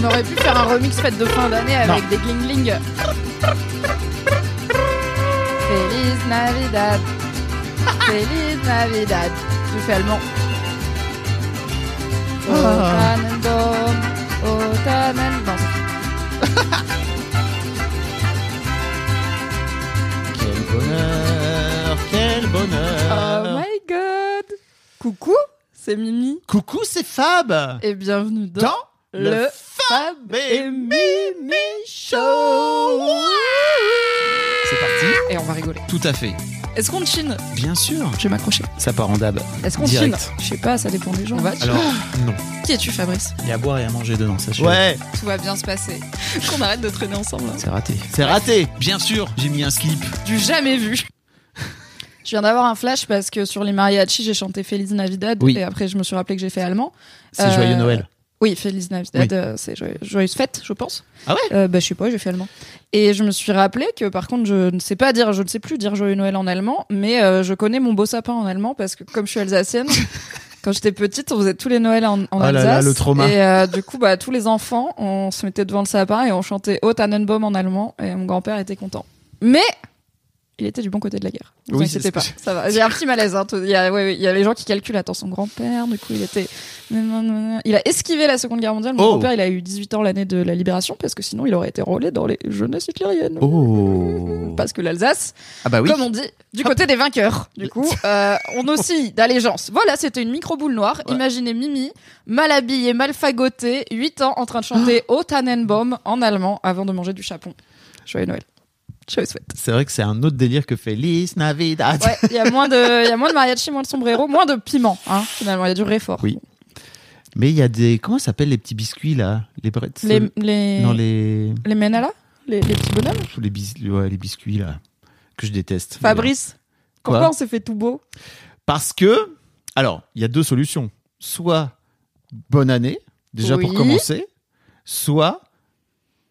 On aurait pu faire un remix fête de fin d'année avec des gling gling. Feliz Navidad. Feliz Navidad. Je fais allemand. Oh, Tannenbaum. Oh, Tannenbaum. Quel bonheur, quel Oh bonheur. my god. Coucou, c'est Mimi. Coucou, c'est Fab. Et bienvenue dans, Dans le Fab et Mimi Show. C'est parti. Et on va rigoler. Tout à fait. Est-ce qu'on chine? Bien sûr. Je vais m'accrocher. Ça part en dab. Est-ce qu'on chine? Je sais pas, ça dépend des gens. On va Alors, non. Qui es-tu, Fabrice? Il y a à boire et à manger dedans, sachez. Ouais, Tout va bien se passer. Qu'on arrête de traîner ensemble. hein. C'est raté. c'est raté. Bien sûr, j'ai mis un slip. Du jamais vu. Je viens d'avoir un flash parce que sur les mariachis, j'ai chanté Feliz Navidad Oui. et après je me suis rappelé que j'ai fait allemand. C'est Euh, joyeux Noël. Oui, Feliz Navidad, Oui. euh, c'est joyeuse fête, je pense. Ah ouais? Euh, Bah je sais pas, j'ai fait allemand. Et je me suis rappelé que par contre, je ne sais pas dire, je ne sais plus dire joyeux Noël en allemand, mais euh, je connais mon beau sapin en allemand parce que comme je suis alsacienne. Quand j'étais petite, on faisait tous les Noëls en, en Oh là Alsace. là, le trauma. Et euh, du coup, bah, tous les enfants, on se mettait devant le sapin et on chantait O Tannenbaum en allemand. Et mon grand-père était content. Mais il était du bon côté de la guerre. Ne Oui, inquiétez pas, ça va. J'ai un petit malaise. Hein. Il y a, ouais, ouais, il y a les gens qui calculent. Attends, son grand-père, du coup, il était, il a esquivé la Seconde Guerre mondiale. Mon Oh. grand-père, il a eu 18 ans l'année de la Libération parce que sinon, il aurait été enrôlé dans les jeunesses hitlériennes. Oh. Parce que l'Alsace, Ah bah oui. comme on dit, du côté des vainqueurs. Du coup, euh, on oscille d'allégeance. Voilà, c'était une micro boule noire. Ouais. Imaginez Mimi, mal habillée, mal fagotée, 8 ans, en train de chanter O Tannenbaum en allemand avant de manger du chapon. Joyeux Noël. Joyeuse fête. C'est vrai que c'est un autre délire que Feliz Navidad. Ouais, il y a moins de, il y a moins de mariachi, moins de sombrero, moins de piment, hein, finalement. Il y a du réfort. Oui. Mais il y a des. Comment ça s'appelle les petits biscuits là? Les brettes Les, les, Non, les. les menala les, les petits bonhommes? Les, bis- ouais, les biscuits là. Que je déteste. Fabrice, Quoi? pourquoi on s'est fait tout beau? Parce que. Alors, il y a deux solutions. Soit bonne année, déjà pour commencer. Soit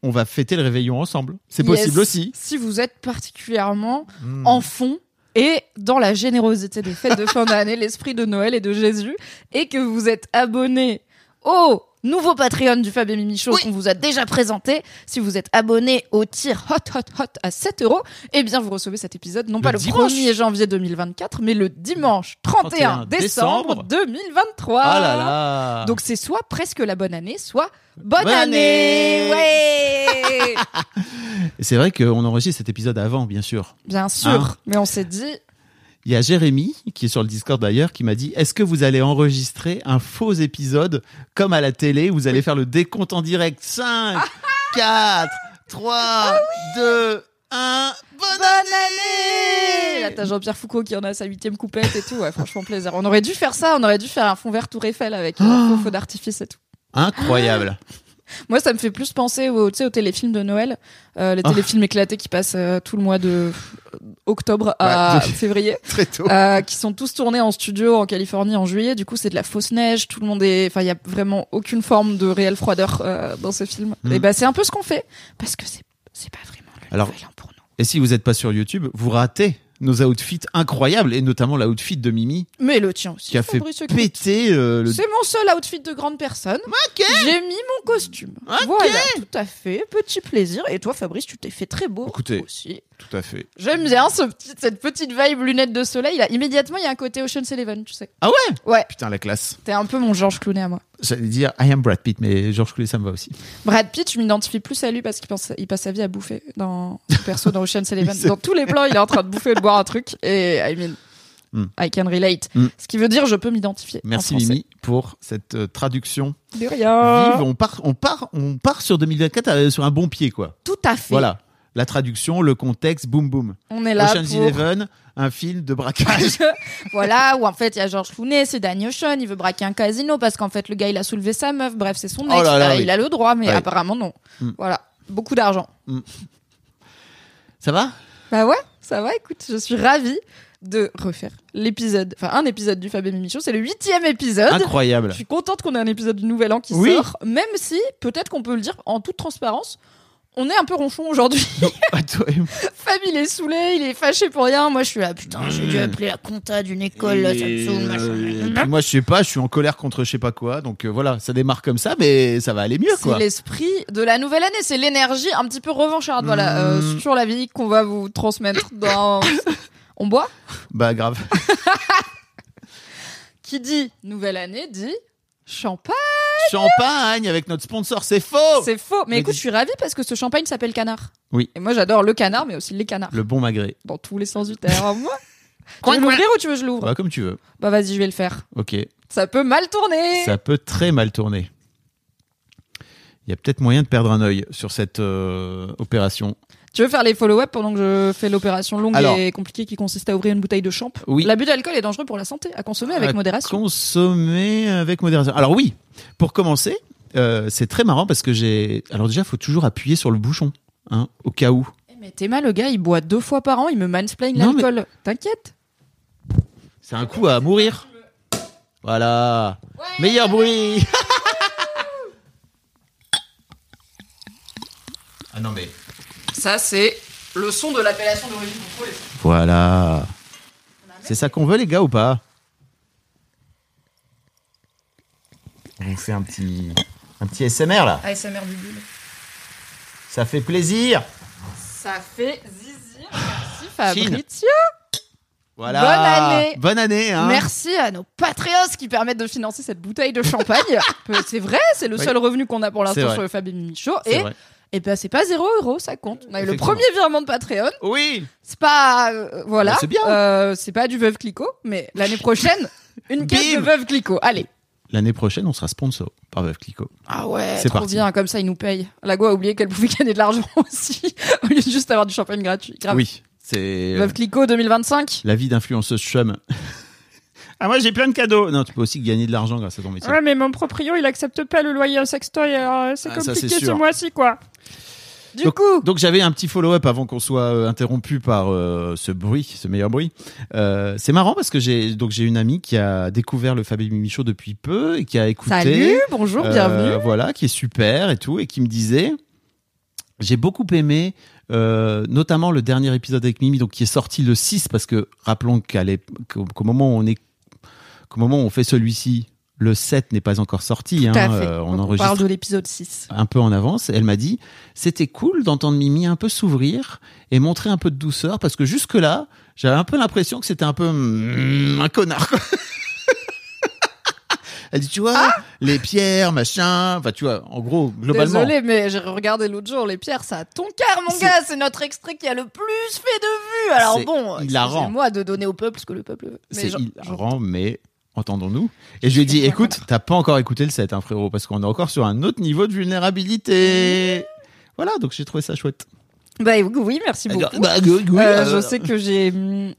on va fêter le réveillon ensemble. C'est Yes. possible aussi. Si vous êtes particulièrement Hmm. en fond et dans la générosité des fêtes de fin d'année, l'esprit de Noël et de Jésus, et que vous êtes abonné au nouveau Patreon du Fab et Mimi Show qu'on vous a déjà présenté, si vous êtes abonné au tir hot hot hot à 7 euros, eh bien vous recevez cet épisode non pas le dimanche. 1er janvier 2024, mais le dimanche 31 31 décembre décembre. 2023. Ah là là Donc c'est soit presque la bonne année, soit bonne, Bonne année. année. Ouais. Et C'est vrai qu'on enregistre cet épisode avant, bien sûr. Bien sûr, Hein mais on s'est dit Il y a Jérémy, qui est sur le Discord d'ailleurs, qui m'a dit Est-ce que vous allez enregistrer un faux épisode comme à la télé Vous allez faire le décompte en direct? 5, 4, 3, 2, 1. Bonne là, année t'as Jean-Pierre Foucault qui en a sa huitième coupette et tout. Ouais, franchement, plaisir. On aurait dû faire ça. On aurait dû faire un fond vert Tour Eiffel avec un faux feu d'artifice et tout. Incroyable. Moi, ça me fait plus penser au, tu sais, aux téléfilms de Noël, euh, les Ah. téléfilms éclatés qui passent euh, tout le mois de octobre à Ouais, février, Très tôt. euh, qui sont tous tournés en studio en Californie en juillet. Du coup, c'est de la fausse neige. Tout le monde est, enfin, il y a vraiment aucune forme de réelle froideur dans ces films. Mm. Et bah, c'est un peu ce qu'on fait parce que c'est, c'est pas vraiment le Alors- pour nous. Et si vous n'êtes pas sur YouTube, vous ratez nos outfits incroyables, et notamment l'outfit de Mimi, Mais le tien aussi. qui a fait Fabrice, péter euh, le. C'est mon seul outfit de grande personne. J'ai mis mon costume. Ok. Voilà, tout à fait. Petit plaisir. Et toi, Fabrice, tu t'es fait très beau Écoutez. aussi. Tout à fait. J'aime bien ce petit, cette petite vibe lunettes de soleil. Là, immédiatement, il y a un côté Ocean's Eleven, tu sais. Ah ouais? Ouais, Putain, la classe. t'es un peu mon George Clooney à moi. J'allais dire I am Brad Pitt, mais Georges Clooney, ça me va aussi. Brad Pitt, je m'identifie plus à lui parce qu'il pense, il passe sa vie à bouffer dans son perso dans Ocean's Eleven. Dans tous les plans, il est en train de bouffer et de boire un truc. Et I mean, Mm. I can relate. Mm. Ce qui veut dire, je peux m'identifier. en Merci. Mimi pour cette euh, traduction De rien. vive. On part, on part, on part sur 2024 euh, sur un bon pied, quoi. Tout à fait. Voilà. La traduction, le contexte, boum boum. On est là Ocean's pour... Eleven, un film de braquage. voilà, où en fait il y a George Clooney, c'est Danny Ocean, il veut braquer un casino parce qu'en fait le gars il a soulevé sa meuf, bref c'est son ex, Oh là là, il, a, oui. il a le droit mais Ouais. apparemment non. Mm. Voilà, beaucoup d'argent. Ça va? Bah ouais, ça va, écoute, je suis ravie de refaire l'épisode, enfin un épisode du Fab et Mimi c'est le huitième épisode. Incroyable. Je suis contente qu'on ait un épisode du Nouvel An qui Oui. sort, même si, peut-être qu'on peut le dire en toute transparence, on est un peu ronchon aujourd'hui. Fab, il est saoulé, il est fâché pour rien. Moi, je suis là, putain, j'ai Mm. dû appeler la compta d'une école, là, ça me saoule, Euh, machin. puis moi, je sais pas, je suis en colère contre je sais pas quoi. Donc euh, voilà, ça démarre comme ça, mais ça va aller mieux, C'est l'esprit de la nouvelle année, c'est l'énergie un petit peu revancharde, voilà, euh, Mm. sur la vie qu'on va vous transmettre dans. On boit Bah grave. Qui dit nouvelle année dit champagne. Champagne avec notre sponsor, c'est faux. C'est faux. Mais Mais écoute, je suis ravie parce que ce champagne s'appelle canard. Oui. Et moi, j'adore le canard, mais aussi les canards. Le bon magré. Dans tous les sens du terme. Moi. tu veux l'ouvrir ou tu veux que je l'ouvre Bah, comme tu veux. Bah vas-y, je vais le faire. Ok. Ça peut mal tourner. Ça peut très mal tourner. Il y a peut-être moyen de perdre un œil sur cette euh, opération. Tu veux faire les follow-up pendant que je fais l'opération longue Alors. et compliquée qui consiste à ouvrir une bouteille de champ? Oui. L'abus d'alcool est dangereux pour la santé, à consommer avec À modération. Consommer avec modération. Alors oui, pour commencer, euh, c'est très marrant parce que j'ai. Alors déjà, il faut toujours appuyer sur le bouchon, hein, au cas où. Eh, Mais Théma, le gars, il boit deux fois par an, il me mansplain mais- l'alcool. T'inquiète. C'est un coup à mourir. Voilà. Meilleur bruit. ah non mais. Ça, c'est le son de l'appellation d'origine contrôlée. Voilà. C'est ça qu'on veut les gars ou pas? On fait un petit un petit SMR là. ASMR du bulle. Ça fait plaisir. Ça fait zizir. Merci Chine. Fabrizio. Voilà. Bonne année. Bonne année hein. Merci à nos Patreons qui permettent de financer cette bouteille de champagne. C'est vrai, c'est le Oui. seul revenu qu'on a pour l'instant sur le Fab et Mimi Show. Et, vrai. Et ben, c'est pas 0 euros, ça compte. On a eu le premier virement de Patreon. Oui. C'est pas. euh, voilà. Bah, c'est bien. Euh, c'est pas du Veuve Clicquot, mais l'année prochaine, une caisse de Veuve Clicquot. Allez. L'année prochaine, on sera sponsor par Veuve Clicquot. Ah ouais, C'est trop parti. bien, comme ça ils nous payent. La Go a oublié qu'elle pouvait gagner de l'argent aussi, au lieu de juste avoir du champagne gratuit. Grave. Oui, c'est Veuve Clicquot 2025. la vie d'influenceuse chum. ah moi j'ai plein de cadeaux. Non, tu peux aussi gagner de l'argent grâce à ton métier. mais mon proprio il accepte pas le loyer en sextoy, alors c'est Ah, ça, c'est sûr. mois-ci quoi. Du donc, coup, donc j'avais un petit follow-up avant qu'on soit euh, interrompu par euh, ce bruit, ce meilleur bruit. Euh, c'est marrant parce que j'ai donc j'ai une amie qui a découvert le Fabien Mimi Show depuis peu et qui a écouté. salut, bonjour, Euh, bienvenue. Voilà, qui est super et tout, et qui me disait, j'ai beaucoup aimé, euh, notamment le dernier épisode avec Mimi, donc qui est sorti le 6, parce que rappelons qu'à qu'au moment où on est, qu'au moment où on fait celui-ci, le 7 n'est pas encore sorti. Hein, euh, on Donc, on enregistre parle de l'épisode 6. un peu en avance. Elle m'a dit, c'était cool d'entendre Mimi un peu s'ouvrir et montrer un peu de douceur, parce que jusque-là, j'avais un peu l'impression que c'était un peu mm, un connard. quoi. Elle dit, tu vois, Ah les pierres, machin, enfin, tu vois, en gros, globalement. Désolé, mais j'ai regardé l'autre jour les pierres, ça a ton cœur, mon C'est- gars. C'est notre extrait qui a le plus fait de vues. Alors C'est bon, hilarant. moi de donner au peuple ce que le peuple veut. C'est hilarant, mais entendons-nous. Et je lui ai dit, écoute, t'as pas encore écouté le set, hein, frérot, parce qu'on est encore sur un autre niveau de vulnérabilité. Voilà, donc j'ai trouvé ça chouette. Bah oui, merci beaucoup. Bah, oui, oui, Euh, euh, je sais que j'ai hum,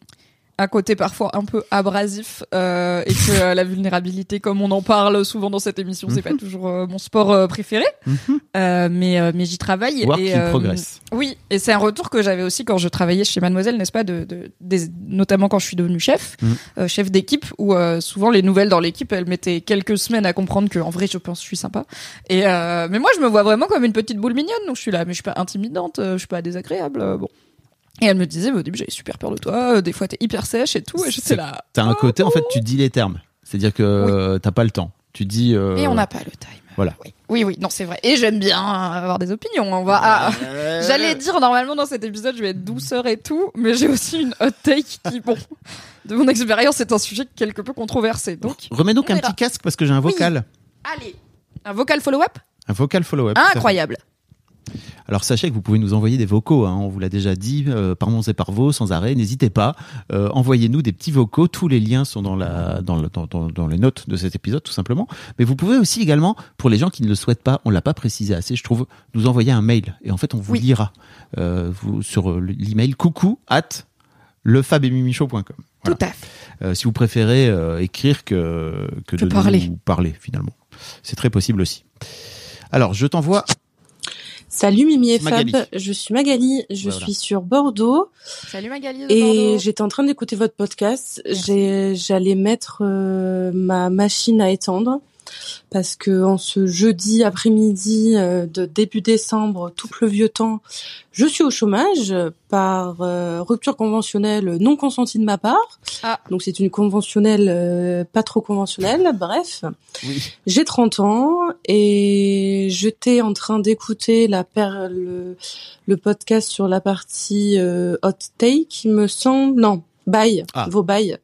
un côté parfois un peu abrasif euh, et que euh, la vulnérabilité, comme on en parle souvent dans cette émission, c'est pas toujours euh, mon sport euh, préféré. Mhm. Euh, mais euh, mais j'y travaille. Work et, in progress. Oui, et c'est un retour que j'avais aussi quand je travaillais chez Mademoiselle, n'est-ce pas, de, de- des- notamment quand je suis devenue chef, Mhm. euh, chef d'équipe, où euh, souvent les nouvelles dans l'équipe, elles mettaient quelques semaines à comprendre que en vrai, je pense, je suis sympa. Et euh, mais moi, je me vois vraiment comme une petite boule mignonne, donc je suis là, mais je suis pas intimidante, je suis pas désagréable, bon. Et elle me disait, mais au début, j'avais super peur de toi, euh, des fois, t'es hyper sèche et tout, et j'étais C'est- là. T'as un côté, en fait, tu dis les termes. C'est-à-dire que euh, t'as pas le temps. Tu dis. euh, Et on n'a pas le time. Voilà. Oui, oui, oui, non, c'est vrai. Et j'aime bien avoir des opinions. On va. ah, J'allais dire normalement dans cet épisode je vais être douceur et tout, mais j'ai aussi une hot take qui, bon, de mon expérience, est un sujet quelque peu controversé. Donc, Remets donc on un petit là. casque parce que j'ai un vocal. allez, un vocal follow-up? Un vocal follow-up. incroyable. Alors sachez que vous pouvez nous envoyer des vocaux, hein, on vous l'a déjà dit, euh, par Mons et par Vaux, sans arrêt, n'hésitez pas. Euh, Envoyez-nous des petits vocaux, tous les liens sont dans, la, dans, le- dans, dans- dans les notes de cet épisode tout simplement. Mais vous pouvez aussi également, pour les gens qui ne le souhaitent pas, on l'a pas précisé assez, je trouve, nous envoyer un mail. Et en fait, on vous Oui. lira euh, vous, sur l'email coucou at lefabemimichaud.com. Voilà. Tout à fait. Euh, si vous préférez euh, écrire que, que Que de parler. nous parler finalement. C'est très possible aussi. Alors, je t'envoie. Salut Mimi et. Fab, je suis Magali, je Voilà. suis sur Bordeaux Salut Magali de et j'étais en train d'écouter votre podcast. J'allais mettre euh, ma machine à étendre parce que en ce jeudi après-midi euh, de début décembre, tout pleuvieux temps, je suis au chômage par euh, rupture conventionnelle non consentie de ma part. Ah. Donc c'est une conventionnelle euh, pas trop conventionnelle, bref. Oui. J'ai 30 ans et j'étais en train d'écouter la le, le podcast sur la partie euh, hot take, il me semble. Non, bail, Ah. vos bails.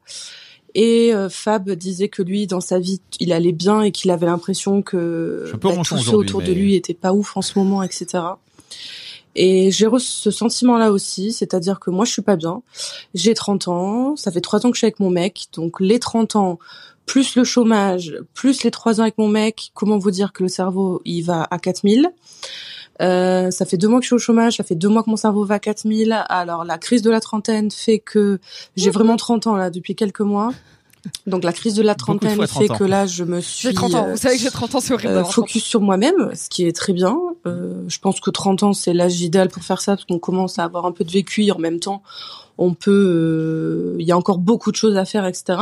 Et euh, Fab disait que lui, dans sa vie, il allait bien et qu'il avait l'impression que bah, tous ceux autour de lui étaient pas ouf en ce moment, etc. Et j'ai reçu ce sentiment-là aussi, c'est-à-dire que moi, je suis pas bien. J'ai 30 ans, ça fait 3 ans que je suis avec mon mec, donc les 30 ans, plus le chômage, plus les 3 ans avec mon mec, comment vous dire que le cerveau, il va à 4000 euh, ça fait deux mois que je suis au chômage, ça fait deux mois que mon cerveau va à 4000. Alors la crise de la trentaine fait que j'ai vraiment 30 ans là depuis quelques mois. Donc la crise de la de trentaine fois 30 fait que là je me suis J'ai 30 ans. euh, Vous savez que j'ai 30 ans, c'est horrible. euh, d'avoir 30 ans. focus sur moi-même, ce qui est très bien. Euh, je pense que 30 ans, c'est l'âge idéal pour faire ça, parce qu'on commence à avoir un peu de vécu et en même temps, on peut... euh, Il y a encore beaucoup de choses à faire, etc.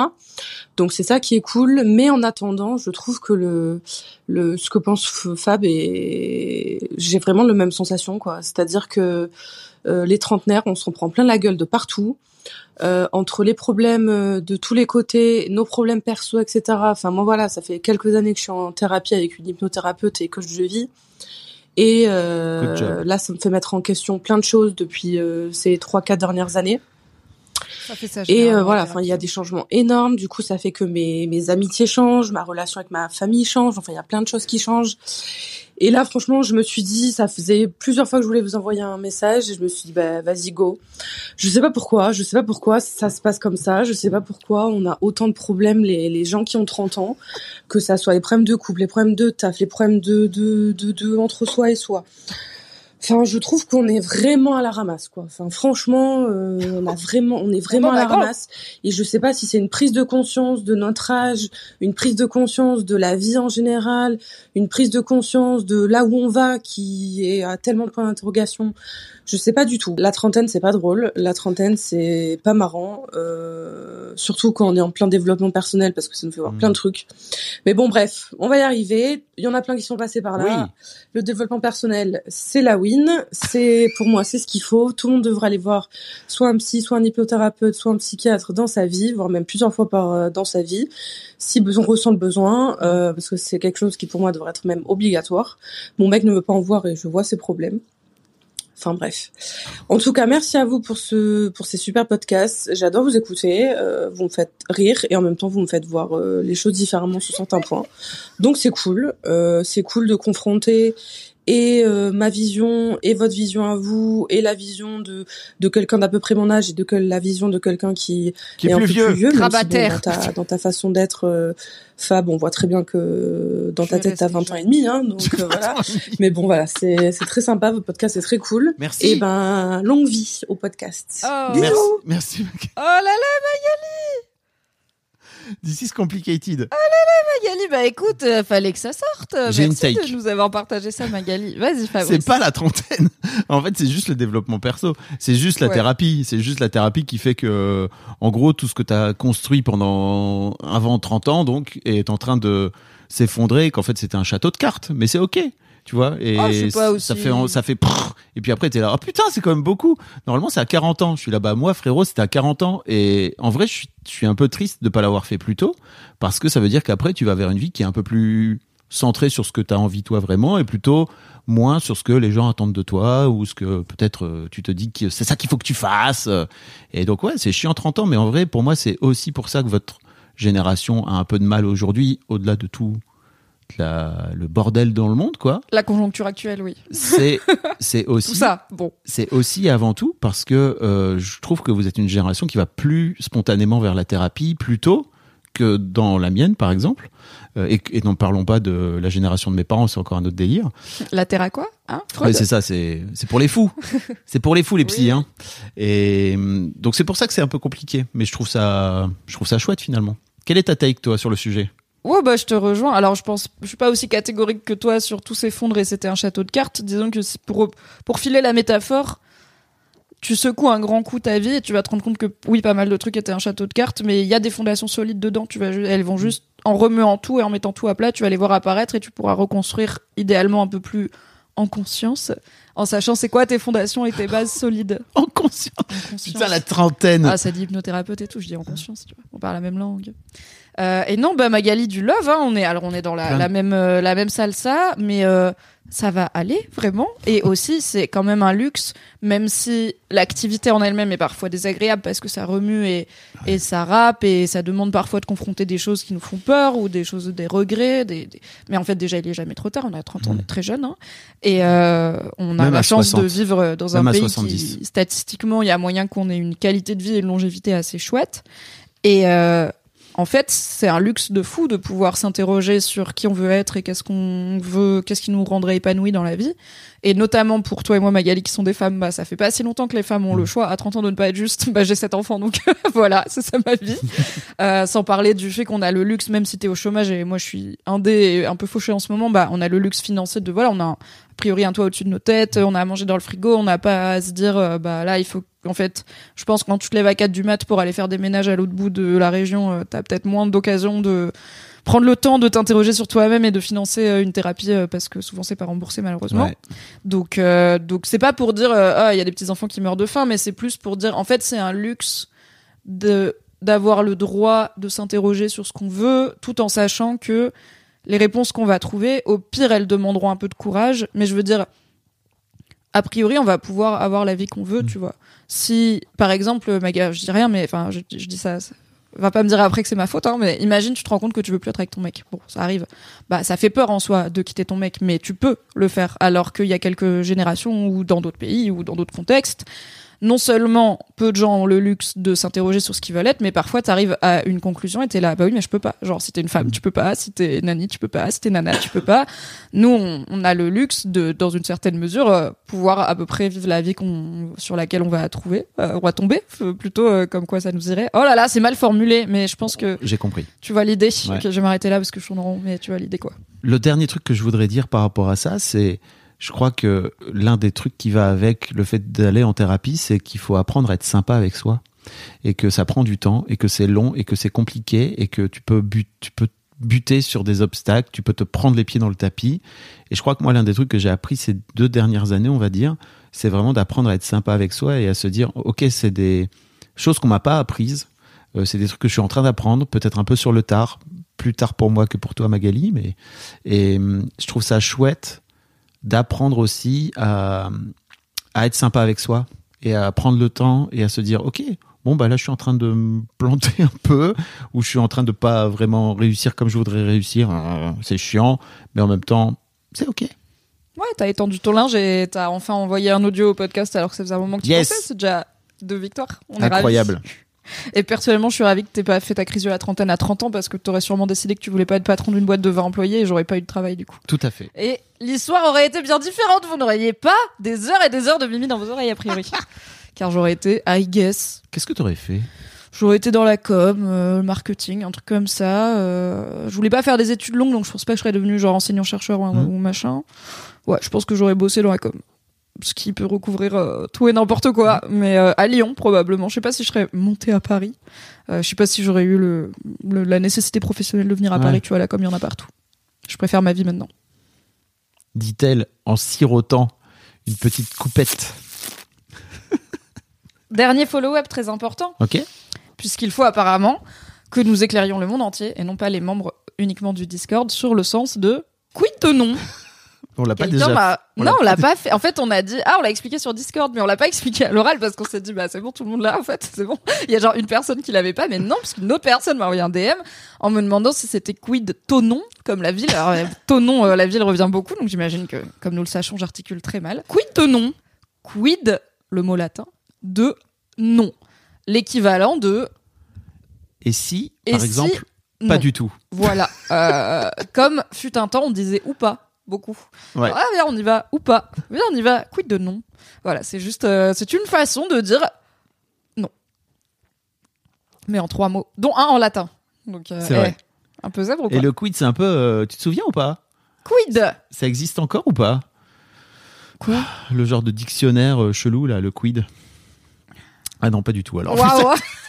Donc c'est ça qui est cool. Mais en attendant, je trouve que le, le ce que pense Fab, et j'ai vraiment la même sensation, quoi. C'est-à-dire que euh, les trentenaires, on s'en prend plein la gueule de partout. Euh, entre les problèmes euh, de tous les côtés, nos problèmes perso, etc. Enfin, moi, voilà, ça fait quelques années que je suis en thérapie avec une hypnothérapeute et coach de vie. Et euh, là, ça me fait mettre en question plein de choses depuis euh, ces trois, quatre dernières années. Ça fait ça. Et euh, voilà, en enfin, il y a des changements énormes. Du coup, ça fait que mes, mes amitiés changent, ma relation avec ma famille change. Enfin, il y a plein de choses qui changent. Et là, franchement, je me suis dit, ça faisait plusieurs fois que je voulais vous envoyer un message et je me suis dit, bah, vas-y, go. Je sais pas pourquoi, je sais pas pourquoi ça se passe comme ça. Je sais pas pourquoi on a autant de problèmes, les, les gens qui ont 30 ans, que ça soit les problèmes de couple, les problèmes de taf, les problèmes de, de, de, de entre soi et soi. Enfin, je trouve qu'on est vraiment à la ramasse, quoi. Enfin, franchement, euh, on a vraiment, on est vraiment à la ramasse. Et je sais pas si c'est une prise de conscience de notre âge, une prise de conscience de la vie en général, une prise de conscience de là où on va, qui est à tellement de points d'interrogation. Je sais pas du tout. La trentaine, c'est pas drôle. La trentaine, c'est pas marrant. Euh, surtout quand on est en plein développement personnel, parce que ça nous fait voir Mhm. plein de trucs. Mais bon, bref, on va y arriver. Il y en a plein qui sont passés par là. Oui. Le développement personnel, c'est la win. C'est pour moi, c'est ce qu'il faut. Tout le monde devrait aller voir soit un psy, soit un hypnothérapeute, soit un psychiatre dans sa vie, voire même plusieurs fois par euh, dans sa vie, si on ressent le besoin, euh, parce que c'est quelque chose qui pour moi devrait être même obligatoire. Mon mec ne veut pas en voir et je vois ses problèmes. Enfin bref. En tout cas, merci à vous pour ce pour ces super podcasts. J'adore vous écouter. Euh, vous me faites rire et en même temps vous me faites voir euh, les choses différemment sur certains points. Donc c'est cool. Euh, c'est cool de confronter et euh, ma vision et votre vision à vous et la vision de de quelqu'un d'à peu près mon âge et de que la vision de quelqu'un qui Qui est un plus peu vieux. plus vieux. même si, bon, dans, ta, dans ta façon d'être, euh, Fab, on voit très bien que dans ta tête, t'as reste 20 ans et demi, hein, donc euh, voilà. Mais bon, voilà, c'est c'est très sympa, votre podcast est très cool. Merci. Et ben, longue vie au podcast. Oh. Bisous. Merci. Merci. Magali. Oh là là, This is complicated. Magali, bah écoute, euh, fallait que ça sorte. J'ai une Merci take. de nous avoir partagé ça, Magali. Vas-y, Fabrice. C'est pas la trentaine. En fait, c'est juste le développement perso. C'est juste la Ouais. thérapie. C'est juste la thérapie qui fait que, en gros, tout ce que tu as construit pendant avant 30 ans, donc, est en train de s'effondrer. et Qu'en fait, c'était un château de cartes. Mais c'est ok. Tu vois. Et Ah, pas ça fait, ça fait. prrr. Et puis après, t'es là. Oh putain, c'est quand même beaucoup. Normalement, c'est à 40 ans. Je suis là. Bah moi, frérot, c'était à 40 ans. Et en vrai, je suis, je suis un peu triste de pas l'avoir fait plus tôt, parce que ça veut dire qu'après, tu vas vers une vie qui est un peu plus centrée sur ce que tu as envie toi vraiment et plutôt moins sur ce que les gens attendent de toi ou ce que peut-être euh, tu te dis que c'est ça qu'il faut que tu fasses. Et donc ouais, c'est chiant 30 ans, mais en vrai, pour moi, c'est aussi pour ça que votre génération a un peu de mal aujourd'hui, au-delà de tout, la- le bordel dans le monde, quoi. La conjoncture actuelle, oui. C'est c'est aussi Tout ça, bon. c'est aussi avant tout parce que euh, je trouve que vous êtes une génération qui va plus spontanément vers la thérapie plus tôt que dans la mienne, par exemple. Euh, et et n'en parlons pas de la génération de mes parents, c'est encore un autre délire. La terre à quoi hein, Ouais, c'est ça, c'est pour les fous. c'est pour les fous les psys. Hein. Et hum, donc c'est pour ça que c'est un peu compliqué. Mais je trouve ça, je trouve ça chouette finalement. Quelle est ta take toi sur le sujet? Ouais, bah, je te rejoins. Alors, je pense, je suis pas aussi catégorique que toi sur tout s'effondre et c'était un château de cartes. Disons que pour, pour filer la métaphore, tu secoues un grand coup ta vie et tu vas te rendre compte que, oui, pas mal de trucs étaient un château de cartes, mais il y a des fondations solides dedans. Tu vas, elles vont juste, en remuant tout et en mettant tout à plat, tu vas les voir apparaître et tu pourras reconstruire idéalement un peu plus en conscience, en sachant c'est quoi tes fondations et tes bases solides. En conscience. En conscience. Putain la trentaine. Ah, ça dit hypnothérapeute et tout, je dis en conscience, tu vois. On parle la même langue. Euh, et non, bah Magali du Love, hein, on est alors on est dans la, la même euh, la même salsa, mais euh, ça va aller vraiment. Et aussi, c'est quand même un luxe, même si l'activité en elle-même est parfois désagréable parce que ça remue et, et ça rappe et ça demande parfois de confronter des choses qui nous font peur ou des choses, des regrets. Des, des- Mais en fait, déjà, il est jamais trop tard. On a 30 ans, on est très jeune. Hein. Et euh, on a Même la chance 60. de vivre dans un Même pays 70. qui, statistiquement, il y a moyen qu'on ait une qualité de vie et une longévité assez chouette. Et euh, en fait, c'est un luxe de fou de pouvoir s'interroger sur qui on veut être et qu'est-ce qu'on veut, qu'est-ce qui nous rendrait épanouis dans la vie. Et notamment pour toi et moi, Magali, qui sont des femmes, bah, ça fait pas si longtemps que les femmes ont le choix à 30 ans de ne pas être juste, bah, j'ai cet enfant, donc voilà, c'est ça ma vie. Euh, sans parler du fait qu'on a le luxe, même si t'es au chômage et moi je suis indé et un peu fauché en ce moment, bah, on a le luxe financier de, voilà, on a un- a priori un toit au-dessus de nos têtes, on a à manger dans le frigo, on n'a pas à se dire, euh, bah là, il faut, en fait, je pense que quand tu te lèves à 4 du mat pour aller faire des ménages à l'autre bout de la région, euh, t'as peut-être moins d'occasion de prendre le temps de t'interroger sur toi-même et de financer euh, une thérapie euh, parce que souvent c'est pas remboursé malheureusement. Ouais. Donc donc c'est pas pour dire ah il y a des petits enfants qui meurent de faim mais c'est plus pour dire en fait c'est un luxe de d'avoir le droit de s'interroger sur ce qu'on veut tout en sachant que les réponses qu'on va trouver au pire elles demanderont un peu de courage mais je veux dire a priori on va pouvoir avoir la vie qu'on veut tu vois. Si par exemple Maga je dis rien mais enfin je, je dis ça, ça va pas me dire après que c'est ma faute hein, mais imagine tu te rends compte que tu veux plus être avec ton mec. Bon ça arrive. Bah ça fait peur en soi de quitter ton mec mais tu peux le faire alors qu'il y a quelques générations ou dans d'autres pays ou dans d'autres contextes non seulement peu de gens ont le luxe de s'interroger sur ce qu'ils veulent être, mais parfois t'arrives à une conclusion et t'es là, bah oui, mais je peux pas. Genre, si t'es une femme, tu peux pas. Si t'es nani, tu peux pas. Si t'es nana, tu peux pas. Nous, on, on a le luxe de, dans une certaine mesure, euh, pouvoir à peu près vivre la vie qu'on, sur laquelle on va trouver, euh, on va tomber, euh, plutôt euh, comme quoi ça nous irait. Oh là là, c'est mal formulé, mais je pense que J'ai compris. tu vois l'idée. Ouais. Je vais m'arrêter là parce que je tourne en rond, mais tu vois l'idée quoi. Le dernier truc que je voudrais dire par rapport à ça, c'est, je crois que l'un des trucs qui va avec le fait d'aller en thérapie, c'est qu'il faut apprendre à être sympa avec soi et que ça prend du temps et que c'est long et que c'est compliqué et que tu peux tu peux buter sur des obstacles, tu peux te prendre les pieds dans le tapis. Et je crois que moi, l'un des trucs que j'ai appris ces deux dernières années, on va dire, c'est vraiment d'apprendre à être sympa avec soi et à se dire, ok, c'est des choses qu'on m'a pas apprises. Euh, c'est des trucs que je suis en train d'apprendre, peut-être un peu sur le tard, plus tard pour moi que pour toi, Magali, mais et hum, je trouve ça chouette d'apprendre aussi à, à être sympa avec soi et à prendre le temps et à se dire, ok, bon bah là je suis en train de me planter un peu ou je suis en train de pas vraiment réussir comme je voudrais réussir. C'est chiant, mais en même temps, c'est ok. Ouais, t'as étendu ton linge et t'as enfin envoyé un audio au podcast alors que ça faisait un moment que tu Yes. pensais. C'est déjà deux victoires. On Incroyable. Et personnellement, je suis ravie que t'aies pas fait ta crise de la trentaine à 30 ans parce que t'aurais sûrement décidé que tu voulais pas être patron d'une boîte de 20 employés et j'aurais pas eu de travail du coup. Tout à fait. Et l'histoire aurait été bien différente. Vous n'auriez pas des heures et des heures de mimi dans vos oreilles a priori. Car j'aurais été, I guess, Qu'est-ce que tu aurais fait? J'aurais été dans la com, euh, le marketing, un truc comme ça. Euh, je voulais pas faire des études longues, donc je pense pas que je serais devenu genre enseignant-chercheur ou, un- Mhm. ou machin. Ouais, je pense que j'aurais bossé dans la com. Ce qui peut recouvrir euh, tout et n'importe quoi. Mais euh, à Lyon, probablement. Je sais pas si je serais montée à Paris. Euh, je sais pas si j'aurais eu le, le- la nécessité professionnelle de venir à Ouais. Paris. Tu vois, la com, il y en a partout. Je préfère ma vie maintenant. Dit-elle en sirotant une petite coupette. Dernier follow-up très important. Ok puisqu'il faut apparemment que nous éclairions le monde entier et non pas les membres uniquement du Discord sur le sens de quid de non On l'a pas déjà. on Non, l'a on l'a pas fait. En fait, on a dit, ah, on l'a expliqué sur Discord, mais on l'a pas expliqué à l'oral parce qu'on s'est dit, bah, c'est bon, tout le monde l'a, en fait, c'est bon. Il y a genre une personne qui l'avait pas, mais non, parce qu'une autre personne m'a envoyé un DM en me demandant si c'était quid Tonon, comme la ville. Alors, euh, Tonon, euh, la ville revient beaucoup, donc j'imagine que, comme nous le sachons, j'articule très mal. Quid Tonon? Quid, le mot latin, de non. L'équivalent de Et si, Et par si- exemple, non. pas du tout. Voilà. Euh, comme fut un temps, on disait ou pas, beaucoup. Ouais. Ah, viens, on y va, ou pas. Viens, on y va, quid de non? Voilà, c'est juste, euh, c'est une façon de dire non. Mais en trois mots, dont un en latin. Donc, euh, C'est vrai. eh, un peu zèbre ou quoi Et le quid, c'est un peu. euh, tu te souviens ou pas? Quid? Ça existe encore ou pas? Quoi? Le genre de dictionnaire euh, chelou, là, le quid? Ah non, pas du tout. Alors, Waouh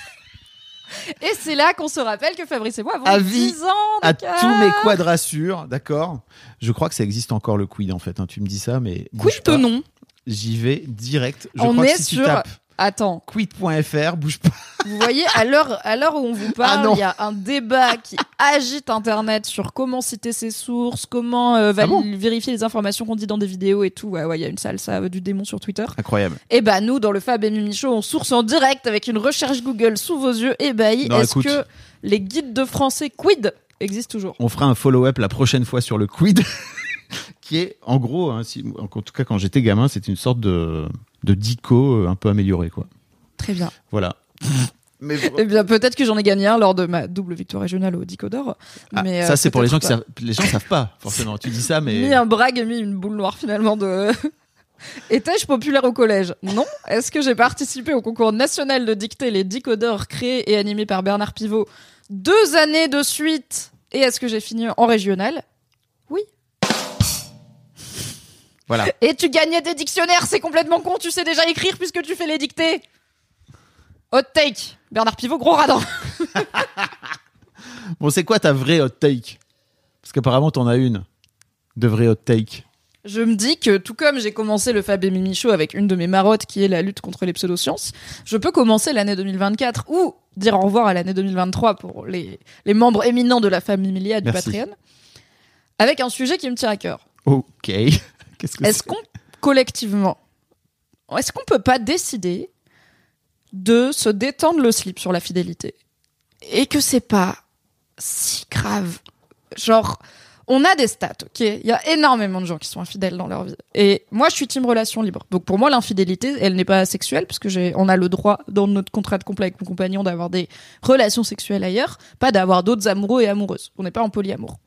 Et c'est là qu'on se rappelle que Fabrice et moi avons Avis 10 ans à tous mes quadrassures, d'accord Je crois que ça existe encore le quid en fait. hein. Tu me dis ça, mais Quid de non J'y vais direct. Je On crois est que si sur- tu tapes Attends, quid.fr, bouge pas. Vous voyez, à l'heure, à l'heure où on vous parle, Ah il y a un débat qui agite Internet sur comment citer ses sources, comment euh, Ah bon vérifier les informations qu'on dit dans des vidéos et tout. Ouais, ouais, il y a une salsa euh, du démon sur Twitter. Incroyable. Et bah nous, dans le Fab et Mimi Show, on source en direct avec une recherche Google sous vos yeux ébahis. Non, Est-ce que les guides de français quid existent toujours? On fera un follow-up la prochaine fois sur le quid, qui est en gros, hein, si- en tout cas quand j'étais gamin, c'était une sorte de, de dico euh, un peu amélioré quoi. Très bien. Voilà. Mais Eh bien, peut-être que j'en ai gagné un lors de ma double victoire régionale au Dicodor. Ah, mais euh, ça c'est pour les gens qui savent. Les gens savent pas forcément. Tu dis ça, mais Mis un brag et mis une boule noire finalement de. Étais-je populaire au collège? Non. Est-ce que j'ai participé au concours national de dictée Les Dicodors créé et animé par Bernard Pivot deux années de suite? Et est-ce que j'ai fini en régional? Voilà. Et tu gagnais des dictionnaires, c'est complètement con, tu sais déjà écrire puisque tu fais les dictées Hot take Bernard Pivot, gros radin Bon, c'est quoi ta vraie hot take? Parce qu'apparemment t'en as une de vraie hot take. Je me dis que tout comme j'ai commencé le Fab et Mimi Show avec une de mes marottes qui est la lutte contre les pseudosciences, je peux commencer l'année 2024 ou dire au revoir à l'année 2023 pour les, les membres éminents de la famille Milia du Merci. Patreon avec un sujet qui me tient à cœur. Ok. Qu'est-ce que Est-ce qu'on collectivement, est-ce qu'on peut pas décider de se détendre le slip sur la fidélité et que c'est pas si grave? Genre, on a des stats, ok? Il y a énormément de gens qui sont infidèles dans leur vie. Et moi, je suis team relation libre. Donc pour moi, l'infidélité, elle n'est pas sexuelle, puisque j'ai, on a le droit dans notre contrat de couple avec mon compagnon d'avoir des relations sexuelles ailleurs, pas d'avoir d'autres amoureux et amoureuses. On n'est pas en polyamour.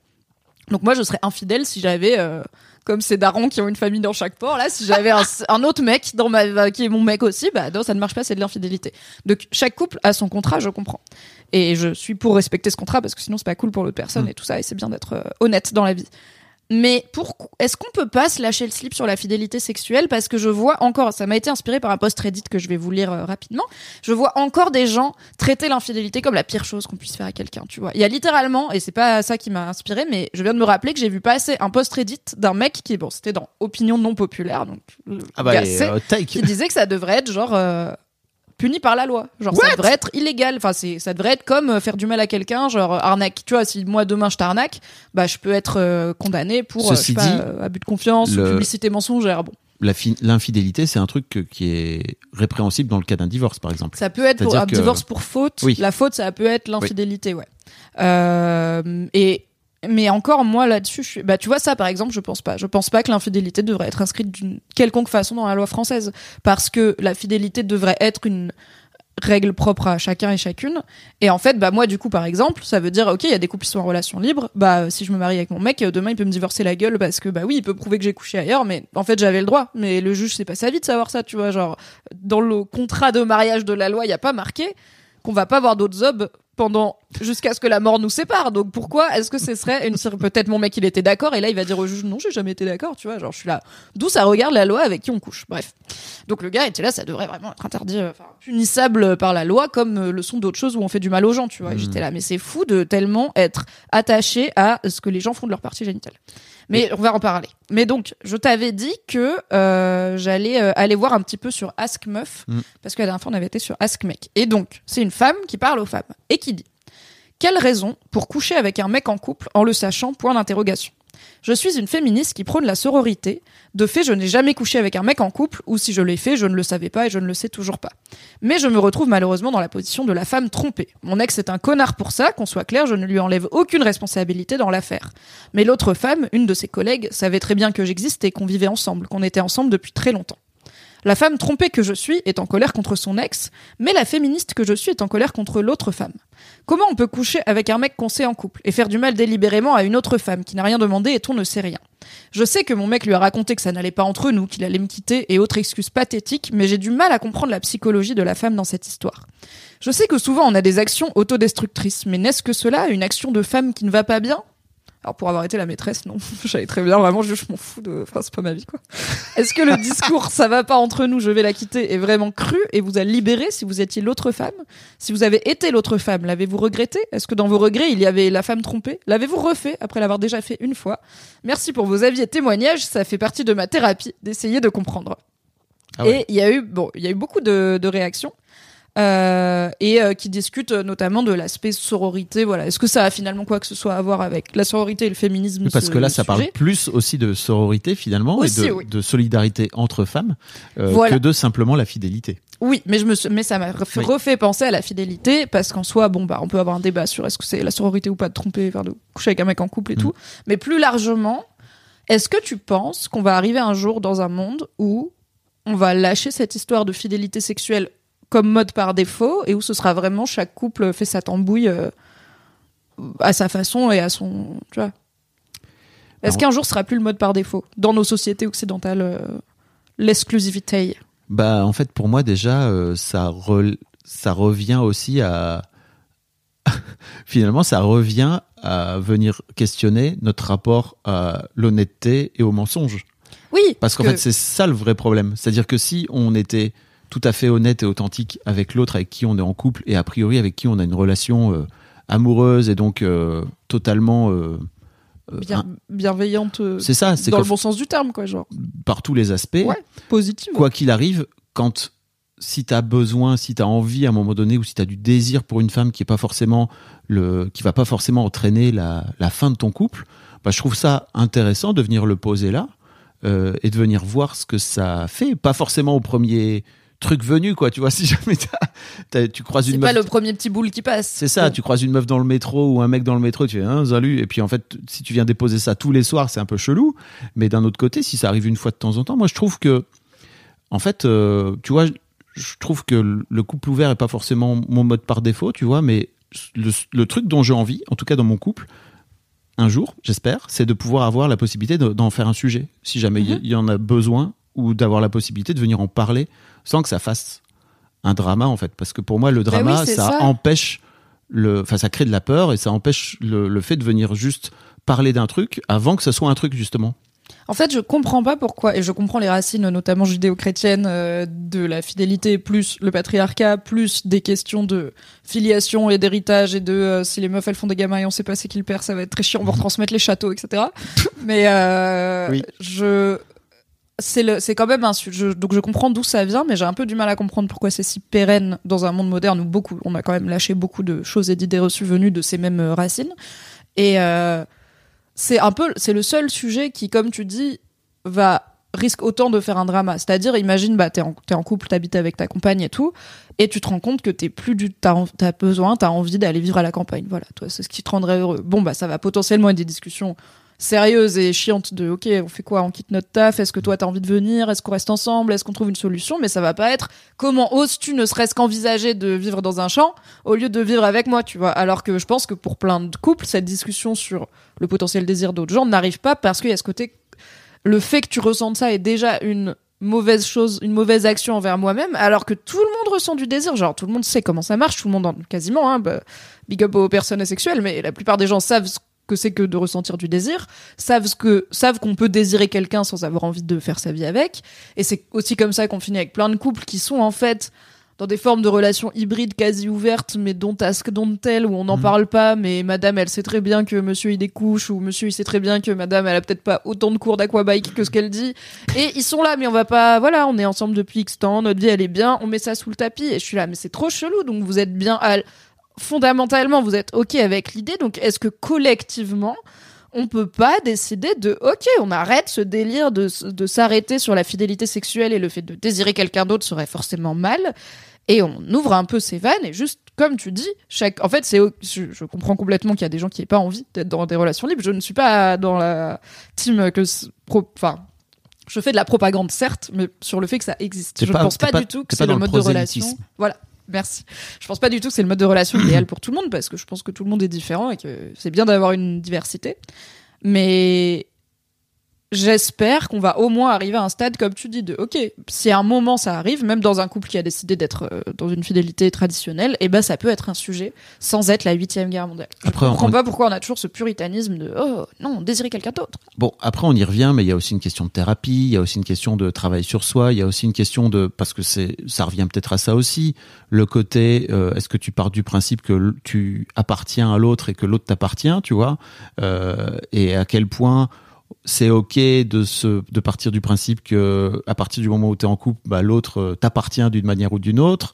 Donc moi, je serais infidèle si j'avais, euh, comme ces darons qui ont une famille dans chaque port, là, si j'avais un, un autre mec dans ma, qui est mon mec aussi, bah non, ça ne marche pas, c'est de l'infidélité. Donc chaque couple a son contrat, je comprends. Et je suis pour respecter ce contrat parce que sinon c'est pas cool pour l'autre personne et tout ça, et c'est bien d'être euh, honnête dans la vie. Mais pour, est-ce qu'on peut pas se lâcher le slip sur la fidélité sexuelle? Parce que je vois encore, ça m'a été inspiré par un post Reddit que je vais vous lire euh, rapidement. Je vois encore des gens traiter l'infidélité comme la pire chose qu'on puisse faire à quelqu'un, tu vois. Il y a littéralement, et c'est pas ça qui m'a inspiré, mais je viens de me rappeler que j'ai vu passer un post Reddit d'un mec qui, bon, c'était dans opinion non populaire, donc le Ah bah, gars et, take. qui disait que ça devrait être genre euh, puni par la loi. Genre ça devrait être illégal. Enfin c'est ça devrait être comme euh, faire du mal à quelqu'un, genre euh, arnaque. Tu vois, si moi demain je t'arnaque, bah je peux être euh, condamné pour euh, je sais pas, dit, abus de confiance ou publicité mensongère. Bon, L'infidélité, c'est un truc qui est répréhensible dans le cas d'un divorce, par exemple. ça peut être pour un que- divorce pour faute. Oui. La faute ça peut être l'infidélité, ouais. Euh, et mais encore moi là-dessus, je suis... bah tu vois ça par exemple, je pense pas. Je pense pas que l'infidélité devrait être inscrite d'une quelconque façon dans la loi française parce que la fidélité devrait être une règle propre à chacun et chacune. Et en fait, bah moi du coup par exemple, ça veut dire ok, il y a des couples qui sont en relation libre. Bah si je me marie avec mon mec, euh, demain il peut me divorcer la gueule parce que bah oui, il peut prouver que j'ai couché ailleurs, mais en fait j'avais le droit. Mais le juge c'est pas sa vie de savoir ça, tu vois. Genre dans le contrat de mariage de la loi, il y a pas marqué qu'on va pas voir d'autres hommes pendant jusqu'à ce que la mort nous sépare. Donc pourquoi est-ce que ce serait une peut-être mon mec il était d'accord et là il va dire au juge non j'ai jamais été d'accord tu vois genre je suis là. D'où ça regarde la loi avec qui on couche. Bref. Donc le gars était là ça devrait vraiment être interdit euh, enfin, punissable par la loi comme euh, le sont d'autres choses où on fait du mal aux gens tu vois. Et j'étais là mais c'est fou de tellement être attaché à ce que les gens font de leur partie génitale mais on va en parler. Mais donc, je t'avais dit que euh, j'allais euh, aller voir un petit peu sur Ask Meuf, Mm. parce que la dernière fois, on avait été sur Ask Mec. Et donc, c'est une femme qui parle aux femmes et qui dit Quelle raison pour coucher avec un mec en couple en le sachant? Point d'interrogation. Je suis une féministe qui prône la sororité. De fait, je n'ai jamais couché avec un mec en couple, ou si je l'ai fait, je ne le savais pas et je ne le sais toujours pas. Mais je me retrouve malheureusement dans la position de la femme trompée. Mon ex est un connard pour ça, qu'on soit clair, je ne lui enlève aucune responsabilité dans l'affaire. Mais l'autre femme, une de ses collègues, savait très bien que j'existais, qu'on vivait ensemble, qu'on était ensemble depuis très longtemps. La femme trompée que je suis est en colère contre son ex, mais la féministe que je suis est en colère contre l'autre femme. Comment on peut coucher avec un mec qu'on sait en couple et faire du mal délibérément à une autre femme qui n'a rien demandé et on ne sait rien? Je sais que mon mec lui a raconté que ça n'allait pas entre nous, qu'il allait me quitter et autres excuses pathétiques, mais j'ai du mal à comprendre la psychologie de la femme dans cette histoire. Je sais que souvent on a des actions autodestructrices, mais n'est-ce que cela, une action de femme qui ne va pas bien? Alors pour avoir été la maîtresse, non, j'allais très bien, vraiment, je, je m'en fous de, enfin c'est pas ma vie quoi. Est-ce que le discours ça va pas entre nous, je vais la quitter est vraiment cru et vous a libéré si vous étiez l'autre femme? Si vous avez été l'autre femme, l'avez-vous regretté? Est-ce que dans vos regrets il y avait la femme trompée? L'avez-vous refait après l'avoir déjà fait une fois? Merci pour vos avis et témoignages, ça fait partie de ma thérapie d'essayer de comprendre. Ah ouais. Et il y a eu bon, il y a eu beaucoup de, de réactions. Euh, et euh, qui discutent euh, notamment de l'aspect sororité. Voilà, est-ce que ça a finalement quoi que ce soit à voir avec la sororité et le féminisme Oui, parce ce que là, ça parle plus aussi de sororité finalement Aussi, et de, oui. de solidarité entre femmes euh, Voilà. que de simplement la fidélité. Oui, mais je me suis- mais ça m'a refait, Oui. refait penser à la fidélité parce qu'en soi, bon bah, on peut avoir un débat sur est-ce que c'est la sororité ou pas de tromper, enfin de coucher avec un mec en couple et Mm. tout. Mais plus largement, est-ce que tu penses qu'on va arriver un jour dans un monde où on va lâcher cette histoire de fidélité sexuelle comme mode par défaut et où ce sera vraiment chaque couple fait sa tambouille euh, à sa façon et à son, tu vois. Est-ce qu'un jour ce sera plus le mode par défaut dans nos sociétés occidentales euh, l'exclusivité? Bah, en fait, pour moi, déjà, euh, ça, re- ça revient aussi à. Finalement, ça revient à venir questionner notre rapport à l'honnêteté et au mensonge. Oui, Parce qu'en que- fait, c'est ça le vrai problème. C'est-à-dire que si on était tout à fait honnête et authentique avec l'autre avec qui on est en couple et a priori avec qui on a une relation euh, amoureuse et donc euh, totalement. euh, bien, bienveillante c'est ça, c'est dans le bon sens du terme quoi genre par tous les aspects. ouais positive quoi qu'il arrive, quand si tu as besoin, si tu as envie à un moment donné ou si tu as du désir pour une femme qui est pas forcément le qui va pas forcément entraîner la, la fin de ton couple, bah, je trouve ça intéressant de venir le poser là et de venir voir ce que ça fait, pas forcément au premier truc venu quoi, tu vois, si jamais tu croises c'est une pas meuf le premier petit boule qui passe c'est ça, tu croises une meuf dans le métro ou un mec dans le métro, tu fais un salut, et puis en fait, si tu viens déposer ça tous les soirs, c'est un peu chelou. Mais d'un autre côté, si ça arrive une fois de temps en temps, moi je trouve que, en fait, euh, tu vois, je- trouve que le couple ouvert est pas forcément mon mode par défaut, tu vois, mais le, le truc dont j'ai envie, en tout cas dans mon couple, un jour, j'espère, c'est de pouvoir avoir la possibilité de- d'en faire un sujet, si jamais il Mhm. il y en a besoin, ou d'avoir la possibilité de venir en parler sans que ça fasse un drama en fait parce que pour moi le Bah oui, drama ça, ça. empêche le enfin ça crée de la peur et ça empêche le, le fait de venir juste parler d'un truc avant que ce soit un truc justement en fait je comprends pas pourquoi et je comprends les racines notamment judéo-chrétiennes euh, de la fidélité plus le patriarcat plus des questions de filiation et d'héritage et de euh, si les meufs elles font des gamins et on sait pas c'est qui le père ça va être très chiant on va retransmettre les châteaux etc mais euh, Oui. je c'est quand même un sujet donc je comprends d'où ça vient mais j'ai un peu du mal à comprendre pourquoi c'est si pérenne dans un monde moderne où beaucoup on a quand même lâché beaucoup de choses et d'idées reçues venues de ces mêmes euh, racines. Et euh, c'est un peu c'est le seul sujet qui comme tu dis va risque autant de faire un drama. C'est-à-dire imagine bah t'es en, en couple t'habites avec ta compagne et tout et tu te rends compte que t'es plus du t'as, t'as besoin t'as envie d'aller vivre à la campagne. Voilà toi c'est ce qui te rendrait heureux. Bon bah ça va potentiellement être des discussions sérieuses et chiantes de ok on fait quoi? On quitte notre taf? Est-ce que toi t'as envie de venir? Est-ce qu'on reste ensemble? Est-ce qu'on trouve une solution? Mais ça va pas être comment oses-tu ne serait-ce qu'envisager de vivre dans un champ au lieu de vivre avec moi tu vois? Alors que je pense que pour plein de couples cette discussion sur le potentiel désir d'autres gens n'arrive pas parce qu'il y a ce côté le fait que tu ressentes ça est déjà une mauvaise chose, une mauvaise action envers moi-même, alors que tout le monde ressent du désir. Genre, tout le monde sait comment ça marche, tout le monde, en- quasiment, hein, bah, big up aux personnes asexuelles, mais la plupart des gens savent que c'est que de ressentir du désir, savent ce que, savent qu'on peut désirer quelqu'un sans avoir envie de faire sa vie avec. Et c'est aussi comme ça qu'on finit avec plein de couples qui sont, en fait, dans des formes de relations hybrides quasi ouvertes, mais dont ask, dont tel, où on n'en Mhm. parle pas, mais madame, elle sait très bien que monsieur il découche, ou monsieur il sait très bien que madame, elle a peut-être pas autant de cours d'aquabike que ce qu'elle dit. Et ils sont là, mais on va pas, voilà, on est ensemble depuis X temps, notre vie elle est bien, on met ça sous le tapis, et je suis là, mais c'est trop chelou, donc vous êtes bien, à- fondamentalement, vous êtes ok avec l'idée, donc est-ce que collectivement, on peut pas décider de ok on arrête ce délire de, de s'arrêter sur la fidélité sexuelle et le fait de désirer quelqu'un d'autre serait forcément mal et on ouvre un peu ses vannes et juste comme tu dis chaque en fait c'est je, je comprends complètement qu'il y a des gens qui n'aient pas envie d'être dans des relations libres. Je ne suis pas dans la team que enfin je fais de la propagande certes mais sur le fait que ça existe. Je ne pense pas, pas- du tout que c'est le mode de relation. voilà Merci. Je pense pas du tout que c'est le mode de relation idéal pour tout le monde parce que je pense que tout le monde est différent et que c'est bien d'avoir une diversité. Mais j'espère qu'on va au moins arriver à un stade, comme tu dis, de OK, si à un moment ça arrive, même dans un couple qui a décidé d'être euh, dans une fidélité traditionnelle, et ben ça peut être un sujet sans être la huitième guerre mondiale. Je Après, comprends on- pas pourquoi on a toujours ce puritanisme de oh non, désirer quelqu'un d'autre. Bon, après on y revient, mais il y a aussi une question de thérapie, il y a aussi une question de travail sur soi, il y a aussi une question de parce que c'est ça revient peut-être à ça aussi, le côté euh, est-ce que tu pars du principe que tu appartiens à l'autre et que l'autre t'appartient, tu vois, euh, et à quel point c'est ok de se de partir du principe que à partir du moment où tu es en couple, bah, l'autre euh, t'appartient d'une manière ou d'une autre.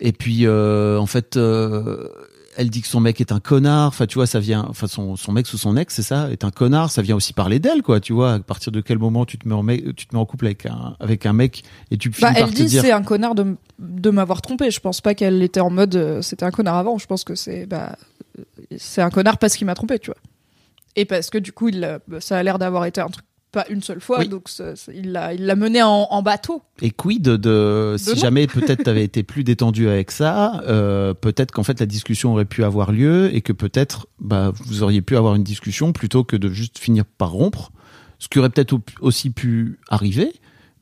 Et puis euh, en fait. euh, elle dit que son mec est un connard. Enfin, tu vois, ça vient. Enfin, son, son mec ou son ex, c'est ça, est un connard. Ça vient aussi parler d'elle, quoi. Tu vois, à partir de quel moment tu te mets en, mec, tu te mets en couple avec un, avec un mec et tu finis Bah, par elle te dit dire. c'est un connard de, de m'avoir trompé. Je pense pas qu'elle était en mode euh, c'était un connard avant. Je pense que c'est bah c'est un connard parce qu'il m'a trompé, tu vois. Et parce que du coup, il l'a- bah, ça a l'air d'avoir été un truc pas une seule fois, Oui. donc ça- ça- il l'a il l'a mené en, en bateau. Et quid de, si non. jamais peut-être t'avais été plus détendu avec ça, euh, peut-être qu'en fait la discussion aurait pu avoir lieu et que peut-être bah vous auriez pu avoir une discussion plutôt que de juste finir par rompre, ce qui aurait peut-être au- aussi pu arriver,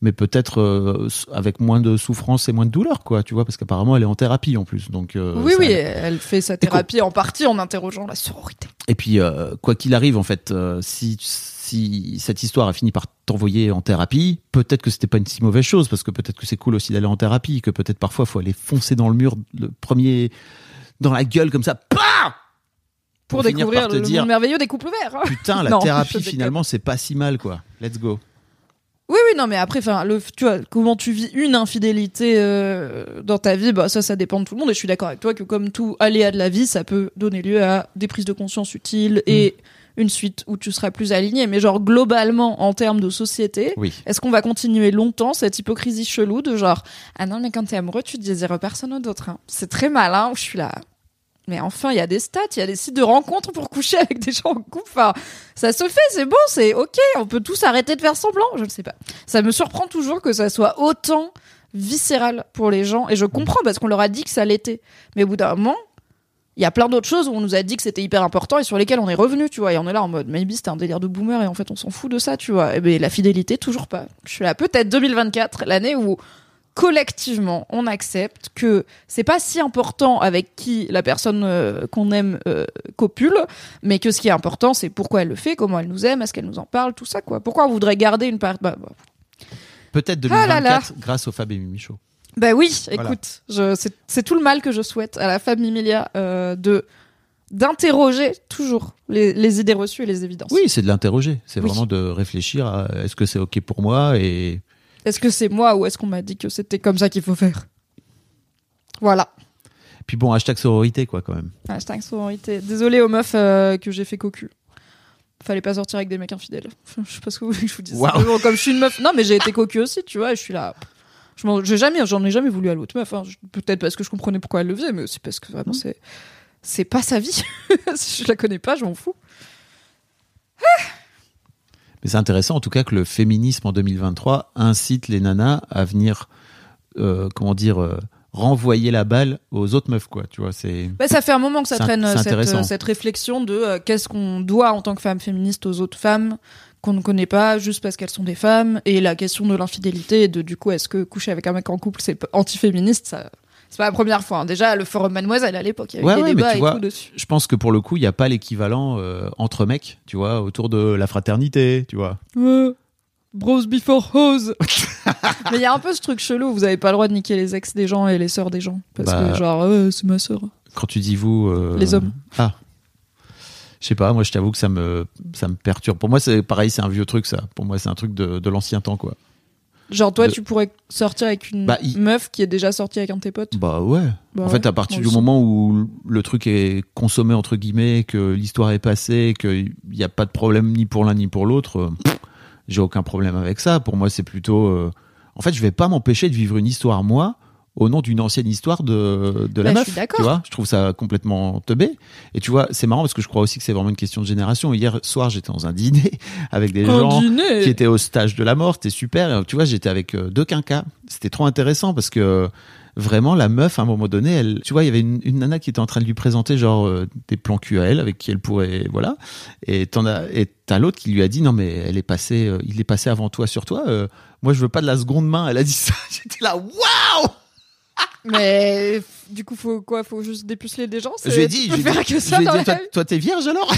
mais peut-être euh, avec moins de souffrance et moins de douleur, quoi. Tu vois, parce qu'apparemment elle est en thérapie en plus, donc. euh, oui, oui, elle fait sa thérapie en partie en interrogeant la sororité. Et puis, euh, quoi qu'il arrive, en fait, si, si cette histoire a fini par t'envoyer en thérapie, peut-être que c'était pas une si mauvaise chose, parce que peut-être que c'est cool aussi d'aller en thérapie, que peut-être parfois faut aller foncer dans le mur, le premier dans la gueule comme ça, PAM Pour, découvrir le dire, monde merveilleux des couples verts. hein. putain, la Non, thérapie finalement c'est pas si mal, quoi. Let's go. Oui, oui, non, mais après, enfin, le, tu vois, comment tu vis une infidélité euh, dans ta vie, bah ça, ça dépend de tout le monde. Et je suis d'accord avec toi que comme tout aléa de la vie, ça peut donner lieu à des prises de conscience utiles et une suite où tu seras plus aligné. Mais genre globalement, en termes de société, Oui. est-ce qu'on va continuer longtemps cette hypocrisie chelou de genre ah non mais quand t'es amoureux, tu désires personne d'autre. hein. C'est très malin. Où je suis là. Mais enfin, il y a des stats, il y a des sites de rencontres pour coucher avec des gens en couple. Enfin, ça se fait, c'est bon, c'est ok. On peut tous arrêter de faire semblant. Je ne sais pas. Ça me surprend toujours que ça soit autant viscéral pour les gens. Et je comprends parce qu'on leur a dit que ça l'était. Mais au bout d'un moment, il y a plein d'autres choses où on nous a dit que c'était hyper important et sur lesquelles on est revenu, tu vois. Et on est là en mode, maybe c'était un délire de boomer et en fait on s'en fout de ça, tu vois. Et ben la fidélité, toujours pas. Je suis là, peut-être 2024, l'année où collectivement on accepte que c'est pas si important avec qui la personne euh, qu'on aime euh, copule, mais que ce qui est important c'est pourquoi elle le fait, comment elle nous aime, est-ce qu'elle nous en parle, tout ça quoi. Pourquoi on voudrait garder une part bah, bah, Peut-être Ah là 2024 là. grâce au Fab et Mimi Show. Bah oui, Voilà. écoute, c'est, tout le mal que je souhaite à la famille Emilia euh, de d'interroger toujours les, les idées reçues et les évidences. Oui, c'est de l'interroger. C'est Oui. vraiment de réfléchir à est-ce que c'est ok pour moi et Est-ce que c'est moi ou est-ce qu'on m'a dit que c'était comme ça qu'il faut faire Voilà. puis bon hashtag sororité quoi quand même. Hashtag sororité. Désolée aux meufs euh, que j'ai fait cocu. Fallait pas sortir avec des mecs infidèles. Je sais pas ce que vous voulez que je vous dise. Bon, comme je suis une meuf. Non, mais j'ai été cocu aussi, tu vois, et je suis là. Je m'en, j'ai jamais, j'en ai jamais voulu à l'autre meuf. hein. Peut-être parce que je comprenais pourquoi elle le faisait, mais aussi parce que vraiment c'est, c'est pas sa vie. si je la connais pas, je m'en fous. Mais c'est intéressant en tout cas que le féminisme en 2023 incite les nanas à venir, euh, comment dire, euh, renvoyer la balle aux autres meufs, quoi. Tu vois, c'est. Bah, ça fait un moment que ça traîne cette, euh, cette réflexion de euh, qu'est-ce qu'on doit en tant que femme féministe aux autres femmes qu'on ne connaît pas juste parce qu'elles sont des femmes et la question de l'infidélité et de du coup est-ce que coucher avec un mec en couple c'est antiféministe ça c'est pas la première fois hein. déjà le forum Mademoiselle à l'époque il y avait Ouais, des ouais, mais débats tu et vois, tout dessus Je pense que pour le coup, il n'y a pas l'équivalent euh, entre mecs, tu vois, autour de la fraternité, tu vois. Bros before hose mais il y a un peu ce truc chelou vous avez pas le droit de niquer les ex des gens et les sœurs des gens parce Bah. que genre euh, c'est ma sœur Quand tu dis vous. euh, Les hommes. Ah. Je sais pas, moi je t'avoue que ça me, ça me perturbe. Pour moi, c'est pareil, c'est un vieux truc, ça. Pour moi, c'est un truc de, de l'ancien temps, quoi. Genre, toi, De- tu pourrais sortir avec une Bah, il- meuf qui est déjà sortie avec un de tes potes. Bah ouais. Bah en fait, à partir du moment où le truc est consommé entre guillemets, que l'histoire est passée, qu'il n'y a pas de problème ni pour l'un ni pour l'autre, euh, j'ai aucun problème avec ça. Pour moi, c'est plutôt. euh, En fait, je vais pas m'empêcher de vivre une histoire moi au nom d'une ancienne histoire de, de la Bah, je meuf. suis d'accord. Tu vois, je trouve ça complètement teubé. Et tu vois, c'est marrant parce que je crois aussi que c'est vraiment une question de génération. Hier soir, j'étais dans un dîner avec des Un gens dîner. qui étaient au stage de la mort. C'était super. Et, tu vois, j'étais avec deux quinquas. C'était trop intéressant parce que euh, vraiment la meuf à un moment donné, elle, tu vois, il y avait une, une nana qui était en train de lui présenter genre euh, des plans cul à elle avec qui elle pourrait, voilà. Et t'en as, et t'as l'autre qui lui a dit non mais elle est passée, euh, il est passé avant toi sur toi. euh, moi je veux pas de la seconde main. Elle a dit ça. J'étais là, waouh. Mais du coup, faut quoi? Faut juste dépuceler des gens? Je lui ai dit, Tu je lui ai dit, que je ça lui ai dans dit, la toi, vie toi, t'es vierge alors?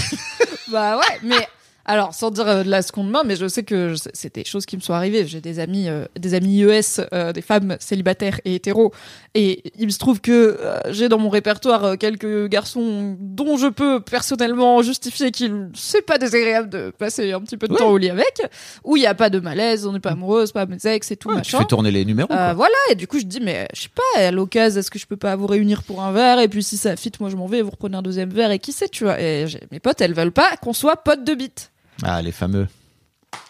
Bah ouais, mais alors sans dire euh, de la seconde main, mais je sais que je- c'est des choses qui me sont arrivées. J'ai des amis, euh, des amis IES, euh, des femmes célibataires et hétéros, et il se trouve que euh, j'ai dans mon répertoire euh, quelques garçons dont je peux personnellement justifier qu'il c'est pas désagréable de passer un petit peu de Ouais. temps au lit avec, où il y a pas de malaise, on n'est pas amoureuse, pas mes ex et tout Tu machin. fais tourner les numéros. Euh, voilà, et du coup, je dis, mais je sais pas, à l'occasion, est-ce que je peux pas vous réunir pour un verre? Et puis, si ça fit, moi je m'en vais, vous reprenez un deuxième verre, et qui sait, tu vois. Et j'ai- mes potes, elles veulent pas qu'on soit potes de bite. Ah les fameux.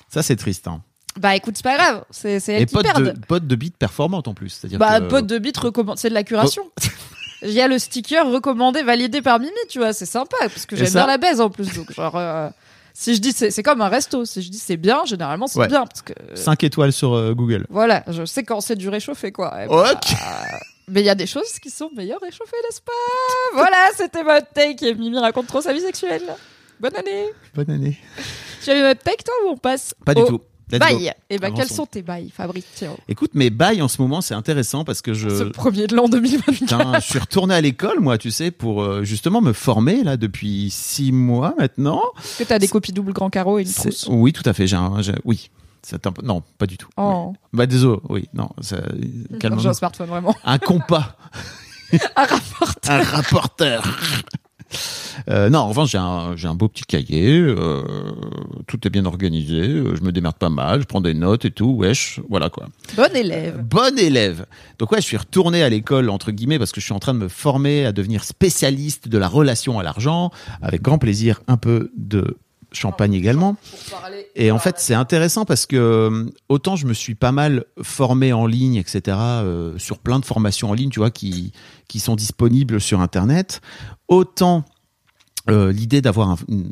Ça c'est triste. Hein. Bah écoute, c'est pas grave, c'est c'est elles Et qui potes de, perdent. potes de beat performantes en plus. C'est-à-dire Bah, que- potes de bite recommande, c'est de la curation. Il y a le sticker recommandé, validé par Mimi, tu vois, c'est sympa, parce que Et j'aime ça bien la baise en plus. Donc, genre, euh, si je dis, c'est c'est comme un resto, si je dis c'est bien, généralement c'est Ouais. bien, parce que. 5 étoiles sur euh, Google. Voilà, je sais quand c'est du réchauffé, quoi. Et Ok. bah, Mais il y a des choses qui sont meilleures réchauffées, n'est-ce pas? Voilà, c'était votre take. Et Mimi raconte trop sa vie sexuelle. Bonne année. Bonne année. Tu as eu votre take, toi, ou on passe Pas du au tout. Let's. Bail. Et ben, quels Avançons. sont tes bails, Fabrice Écoute, mes bails en ce moment, c'est intéressant parce que je. Ce premier de l'an 2024. Putain, je suis retourné à l'école, moi, tu sais, pour euh, justement me former là depuis six mois maintenant. Est-ce que t'as des copies double grand carreau et une trousse Oui, tout à fait. J'ai un, oui. Un non, pas du tout. Oh. Oui. Bah désolé. Oui, non. Ça... J'ai calme-nous. un smartphone, vraiment. Un compas, Un rapport. un rapporteur. Euh, non, en revanche, j'ai un, beau petit cahier. euh, tout est bien organisé. euh, Je me démerde pas mal. Je prends des notes et tout. Wesh, voilà quoi. Bon élève. Bon élève. Donc ouais, je suis retourné à l'école entre guillemets parce que je suis en train de me former à devenir spécialiste de la relation à l'argent, avec grand plaisir un peu de champagne également. Et en fait, c'est intéressant parce que autant je me suis pas mal formé en ligne, etc., euh, sur plein de formations en ligne, tu vois, qui qui sont disponibles sur Internet, autant euh, l'idée d'avoir un- une,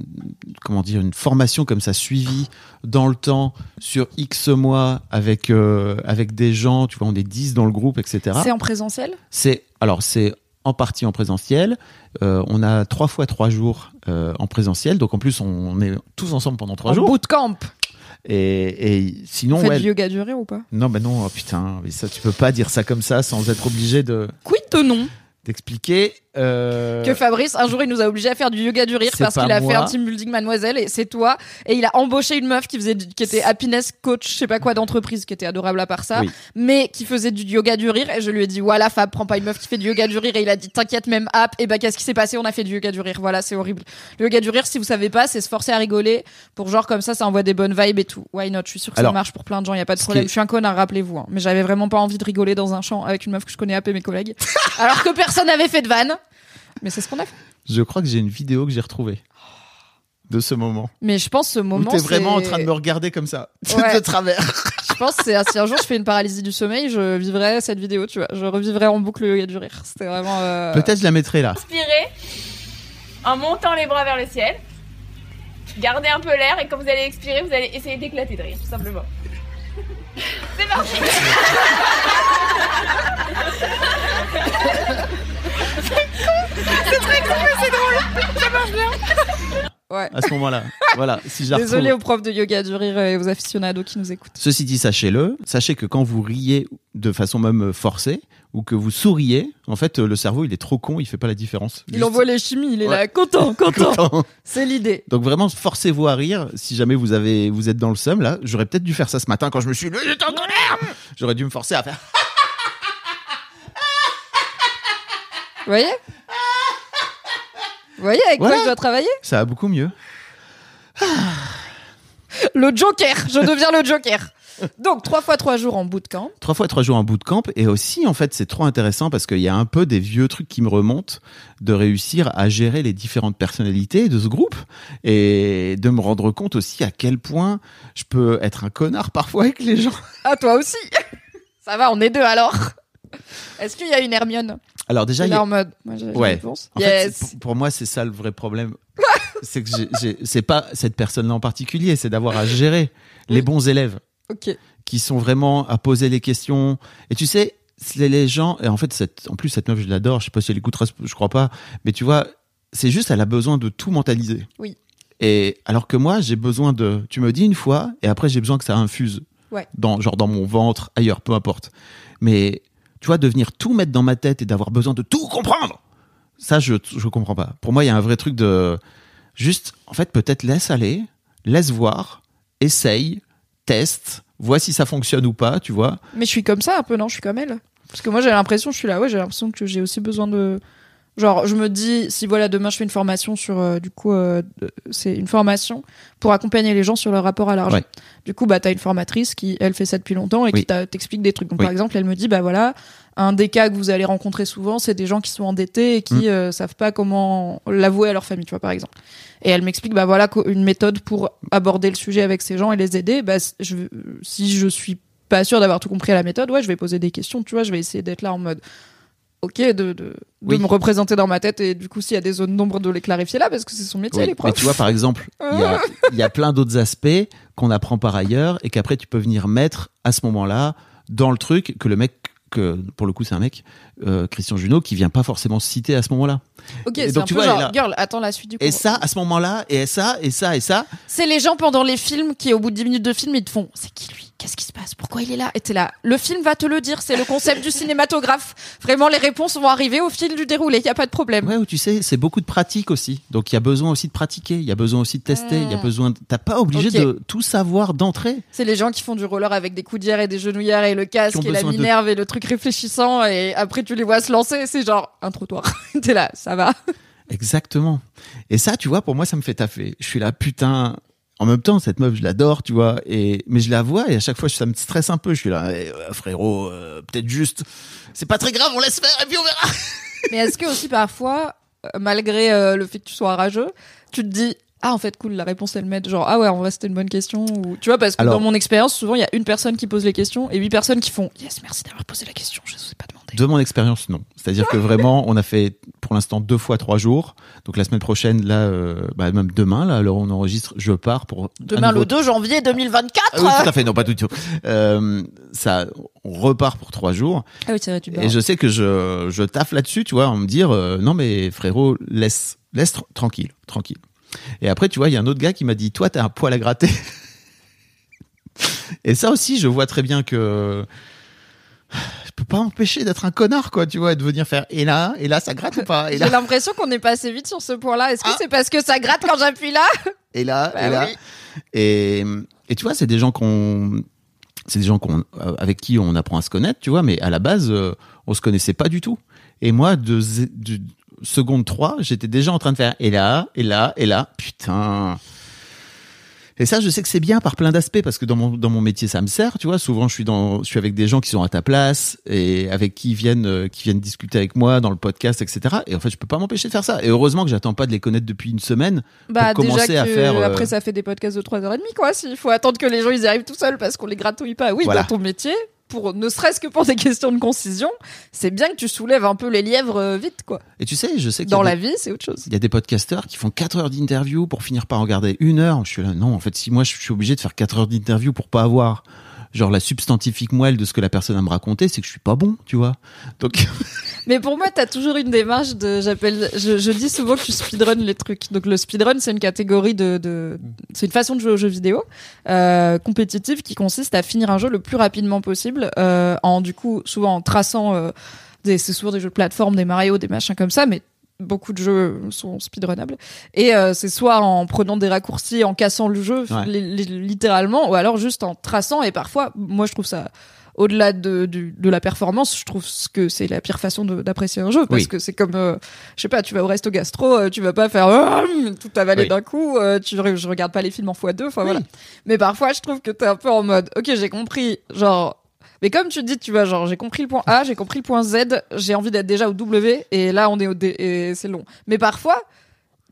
comment dire une formation comme ça suivie dans le temps sur X mois avec euh, avec des gens, tu vois, on est 10 dans le groupe, etc. C'est en présentiel? C'est alors c'est en partie en présentiel. Euh, on a trois fois trois jours en présentiel, donc en plus on est tous ensemble pendant trois En jours. bootcamp. Et, et sinon, Faites ouais, du yoga duré ou pas? Non, bah non, oh putain, mais ça tu peux pas dire ça comme ça sans être obligé de Quid de non? D'expliquer. euh, que Fabrice, un jour, il nous a obligé à faire du yoga du rire parce qu'il a moi. fait un team building mademoiselle et c'est toi. Et il a embauché une meuf qui faisait, du- qui était happiness coach, je sais pas quoi d'entreprise, qui était adorable à part ça, Oui. mais qui faisait du yoga du rire. Et je lui ai dit, voilà, Fab, prends pas une meuf qui fait du yoga du rire. Et il a dit, t'inquiète, même app. Et bah, qu'est-ce qui s'est passé? On a fait du yoga du rire. Voilà, c'est horrible. Le yoga du rire, si vous savez pas, c'est se forcer à rigoler pour genre comme ça, ça envoie des bonnes vibes et tout. Why not? Je suis sûre que Alors, ça marche pour plein de gens, y a pas de problème. qui Je suis un connard, rappelez-vous. hein. Mais j'avais vraiment pas envie de rigoler dans un champ avec une meuf que je connais à mes collègues. Alors que personne n'avait fait de vanne. Mais c'est ce qu'on a fait. Je crois que j'ai une vidéo que j'ai retrouvée de ce moment. Mais je pense ce Où moment. t'es vraiment en train de me regarder comme ça, Ouais. de travers. Je pense que c'est si un jour je fais une paralysie du sommeil, je vivrai cette vidéo, tu vois. Je revivrai en boucle le yoga du rire. C'était vraiment. euh, Peut-être je la mettrai là. Inspirez en montant les bras vers le ciel. Gardez un peu l'air et quand vous allez expirer, vous allez essayer d'éclater de rire, tout simplement. C'est parti Ouais. À ce moment-là, voilà. Si Désolé retrouve. aux profs de yoga du rire et aux aficionados qui nous écoutent. Ceci dit, sachez-le, sachez que quand vous riez de façon même forcée ou que vous souriez, en fait, le cerveau il est trop con, il fait pas la différence. Il Juste- envoie les chimies, il est Ouais. là, content, content. Content. C'est l'idée. Donc vraiment, forcez-vous à rire. Si jamais vous avez, vous êtes dans le seum là, j'aurais peut-être dû faire ça ce matin quand je me suis levé, j'étais en colère. J'aurais dû me forcer à faire. Vous voyez Vous voyez avec Voilà. quoi je dois travailler Ça va beaucoup mieux. Le Joker Je deviens le Joker Donc, trois fois trois jours en bootcamp. trois fois trois jours en bootcamp et aussi en fait c'est trop intéressant parce qu'il y a un peu des vieux trucs qui me remontent de réussir à gérer les différentes personnalités de ce groupe et de me rendre compte aussi à quel point je peux être un connard parfois avec les gens. Ah, toi aussi Ça va, on est deux alors. Est-ce qu'il y a une Hermione Alors déjà il y a- en mode. Moi, Ouais. En yes. pour- moi, c'est ça le vrai problème. c'est que c'est pas cette personne-là en particulier, c'est d'avoir à gérer les bons élèves qui sont vraiment à poser les questions. Et tu sais, c'est les gens, et en fait, cette, en plus, cette meuf, je l'adore, je sais pas si elle écoutera, je crois pas, mais tu vois, c'est juste, elle a besoin de tout mentaliser. Oui. Et alors que moi, j'ai besoin de, tu me dis une fois, et après, j'ai besoin que ça infuse. Ouais. Dans, genre dans mon ventre, ailleurs, peu importe. Mais, tu de venir tout mettre dans ma tête et d'avoir besoin de tout comprendre, ça, je, je comprends pas. Pour moi, il y a un vrai truc de, juste, en fait, peut-être laisse aller, laisse voir, essaye, teste, vois si ça fonctionne ou pas, tu vois. Mais je suis comme ça un peu, non? Je suis comme elle. Parce que moi, j'ai l'impression, je suis là, ouais, j'ai l'impression que j'ai aussi besoin de. Genre, je me dis, si voilà, demain je fais une formation sur, euh, du coup, euh, c'est une formation pour accompagner les gens sur leur rapport à l'argent. Ouais. Du coup, bah, t'as une formatrice qui, elle, fait ça depuis longtemps et Oui. qui t'explique des trucs. Donc, Oui. par exemple, elle me dit, bah voilà, un des cas que vous allez rencontrer souvent, c'est des gens qui sont endettés et qui Mm. euh, savent pas comment l'avouer à leur famille, tu vois, par exemple. Et elle m'explique, bah voilà, une méthode pour aborder le sujet avec ces gens et les aider. Bah, je, si je suis pas sûr d'avoir tout compris à la méthode, ouais, je vais poser des questions, tu vois, je vais essayer d'être là en mode, ok, de, de, me représenter dans ma tête et du coup, s'il y a des zones d'ombre, de les clarifier là, parce que c'est son métier, Oui. les Mais profs. tu vois, par exemple, il y a, il y a plein d'autres aspects qu'on apprend par ailleurs et qu'après tu peux venir mettre à ce moment-là dans le truc que le mec, que pour le coup c'est un mec, euh, Christian Junot, qui vient pas forcément citer à ce moment-là. ok, et c'est un tu peu vois, genre, girl, attends la suite du Et cours. ça, à ce moment-là, et ça, et ça, et ça, C'est les gens pendant les films qui, au bout de 10 minutes de film, ils te font C'est qui lui? Qu'est-ce qui se passe? Pourquoi il est là? Et t'es là. Le film va te le dire, c'est le concept du cinématographe. Vraiment, les réponses vont arriver au fil du déroulé, il y a pas de problème. Ouais, ou tu sais, c'est beaucoup de pratique aussi. Donc il y a besoin aussi de pratiquer, il y a besoin aussi de tester, il y a Mm. besoin. De... T'as pas obligé de tout savoir d'entrée. C'est les gens qui font du roller avec des coudières et des genouillères et le casque et la de- minerve et le truc réfléchissant et après tu les vois se lancer, c'est genre un trottoir. T'es là, ça va. Exactement. Et ça, tu vois, pour moi, ça me fait taffer. Je suis là, putain. En même temps, cette meuf, je l'adore, tu vois. Et mais je la vois et à chaque fois, ça me stresse un peu. Je suis là, eh, euh, frérot, euh, peut-être juste. C'est pas très grave, on laisse faire et puis on verra. Mais est-ce que aussi parfois, euh, malgré euh, le fait que tu sois rageux, tu te dis ah en fait cool la réponse elle m'aide genre ah ouais en vrai c'était une bonne question ou tu vois parce que Alors- dans mon expérience souvent il y a une personne qui pose les questions et huit personnes qui font yes merci d'avoir posé la question je ne vous ai pas demandé. De mon expérience, non. C'est-à-dire que vraiment, on a fait pour l'instant deux fois trois jours. Donc la semaine prochaine, là, euh, bah, même demain, là, alors on enregistre, je pars pour. Demain nouveau- le 2 janvier 2024. Ah oui, tout à fait, non, pas du tout. Euh, ça, on repart pour trois jours. Ah oui c'est vrai tu Et je sais que je, je taffe là-dessus, tu vois, en me dire, euh, non mais frérot, laisse, laisse tr- tranquille, tranquille. Et après, tu vois, il y a un autre gars qui m'a dit, toi, t'as un poil à gratter. Et ça aussi, je vois très bien que je peux pas empêcher d'être un connard, quoi, tu vois, et de venir faire, et là, et là, ça gratte ou pas, J'ai l'impression qu'on est passé vite sur ce point-là. Est-ce que Ah. c'est parce que ça gratte quand j'appuie là? Et là, Bah et là. oui. Et, et tu vois, c'est des gens qu'on, c'est des gens qu'on, euh, avec qui on apprend à se connaître, tu vois, mais à la base, euh, on se connaissait pas du tout. Et moi, de seconde 3, j'étais déjà en train de faire, et là, et là, et là, putain. Et ça, je sais que c'est bien par plein d'aspects parce que dans mon dans mon métier, ça me sert. Tu vois, souvent, je suis dans, je suis avec des gens qui sont à ta place et avec qui viennent euh, qui viennent discuter avec moi dans le podcast, etc. Et en fait, je peux pas m'empêcher de faire ça. Et heureusement que j'attends pas de les connaître depuis une semaine Bah pour commencer à faire. euh, après ça fait des podcasts de 3h30 quoi. S'il faut attendre que les gens ils arrivent tout seuls parce qu'on les gratouille pas. Oui, Voilà. dans ton métier, pour ne serait-ce que pour des questions de concision, c'est bien que tu soulèves un peu les lièvres euh, vite quoi. Et tu sais, je sais que Dans la vie, c'est autre chose. Il y a des podcasteurs qui font 4 heures d'interview pour finir par regarder une heure. Je suis là, non, en fait, si moi je suis obligé de faire 4 heures d'interview pour pas avoir genre la substantifique moelle de ce que la personne a me raconter, c'est que je suis pas bon, tu vois. Donc, Mais pour moi, t'as toujours une démarche de. J'appelle. Je, dis souvent que tu speedrun les trucs. Donc le speedrun, c'est une catégorie de. c'est une façon de jouer aux jeux vidéo euh, compétitive qui consiste à finir un jeu le plus rapidement possible, euh, en du coup souvent en traçant. Euh, c'est souvent des jeux de plateforme, des Mario, des machins comme ça, mais beaucoup de jeux sont speedrunnables. Et euh, c'est soit en prenant des raccourcis, en cassant le jeu, Ouais. littéralement, ou alors juste en traçant. Et parfois, moi, je trouve ça au-delà de, du- de la performance, je trouve que c'est la pire façon de- d'apprécier un jeu parce Oui. que c'est comme, euh, je sais pas, tu vas au resto gastro, euh, tu vas pas faire euh, tout avaler Oui. d'un coup, euh, tu je regarde pas les films en fois deux, enfin voilà. Mais parfois, je trouve que t'es un peu en mode, ok, j'ai compris, genre. Mais comme tu dis, tu vois, genre, j'ai compris le point A, j'ai compris le point Z, j'ai envie d'être déjà au W, et là, on est au D, et c'est long. Mais parfois,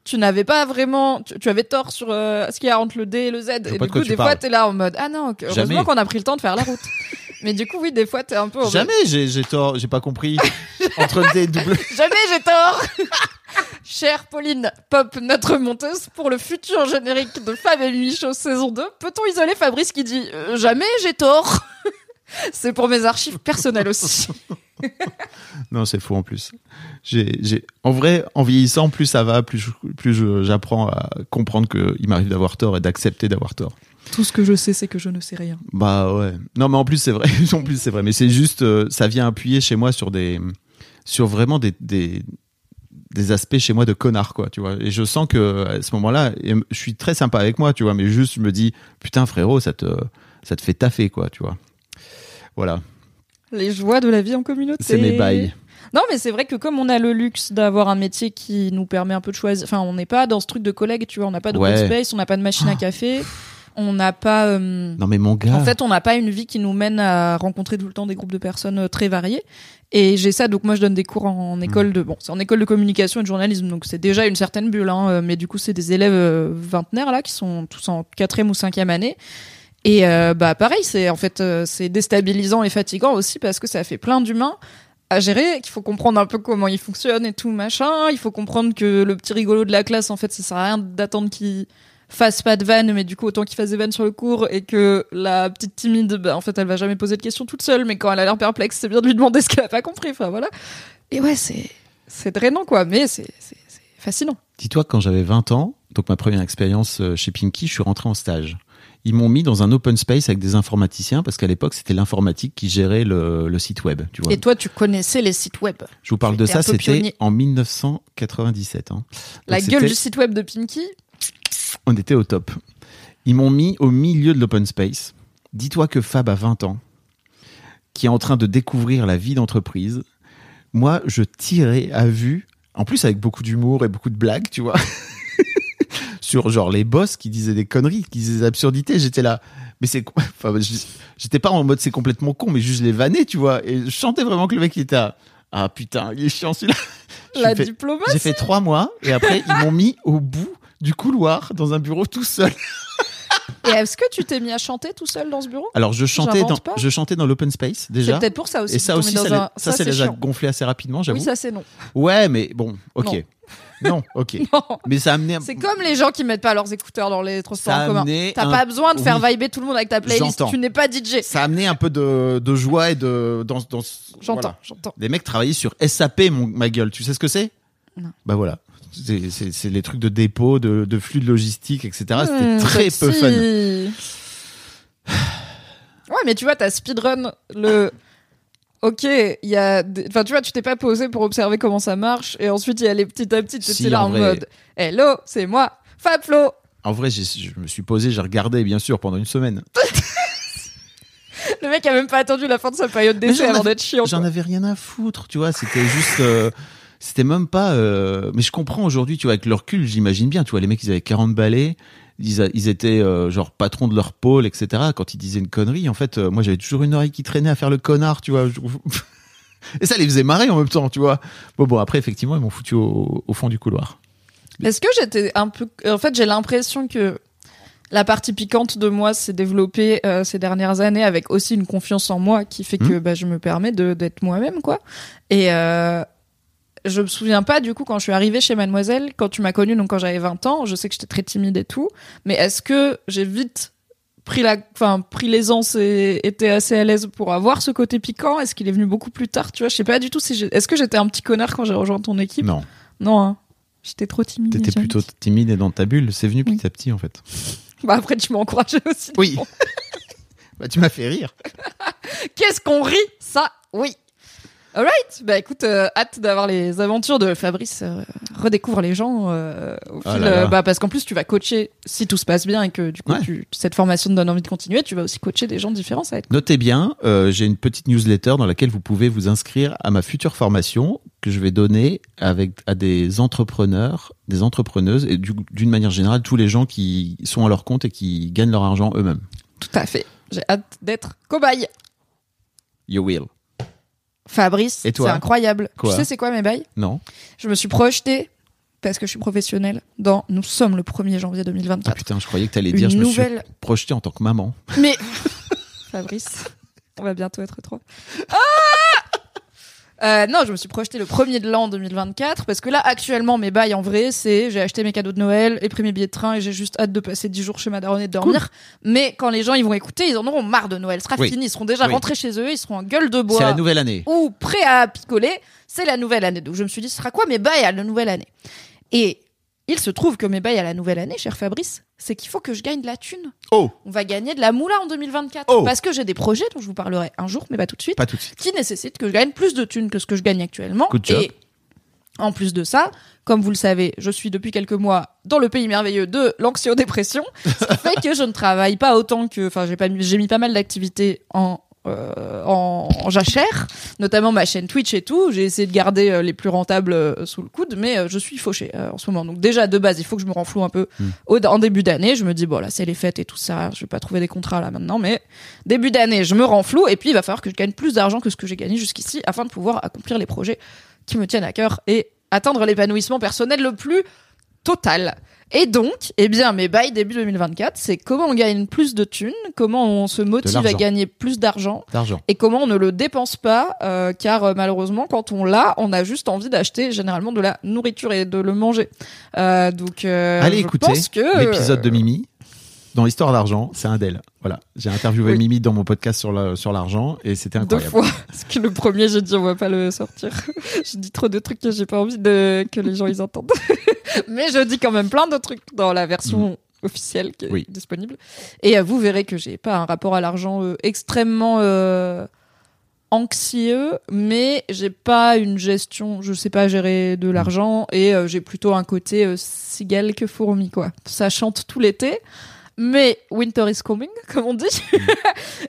tu n'avais pas vraiment, tu, tu avais tort sur euh, ce qu'il y a entre le D et le Z. Et du de coup, des fois, t'es là en mode, ah non, heureusement qu'on a pris le temps de faire la route. Mais du coup, oui, des fois, t'es un peu en Jamais j'ai j'ai tort, j'ai pas compris. Entre D et W. Jamais j'ai tort Chère Pauline Pop, notre monteuse, pour le futur générique de Fab et Michaud saison 2, peut-on isoler Fabrice qui dit euh, Jamais j'ai tort? C'est pour mes archives personnelles aussi. Non, c'est faux en plus. J'ai, j'ai, en vrai, en vieillissant, plus ça va, plus, plus j'apprends à comprendre qu'il m'arrive d'avoir tort et d'accepter d'avoir tort. Tout ce que je sais, c'est que je ne sais rien. Bah ouais. Non, mais en plus c'est vrai. en plus c'est vrai. Mais c'est juste, euh, ça vient appuyer chez moi sur des, sur vraiment des, des, des aspects chez moi de connard quoi. Tu vois. Et je sens que à ce moment-là, je suis très sympa avec moi, tu vois. Mais juste, je me dis, putain frérot, ça te, ça te fait taffer quoi, tu vois. Voilà. Les joies de la vie en communauté. C'est mes bails. Non, mais c'est vrai que comme on a le luxe d'avoir un métier qui nous permet un peu de choisir, enfin, on n'est pas dans ce truc de collègue, tu vois, on n'a pas de Ouais. space, on n'a pas de machine à café, on n'a pas. euh, Non mais mon gars. En fait, on n'a pas une vie qui nous mène à rencontrer tout le temps des groupes de personnes euh, très variés. Et j'ai ça, donc moi je donne des cours en, en école de bon, c'est en école de communication et de journalisme, donc c'est déjà une certaine bulle. Hein, euh, mais du coup, c'est des élèves vingtenaires là qui sont tous en quatrième ou cinquième année. Et euh, bah pareil, c'est en fait euh, c'est déstabilisant et fatigant aussi parce que ça fait plein d'humains à gérer, qu'il faut comprendre un peu comment ils fonctionnent et tout machin. Il faut comprendre que le petit rigolo de la classe, en fait, ça sert à rien d'attendre qu'il fasse pas de vannes, mais du coup autant qu'il fasse des vannes sur le cours et que la petite timide, bah, en fait, elle va jamais poser de questions toute seule, mais quand elle a l'air perplexe, c'est bien de lui demander ce qu'elle a pas compris. Enfin voilà. Et ouais, c'est c'est drainant quoi, mais c'est fascinant. Dis-toi quand j'avais 20 ans, donc ma première expérience euh, chez Pinky, je suis rentré en stage. Ils m'ont mis dans un open space avec des informaticiens parce qu'à l'époque c'était l'informatique qui gérait le, le site web. Tu vois. Et toi, tu connaissais les sites web. Je vous parle de ça, c'était en 1997. hein. La gueule du site web de Pinky. On était au top. Ils m'ont mis au milieu de l'open space. Dis-toi que Fab a 20 ans, qui est en train de découvrir la vie d'entreprise. Moi, je tirais à vue, en plus avec beaucoup d'humour et beaucoup de blagues, tu vois, sur genre les boss qui disaient des conneries, qui disaient des absurdités. J'étais là, mais c'est quoi Enfin, j'étais pas en mode c'est complètement con, mais juste les vannais, tu vois. Et je sentais vraiment que le mec il était à, ah putain, il est chiant celui-là. La fait- diplomatie. J'ai fait trois mois et après ils m'ont mis au bout du couloir dans un bureau tout seul. Et est-ce que tu t'es mis à chanter tout seul dans ce bureau? Alors je chantais dans, pas. je chantais dans l'open space C'est déjà. peut-être pour ça aussi. Et ça aussi, ça, un- ça, assez rapidement, j'avoue. Oui, ça c'est non. Ouais, mais bon, ok. Non, ok. Non. Mais ça a amené. un- C'est comme les gens qui mettent pas leurs écouteurs dans les transports en commun. T'as un- pas besoin de faire Oui. vibrer tout le monde avec ta playlist. Tu n'es pas DJ. Ça a amené un peu de, de joie et de dans, dans J'entends, voilà. j'entends. Les mecs travaillaient sur SAP, mon, ma gueule. Tu sais ce que c'est? Non. Bah voilà. C'est- les trucs de dépôt, de, de flux de logistique, etc. C'était Hmm, très peu fun. Ouais, mais tu vois, t'as speedrun le. Ok, il y a. des- Enfin, tu vois, tu t'es pas posé pour observer comment ça marche, et ensuite il y a les petit à petit, tu Si, là en en vrai. mode Hello, c'est moi, Fabflo En vrai, je me suis posé, j'ai regardé, bien sûr, pendant une semaine. Le mec a même pas attendu la fin de sa période d'essai avant d'être chiant. J'en avais rien à foutre, tu vois. C'était juste. euh, c'était même pas. euh, mais je comprends aujourd'hui, tu vois, avec le recul, j'imagine bien, tu vois, les mecs, ils avaient 40 balais. Ils, étaient euh, genre patrons de leur pôle, etc. Quand ils disaient une connerie, en fait, euh, moi j'avais toujours une oreille qui traînait à faire le connard, tu vois. Et ça les faisait marrer en même temps, tu vois. Bon, bon, après, effectivement, ils m'ont foutu au, au fond du couloir. Est-ce que j'étais un peu. En fait, j'ai l'impression que la partie piquante de moi s'est développée euh, ces dernières années avec aussi une confiance en moi qui fait que bah, je me permets d'être moi-même, quoi. Et euh, je me souviens pas, du coup, quand je suis arrivée chez Mademoiselle, quand tu m'as connue, donc quand j'avais 20 ans, je sais que j'étais très timide et tout, mais est-ce que j'ai vite pris la enfin pris l'aisance et était assez à l'aise pour avoir ce côté piquant? Est-ce qu'il est venu beaucoup plus tard? Tu vois je sais pas du tout si est-ce que j'étais un petit connard quand j'ai rejoint ton équipe? Non, non hein. j'étais trop timide t'étais plutôt timide et dans ta bulle. C'est venu Oui. petit à petit, en fait. Bah après tu m'as encouragé aussi. Oui. bah, tu m'as fait rire. Qu'est-ce qu'on rit Ça, oui. Alright, bah écoute, euh, hâte d'avoir les aventures de Fabrice. euh, redécouvre les gens euh, au Ah fil, là là. euh, bah parce qu'en plus tu vas coacher si tout se passe bien et que du coup Ouais. tu- cette formation te donne envie de continuer, tu vas aussi coacher des gens différents, ça va être Notez bien, euh, j'ai une petite newsletter dans laquelle vous pouvez vous inscrire à ma future formation que je vais donner avec à des entrepreneurs, des entrepreneuses et du- d'une manière générale tous les gens qui sont à leur compte et qui gagnent leur argent eux-mêmes. tout à fait. J'ai hâte d'être cobaye. You will. Fabrice, c'est incroyable. Quoi tu sais c'est quoi mes bails? Non Je me suis projetée parce que je suis professionnelle dans Nous sommes le 1er janvier Ah 2024. putain, je croyais que t'allais dire je me suis nouvelle projeté en tant que maman. Mais Fabrice, on va bientôt être trois. Ah Euh, non, je me suis projeté le premier de l'an 2024 parce que là, actuellement, mes bails en vrai, c'est j'ai acheté mes cadeaux de Noël et pris mes billets de train et j'ai juste hâte de passer 10 jours chez ma daronne et de dormir. Mais quand les gens ils vont écouter, ils en auront marre de Noël. Ce sera Oui. fini, ils seront déjà Oui. rentrés chez eux, ils seront en gueule de C'est bois la nouvelle année. ou prêts à picoler. C'est la nouvelle année. Donc je me suis dit, ce sera quoi mes bails à la nouvelle année? Et il se trouve que mes bails à la nouvelle année, cher Fabrice, c'est qu'il faut que je gagne de la thune Oh, on va gagner de la moula en 2024. Oh. Parce que j'ai des projets dont je vous parlerai un jour, mais pas tout de suite, pas tout de suite. qui nécessitent que je gagne plus de thunes que ce que je gagne actuellement. Good job. Et en plus de ça, comme vous le savez, je suis depuis quelques mois dans le pays merveilleux de l'anxio-dépression, ce qui fait que je ne travaille pas autant que, enfin, j'ai pas, mis- j'ai mis pas mal d'activités en euh, en, en jachère, notamment ma chaîne Twitch et tout. J'ai essayé de garder euh, les plus rentables euh, sous le coude, mais je suis fauchée euh, en ce moment. Donc déjà de base, il faut que je me renfloue un peu Hmm. au, en début d'année. Je me dis bon là c'est les fêtes et tout ça, je vais pas trouver des contrats là maintenant, mais début d'année je me renfloue et puis il va falloir que je gagne plus d'argent que ce que j'ai gagné jusqu'ici afin de pouvoir accomplir les projets qui me tiennent à cœur et atteindre l'épanouissement personnel le plus total. Et donc, eh bien, mes bails début 2024, c'est comment on gagne plus de thunes, comment on se motive à gagner plus d'argent et comment on ne le dépense pas, euh, car euh, malheureusement, quand on l'a, on a juste envie d'acheter généralement de la nourriture et de le manger. Euh, donc, euh, Allez je écouter pense que l'épisode de Mimi dans l'histoire d'argent, c'est un d'elle. Voilà, j'ai interviewé Oui. Mimi dans mon podcast sur la- sur l'argent et c'était deux incroyable. fois, parce que le premier, j'ai dit on va pas le sortir. j'ai dit trop de trucs que j'ai pas envie de que les gens ils entendent. Mais je dis quand même plein de trucs dans la version officielle qui est Oui. disponible. Et euh, vous verrez que j'ai pas un rapport à l'argent euh, extrêmement euh, anxieux, mais j'ai pas une gestion, je sais pas gérer de l'argent et euh, j'ai plutôt un côté cigale que fourmi quoi. Ça chante tout l'été. Mais winter is coming, comme on dit.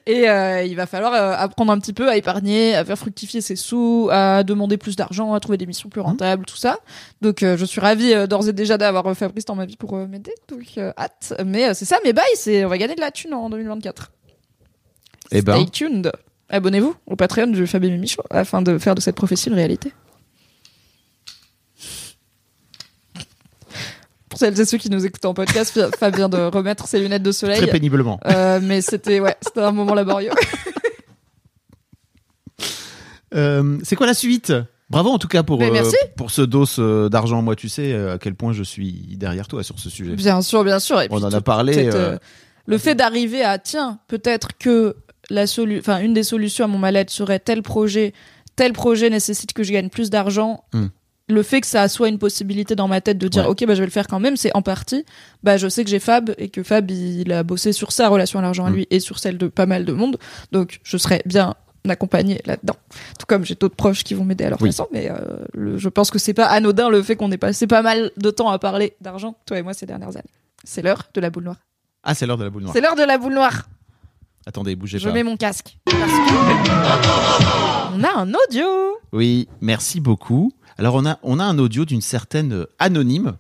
Et euh, il va falloir euh, apprendre un petit peu à épargner, à faire fructifier ses sous, à demander plus d'argent, à trouver des missions plus rentables, tout ça. Donc euh, je suis ravie d'ores et déjà d'avoir Fabrice dans ma vie pour m'aider. Donc hâte. Mais c'est ça, mes bails, c'est on va gagner de la thune en 2024. Eh ben. Stay tuned. Abonnez-vous au Patreon du Fabien Mimi Show afin de faire de cette prophétie une réalité. Pour celles et ceux qui nous écoutent en podcast, Fab vient de remettre ses lunettes de soleil. Très péniblement. Euh, mais c'était ouais, c'était un moment laborieux. Euh, c'est quoi la suite? Bravo en tout cas pour euh, pour ce dos d'argent. Moi, tu sais à quel point je suis derrière toi sur ce sujet. Bien sûr, bien sûr. Et On puis en a parlé, le fait d'arriver à tiens, peut-être que la enfin une des solutions à mon mal-être serait tel projet, tel projet nécessite que je gagne plus d'argent. Hmm. Le fait que ça soit une possibilité dans ma tête de dire Ouais. ok bah je vais le faire quand même, c'est en partie. Bah je sais que j'ai Fab et que Fab il a bossé sur sa relation à l'argent à Hmm. lui et sur celle de pas mal de monde, donc je serais bien accompagnée là-dedans. Tout comme j'ai d'autres proches qui vont m'aider à leur Oui. façon, mais euh, le- je pense que c'est pas anodin le fait qu'on ait passé pas mal de temps à parler d'argent, toi et moi ces dernières années. C'est l'heure de la boule noire. Ah, c'est l'heure de la boule noire. C'est l'heure de la boule noire. Attendez, bougez Je pas. mets mon casque. Parce que on a un audio. Oui, merci beaucoup. Alors on a on a un audio d'une certaine euh, anonyme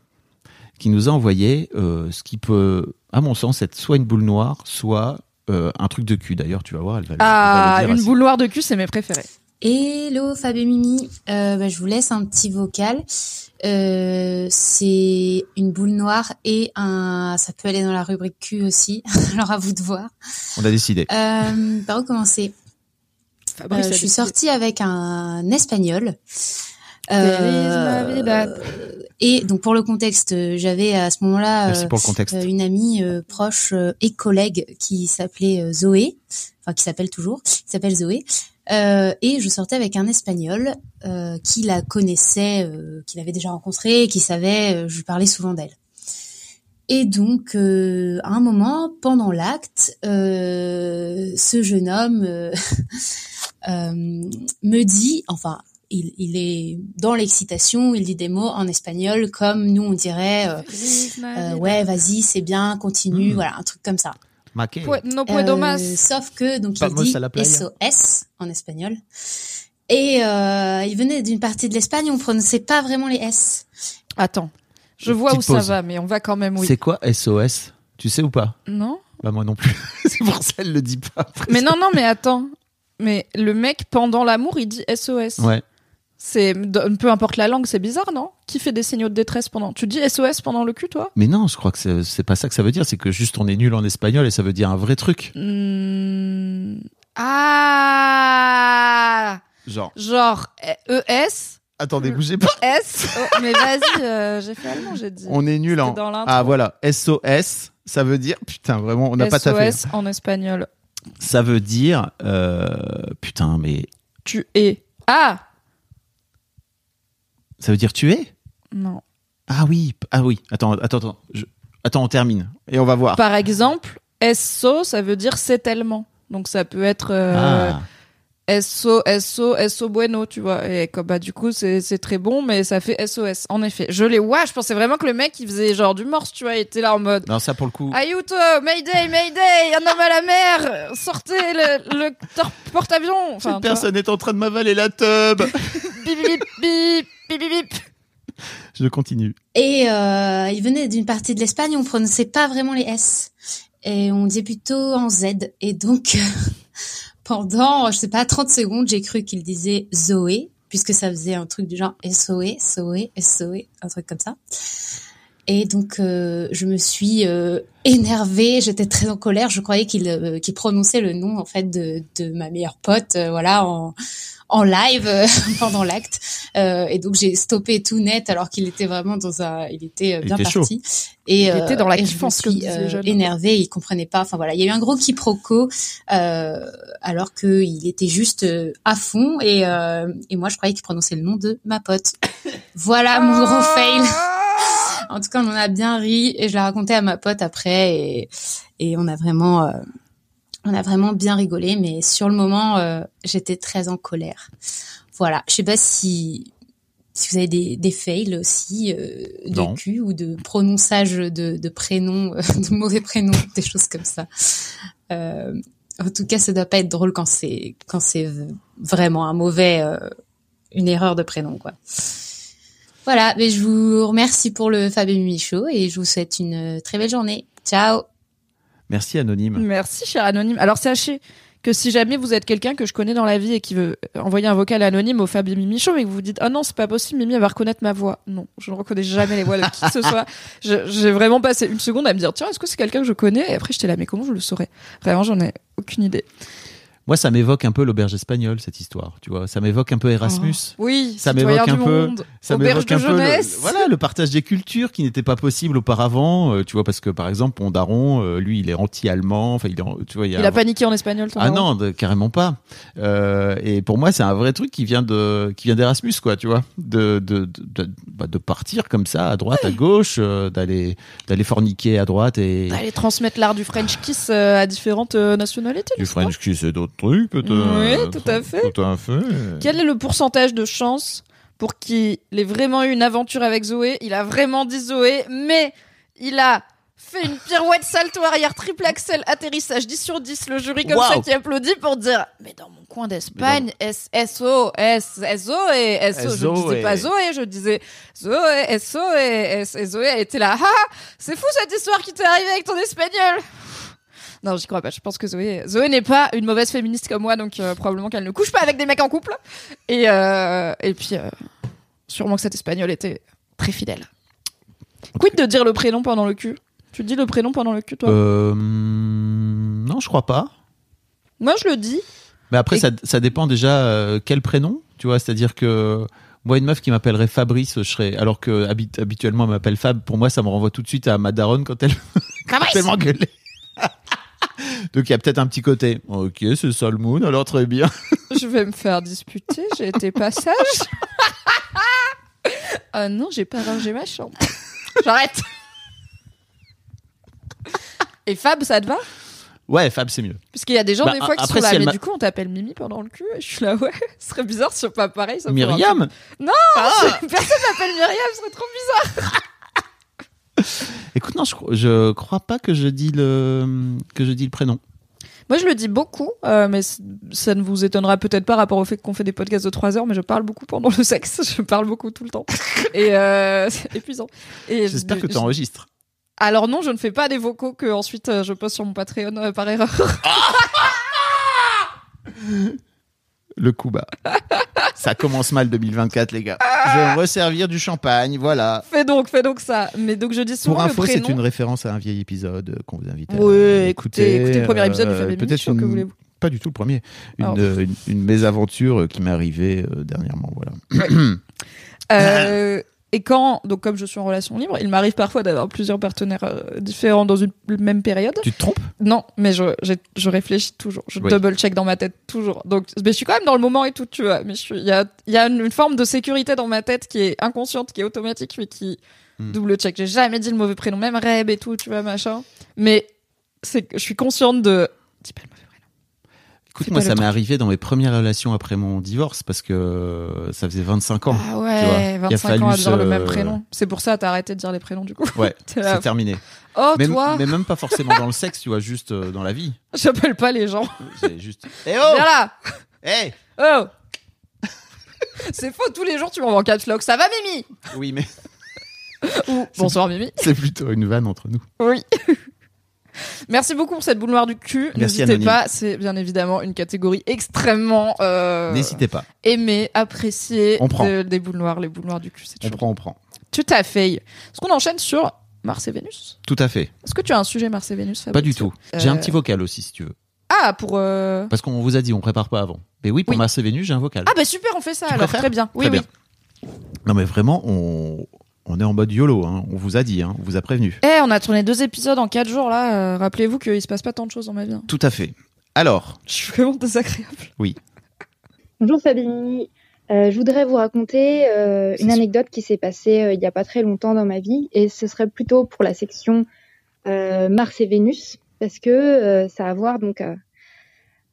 qui nous a envoyé euh, ce qui peut, à mon sens, être soit une boule noire, soit euh, un truc de cul. D'ailleurs, tu vas voir, elle va. le- elle va Ah, le dire une assez- boule noire de cul, c'est mes préférés. Hello Fab et Mimi, euh, bah, je vous laisse un petit vocal. Euh, c'est une boule noire et un, ça peut aller dans la rubrique cul aussi. Alors à vous de voir. On a décidé. Euh, par où commencer? Euh, Je suis sortie avec un espagnol. Feliz Navidad. et donc pour le contexte, euh, j'avais à ce moment-là euh, euh, une amie euh, proche euh, et collègue qui s'appelait euh, Zoé, enfin qui s'appelle toujours, qui s'appelle Zoé. Euh, et je sortais avec un espagnol euh, qui la connaissait, euh, qui l'avait déjà rencontrée, qui savait, euh, je lui parlais souvent d'elle. Et donc, euh, à un moment, pendant l'acte, euh, ce jeune homme euh, euh, me dit, enfin, il, il est dans l'excitation, il dit des mots en espagnol comme nous on dirait, euh, euh, ouais, vas-y, c'est bien, continue, Mm. voilà, un truc comme ça. No puedo Euh, más. sauf que donc il dit. SOS en espagnol. Et euh, il venait d'une partie de l'Espagne où on prononçait pas vraiment les S. Attends, je vois où ça va, mais on va quand même, oui. C'est quoi SOS Tu sais ou pas? Non Bah moi non plus. c'est pour ça elle le dit pas. après. Mais non, non, mais attends. Mais le mec, pendant l'amour, il dit SOS. Ouais. C'est peu importe la langue, c'est bizarre, non? Qui fait des signaux de détresse pendant Tu dis SOS pendant le cul, toi? Mais non, je crois que c'est- pas ça que ça veut dire. C'est que juste on est nul en espagnol et ça veut dire un vrai truc. Hmm. Ah Genre. Genre E ES Attendez, bougez pas. S? Oh, mais vas-y, euh, j'ai fait allemand, j'ai dit. On est nul en. Ah voilà, SOS, ça veut dire putain vraiment, on n'a pas taffé. SOS en espagnol. Ça veut dire euh, putain mais Tu es. Ah ça veut dire tuer? Non. Ah oui, ah oui. Attends, attends, attends. Je- Attends, on termine et on va voir. Par exemple, SO, ça veut dire c'est tellement. Donc ça peut être euh, Ah. SO, SO, SO bueno, tu vois. Et comme, bah, du coup, c'est très bon, mais ça fait SOS. En effet. Je l'ai. Ouais, je pensais vraiment que le mec, il faisait genre du morse, tu vois. Il était là en mode. Non, ça pour le coup. Ayuto, Mayday, Mayday, un homme à la mer, sortez le, le porte-avions. Enfin, Cette tu vois. personne est en train de m'avaler la tub. Bip, bip, bip, bip, bip, bip. Je continue. Et euh, il venait d'une partie de l'Espagne où on prononçait pas vraiment les S. Et on disait plutôt en Z. Et donc, pendant, je sais pas, 30 secondes, j'ai cru qu'il disait Zoé, puisque ça faisait un truc du genre SOE, SOE, SOE, un truc comme ça. Et donc, euh, je me suis euh, énervée, j'étais très en colère. Je croyais qu'il euh, prononçait le nom en fait de, de ma meilleure pote, euh, voilà, en, en live euh, pendant l'acte. Euh, et donc j'ai stoppé tout net alors qu'il était vraiment dans un, il était euh, Il bien était chaud. parti. Et, Il était dans la kiffance, comme euh, énervée, il comprenait pas. Enfin voilà, il y a eu un gros quiproquo euh, alors qu'il était juste à fond et, euh, et moi je croyais qu'il prononçait le nom de ma pote. Voilà mon gros fail. En tout cas, on en a bien ri et je l'ai raconté à ma pote après et, et on a vraiment, euh, on a vraiment bien rigolé. Mais sur le moment, euh, j'étais très en colère. Voilà. Je sais pas si si vous avez des, des fails aussi euh, de Non. cul ou de prononçage de, de prénoms, euh, de mauvais prénoms, des choses comme ça. Euh, en tout cas, ça doit pas être drôle quand c'est quand c'est vraiment un mauvais, euh, une erreur de prénom, quoi. Voilà, mais je vous remercie pour le Fab et Mimi Show et je vous souhaite une très belle journée. Ciao Merci anonyme. Merci, cher anonyme. Alors, sachez que si jamais vous êtes quelqu'un que je connais dans la vie et qui veut envoyer un vocal anonyme au Fab et Mimi Show, mais que vous vous dites, oh non, c'est pas possible, Mimi, elle va reconnaître ma voix. Non, je ne reconnais jamais les voix de qui que ce soit. J'ai vraiment passé une seconde à me dire, tiens, est-ce que c'est quelqu'un que je connais? Et après, j'étais là, mais comment je le saurais? Vraiment, j'en ai aucune idée. Moi, ça m'évoque un peu l'auberge espagnole cette histoire. Tu vois, ça m'évoque un peu Erasmus. Oui, Ça m'évoque un peu- monde, Ça auberge m'évoque de un peu le, jeunesse. voilà le partage des cultures qui n'était pas possible auparavant. euh, tu vois, parce que par exemple, mon daron, euh, lui, il est anti-allemand. Enfin, il est, tu vois, il y a Il a un- paniqué en espagnol, ton Ah non, de- carrément pas. Euh, et pour moi, c'est un vrai truc qui vient de qui vient d'Erasmus, quoi, tu vois, de de, de, bah, de partir comme ça à droite, à gauche, d'aller d'aller forniquer à droite et D'aller transmettre l'art du French kiss à différentes nationalités. du French kiss et d'autres peut-être. Oui, tout à fait. Tout à fait. Quel est le pourcentage de chance pour qu'il ait vraiment eu une aventure avec Zoé? Il a vraiment dit Zoé, mais il a fait une pirouette salto arrière triple axel atterrissage 10 sur 10 le jury comme Wow. ça qui applaudit pour dire mais dans mon coin d'Espagne S SO S SO et SO je SO disais pas Zoé je disais Zoé SO et S et Zoé elle était là ah c'est fou cette histoire qui t'est arrivée avec ton espagnol non, j'y crois pas. Je pense que Zoé, Zoé n'est pas une mauvaise féministe comme moi, donc euh, probablement qu'elle ne couche pas avec des mecs en couple. Et, euh, et puis, euh, sûrement que cet espagnol était très fidèle. Quid de dire le prénom pendant le cul? Tu dis le prénom pendant le cul, toi? Non, je crois pas. Moi, je le dis. Mais après, Et- ça, ça dépend déjà euh, quel prénom, tu vois. C'est-à-dire que moi, une meuf qui m'appellerait Fabrice, je serais, alors que habit- habituellement elle m'appelle Fab, pour moi, ça me renvoie tout de suite à ma daronne quand elle, quand elle m'engueulait. Donc il y a peut-être un petit côté. Ok, c'est ça le moon, alors très bien. Je vais me faire disputer. J'ai été pas sage. Ah non, j'ai pas rangé ma chambre. J'arrête. Et Fab, ça te va? Ouais, Fab, c'est mieux. Parce qu'il y a des gens, Bah, des fois, qui après, sont là, si mais m'a- du coup, on t'appelle Mimi pendant le cul. Et je suis là, ouais, ce serait bizarre si c'est pas pareil. Ça Myriam Non, Ah personne m'appelle Myriam, ce serait trop bizarre. Écoute, non, je, cro- je crois pas que je dis le que je dis le prénom. Moi, je le dis beaucoup, euh, mais ça ne vous étonnera peut-être pas rapport au fait qu'on fait des podcasts de 3 heures, mais je parle beaucoup pendant le sexe. Je parle beaucoup tout le temps. Et euh, c'est épuisant. J'espère je- que tu enregistres. Alors non, je ne fais pas des vocaux que ensuite euh, je poste sur mon Patreon par erreur. Le coup bas. Ça commence mal 2024, les gars. Je vais me resservir du champagne, voilà. fais donc, fais donc ça. Mais donc je dis souvent Pour info, le c'est une référence à un vieil épisode euh, qu'on vous invite à Oui, écouter. écoutez, écoutez le premier épisode Euh, Peut-être que voulez-vous Pas du tout le premier. Une, Alors. euh, une, une mésaventure euh, qui m'est arrivée euh, dernièrement, voilà. Euh, et quand, donc comme je suis en relation libre, il m'arrive parfois d'avoir plusieurs partenaires euh, différents dans une même période. Tu te trompes? Non, mais je, je réfléchis toujours. Je Oui. double check dans ma tête toujours. Donc, mais je suis quand même dans le moment et tout, tu vois. Mais il y a, y a une, une forme de sécurité dans ma tête qui est inconsciente, qui est automatique, mais qui Hmm. double check. J'ai jamais dit le mauvais prénom, même Reb et tout, tu vois, machin. Mais c'est je suis consciente de. Dis pas le. Écoute, moi, ça m'est arrivé dans mes premières relations après mon divorce parce que euh, ça faisait 25 ans. Ah tu vois. ouais, Il a 25 fallu ans à dire le même prénom. C'est pour ça t'as arrêté de dire les prénoms du coup. Ouais, c'est terminé. Oh mais, toi, mais même pas forcément dans le sexe, tu vois, juste euh, dans la vie. j'appelle pas les gens. C'est juste. Eh Viens oh là. Eh Oh. C'est faux, tous les jours tu m'envoies en caps lock. Ça va Mimi? Oui, mais Ou bonsoir Mimi. c'est plutôt une vanne entre nous. Oui. Merci beaucoup pour cette boule noire du cul. N'hésitez pas, c'est bien évidemment une catégorie extrêmement euh, N'hésitez pas. aimée, appréciée On prend. de- des boules noires, les boules noires du cul. C'est On toujours prend, on prend. tout à fait. Est-ce qu'on enchaîne sur Mars et Vénus? Tout à fait. Est-ce que tu as un sujet Mars et Vénus Pas du tout. J'ai un Euh, petit vocal aussi, si tu veux. Ah pour euh, Parce qu'on vous a dit, on prépare pas avant. Mais oui, pour Oui. Mars et Vénus, j'ai un vocal. ah bah super, on fait ça Tu alors préfères très bien. Oui Très oui. bien. Non, mais vraiment, on, on est en mode YOLO. Hein. On vous a dit, hein. on vous a prévenu. Eh, on a tourné deux épisodes en quatre jours là. euh, Rappelez-vous qu'il se passe pas tant de choses dans ma vie. hein. Tout à fait. Alors, Je suis vraiment désagréable. Bonjour Fabien. Euh, je voudrais vous raconter euh, une anecdote qui s'est passée euh, il n'y a pas très longtemps dans ma vie et ce serait plutôt pour la section euh, Mars et Vénus parce que euh, ça a à voir donc euh,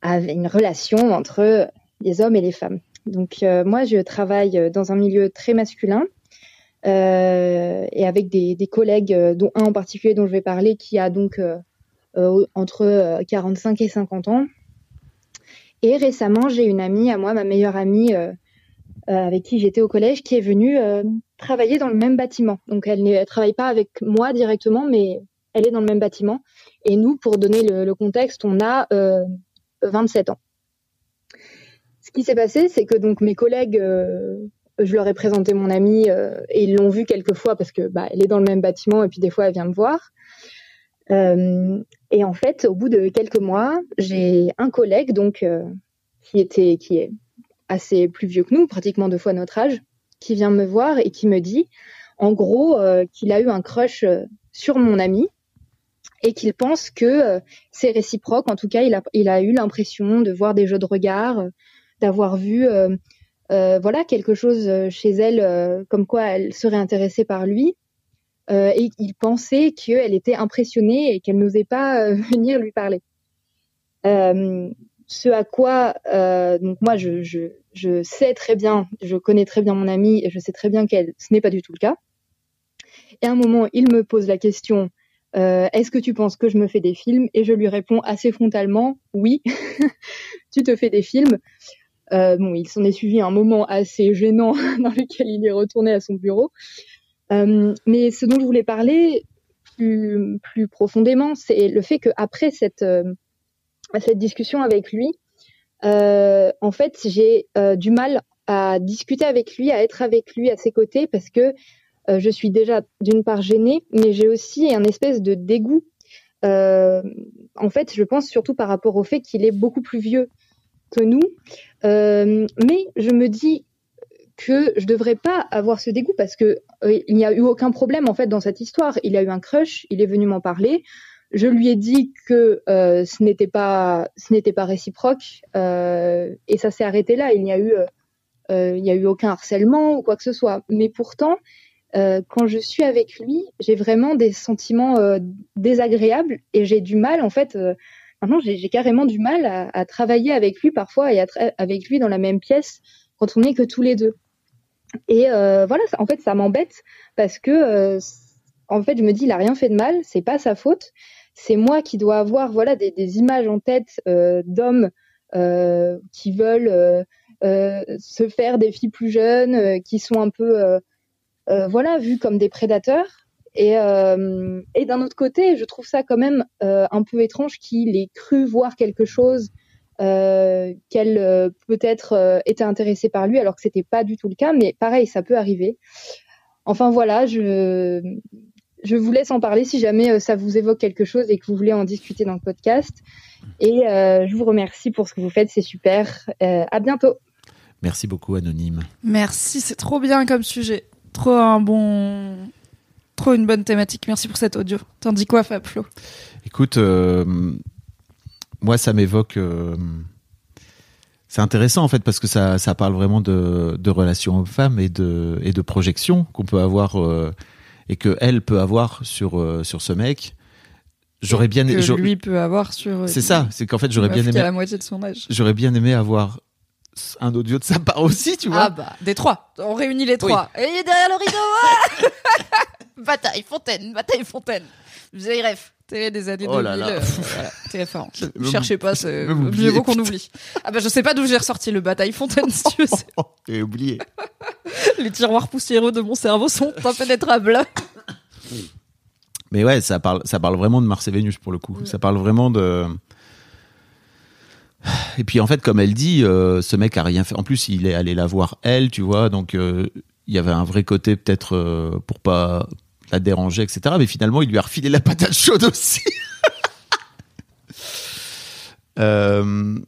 avec une relation entre les hommes et les femmes. Donc euh, moi je travaille dans un milieu très masculin et avec des, collègues euh, dont un en particulier dont je vais parler qui a donc euh, euh, entre euh, 45 et 50 ans. Et récemment, j'ai une amie à moi, ma meilleure amie, euh, euh, avec qui j'étais au collège, qui est venue euh, travailler dans le même bâtiment. Donc, elle ne travaille pas avec moi directement, mais elle est dans le même bâtiment. Et nous, pour donner le, contexte, on a euh, 27 ans. Ce qui s'est passé, c'est que donc mes collègues, euh, je leur ai présenté mon amie euh, et ils l'ont vue quelques fois parce que bah, elle est dans le même bâtiment et puis des fois elle vient me voir. Euh, et en fait, au bout de quelques mois, j'ai un collègue donc euh, qui était qui est assez plus vieux que nous, pratiquement deux fois notre âge, qui vient me voir et qui me dit, en gros, qu'il a eu un crush sur mon ami et qu'il pense que c'est réciproque. En tout cas, il a il a eu l'impression de voir des jeux de regard, d'avoir vu voilà quelque chose euh, chez elle, euh, comme quoi elle serait intéressée par lui. Euh, et il pensait qu'elle était impressionnée et qu'elle n'osait pas euh, venir lui parler. Euh, ce à quoi, euh, donc moi, je, je, sais très bien, je connais très bien mon amie et je sais très bien qu'elle, ce n'est pas du tout le cas. Et à un moment, il me pose la question euh, Est-ce que tu penses que je me fais des films? Et je lui réponds assez frontalement Oui, tu te fais des films. Euh, il s'en est suivi un moment assez gênant dans lequel il est retourné à son bureau. Euh, mais ce dont je voulais parler plus, profondément, c'est le fait qu'après cette, euh, cette discussion avec lui, en fait, j'ai du mal à discuter avec lui, à être avec lui à ses côtés, parce que je suis déjà d'une part gênée, mais j'ai aussi un espèce de dégoût. En fait, je pense surtout par rapport au fait qu'il est beaucoup plus vieux que nous. Euh, mais je me dis que je devrais pas avoir ce dégoût parce que euh, il n'y a eu aucun problème en fait dans cette histoire. Il a eu un crush, il est venu m'en parler. Je lui ai dit que euh, ce n'était pas ce n'était pas réciproque et ça s'est arrêté là. Il n'y a eu il n'y a eu aucun harcèlement ou quoi que ce soit. Mais pourtant, quand je suis avec lui, j'ai vraiment des sentiments désagréables et j'ai du mal en fait. euh, maintenant j'ai carrément du mal à, travailler avec lui parfois et à avec lui dans la même pièce quand on n'est que tous les deux. Et euh, voilà, en fait, ça m'embête parce que, euh, en fait, je me dis, il a rien fait de mal, c'est pas sa faute. C'est moi qui dois avoir, voilà, des, images en tête euh, d'hommes qui veulent se faire des filles plus jeunes, qui sont un peu, voilà, vus comme des prédateurs. Et, euh, et d'un autre côté, je trouve ça quand même euh, un peu étrange qu'il ait cru voir quelque chose euh, qu'elle euh, peut-être euh, était intéressée par lui alors que c'était pas du tout le cas mais pareil ça peut arriver enfin voilà je je vous laisse en parler si jamais euh, ça vous évoque quelque chose et que vous voulez en discuter dans le podcast et euh, je vous remercie pour ce que vous faites c'est super Euh, à bientôt Merci beaucoup, Anonyme. Merci, c'est trop bien comme sujet. Trop un bon. Trop une bonne thématique. Merci pour cet audio. T'en dis quoi, Fab Flo? Écoute, euh, moi, ça m'évoque. euh, c'est intéressant en fait parce que ça, ça parle vraiment de, de relations hommes-femmes et de, et de projections qu'on peut avoir euh, et que elle peut avoir sur, sur ce mec. J'aurais bien Que j'aurais- lui peut avoir sur. C'est ça, c'est qu'en fait j'aurais bien meuf qui a la aimé moitié de son âge. j'aurais bien aimé avoir un audio de sa part aussi, tu vois. Ah bah, des trois. On réunit les trois. Et il est derrière le rideau. bataille Fontaine, bataille Fontaine. Ref. Télé des années Oh 2000. là là. euh, voilà, TF1. Même- Cherchez pas, c'est mieux vaut qu'on oublie. Ah bah je sais pas d'où j'ai ressorti le bataille Fontaine si tu veux. J'ai oublié. Les tiroirs poussiéreux de mon cerveau sont impénétrables. Mais ouais, ça parle, ça parle vraiment de Mars et Vénus pour le coup. Ça parle vraiment de. Et puis en fait, comme elle dit, euh, ce mec a rien fait. En plus, il est allé la voir elle, tu vois. Donc euh, il y avait un vrai côté peut-être euh, pour pas la déranger, etc. Mais finalement, il lui a refilé la patate chaude aussi. Euh,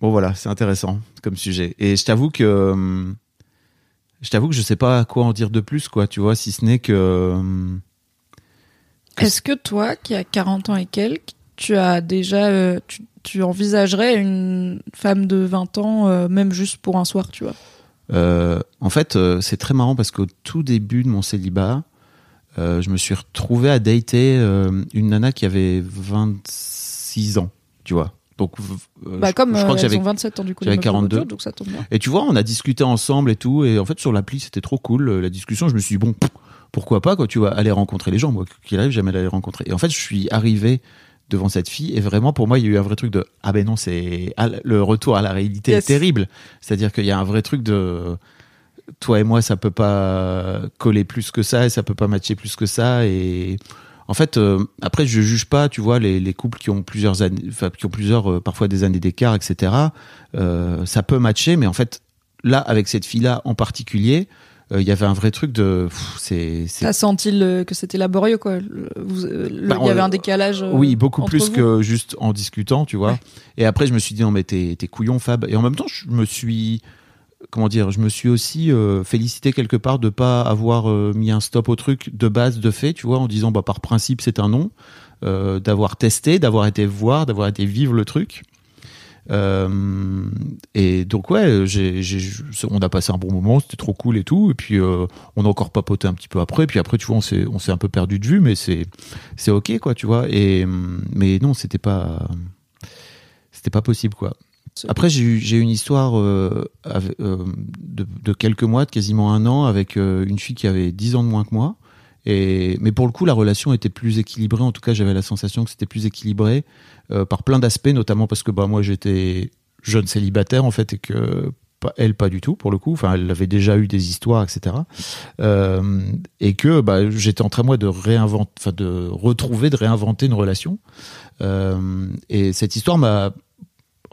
Bon voilà, c'est intéressant comme sujet. Et je t'avoue que je t'avoue sais pas quoi en dire de plus, quoi. Tu vois, si ce n'est que euh, Est-ce que toi, qui as 40 ans et quelques, tu as déjà, tu, envisagerais une femme de 20 ans, même juste pour un soir, tu vois? Euh, en fait, euh, c'est très marrant parce qu'au tout début de mon célibat, euh, je me suis retrouvé à dater une nana qui avait 26 ans, tu vois. Donc, Bah je, comme je crois que j'avais. ont 27 ans du coup. j'avais les meufs de 42. l'audio, donc ça tombe bien. Et tu vois, on a discuté ensemble et tout, et en fait sur l'appli c'était trop cool la discussion. Je me suis dit bon, pourquoi pas quoi, tu vois, aller rencontrer les gens. Moi, qu'il arrive, jamais aller les rencontrer. Et en fait, je suis arrivé devant cette fille et vraiment pour moi il y a eu un vrai truc de ah ben non c'est ah, le retour à la réalité Yes. est terrible. C'est-à-dire qu'il y a un vrai truc de toi et moi ça peut pas coller plus que ça et ça peut pas matcher plus que ça et en fait euh, après je juge pas tu vois les, les couples qui ont plusieurs années qui ont plusieurs euh, parfois des années d'écart etc euh, ça peut matcher mais en fait là avec cette fille là en particulier il y avait un vrai truc de c'est c'est T'as senti le- que c'était laborieux, quoi. Euh, Bah, Il y avait un décalage. euh, oui, beaucoup entre plus vous. que juste en discutant, tu vois. Et après, je me suis dit, non, mais t'es, t'es couillon, Fab. Et en même temps, je me suis, comment dire, je me suis aussi euh, félicité quelque part de pas avoir euh, mis un stop au truc de base, de fait, tu vois, en disant, bah, par principe, c'est un non. Euh, d'avoir testé, d'avoir été voir, d'avoir été vivre le truc. Euh, et donc ouais, on a passé un bon moment, c'était trop cool et tout. Et puis euh, on a encore papoté un petit peu après. Puis après, tu vois, on s'est, on s'est un peu perdu de vue, mais c'est, c'est ok quoi, tu vois. Et mais non, c'était pas, c'était pas possible quoi. Après, j'ai eu, j'ai une histoire euh, de, de quelques mois, de quasiment un an, avec une fille qui avait 10 ans de moins que moi. Mais pour le coup, la relation était plus équilibrée. En tout cas, j'avais la sensation que c'était plus équilibré euh, par plein d'aspects, notamment parce que bah, moi, j'étais jeune célibataire, en fait, et que elle, pas du tout, pour le coup. Enfin, elle avait déjà eu des histoires, etc. Euh, et que bah, j'étais en train, moi, de retrouver, de réinventer une relation. Euh, et cette histoire m'a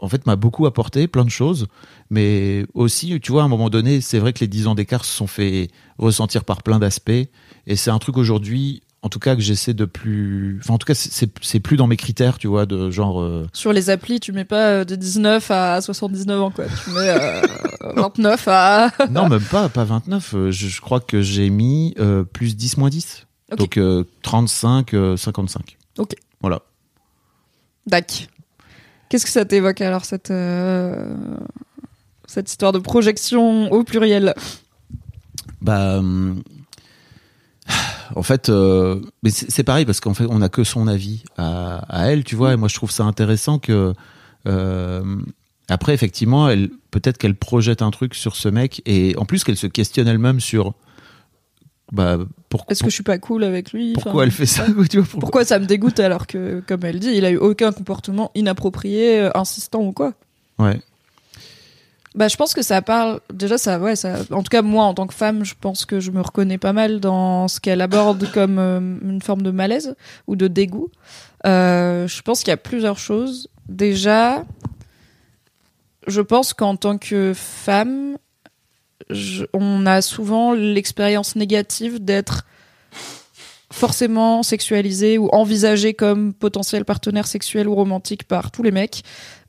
en fait m'a beaucoup apporté plein de choses mais aussi tu vois à un moment donné c'est vrai que les 10 ans d'écart se sont fait ressentir par plein d'aspects et c'est un truc aujourd'hui en tout cas que j'essaie de plus enfin en tout cas c'est- plus dans mes critères tu vois de genre euh, Sur les applis, tu mets pas euh, de 19 à 79 ans, quoi. Tu mets euh, 29 à. non même pas pas 29 euh, je, je crois que j'ai mis euh, plus 10 moins 10 Ok. donc euh, 35 euh, 55 Ok. voilà Dac. Qu'est-ce que ça t'évoque alors, cette, cette histoire de projection au pluriel? Bah, hum, en fait, euh, mais c'est pareil parce qu'en fait, on a que son avis à, à elle, tu vois. Et moi, je trouve ça intéressant que euh, après, effectivement, elle peut-être qu'elle projette un truc sur ce mec et en plus qu'elle se questionne elle-même sur bah pour- Est-ce que je suis pas cool avec lui pourquoi elle fait ça, quoi, tu vois, pour- Pourquoi ça me dégoûte alors que, comme elle dit, il a eu aucun comportement inapproprié, insistant ou quoi Ouais. Bah, je pense que ça parle. Déjà, ça, ouais, ça. En tout cas, moi, en tant que femme, je pense que je me reconnais pas mal dans ce qu'elle aborde comme euh, une forme de malaise ou de dégoût. Euh, je pense qu'il y a plusieurs choses. Déjà, je pense qu'en tant que femme, je- on a souvent l'expérience négative d'être forcément sexualisé ou envisagé comme potentiel partenaire sexuel ou romantique par tous les mecs.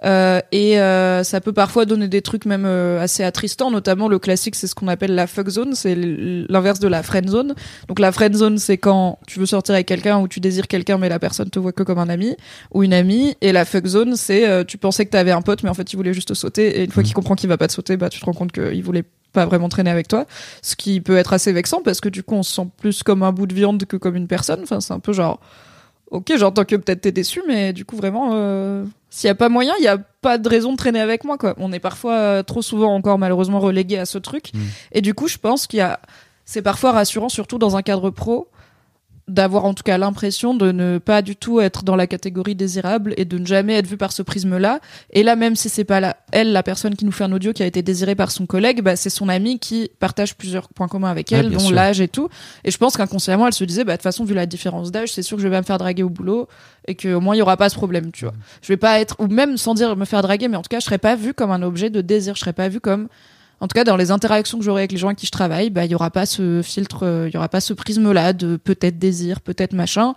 Euh, et euh, ça peut parfois donner des trucs même euh, assez attristants, notamment le classique, c'est ce qu'on appelle la fuck zone, c'est l'inverse de la friend zone. Donc la friend zone, c'est quand tu veux sortir avec quelqu'un ou tu désires quelqu'un mais la personne te voit que comme un ami ou une amie. Et la fuck zone, c'est euh, tu pensais que t'avais un pote mais en fait il voulait juste te sauter et une fois qu'il comprend qu'il va pas te sauter, bah tu te rends compte qu'il voulait pas vraiment traîner avec toi, ce qui peut être assez vexant parce que du coup on se sent plus comme un bout de viande que comme une personne. Enfin c'est un peu genre ok j'entends que peut-être t'es déçu mais du coup vraiment euh, s'il y a pas moyen il y a pas de raison de traîner avec moi quoi. On est parfois euh, trop souvent encore malheureusement relégué à ce truc et du coup je pense qu'il y a c'est parfois rassurant surtout dans un cadre pro d'avoir en tout cas l'impression de ne pas du tout être dans la catégorie désirable et de ne jamais être vu par ce prisme-là. Et là, même si c'est pas la, elle, la personne qui nous fait un audio qui a été désirée par son collègue, bah, c'est son ami qui partage plusieurs points communs avec elle, dont l'âge et tout. Et je pense qu'inconsciemment, elle se disait, bah, de toute façon, vu la différence d'âge, c'est sûr que je vais pas me faire draguer au boulot et qu'au moins il y aura pas ce problème, tu vois. Je vais pas être, ou même sans dire me faire draguer, mais en tout cas, je serais pas vue comme un objet de désir. Je serais pas vue comme, en tout cas, dans les interactions que j'aurai avec les gens avec qui je travaille, bah, il y aura pas ce filtre, euh, il y aura pas ce prisme-là de peut-être désir, peut-être machin.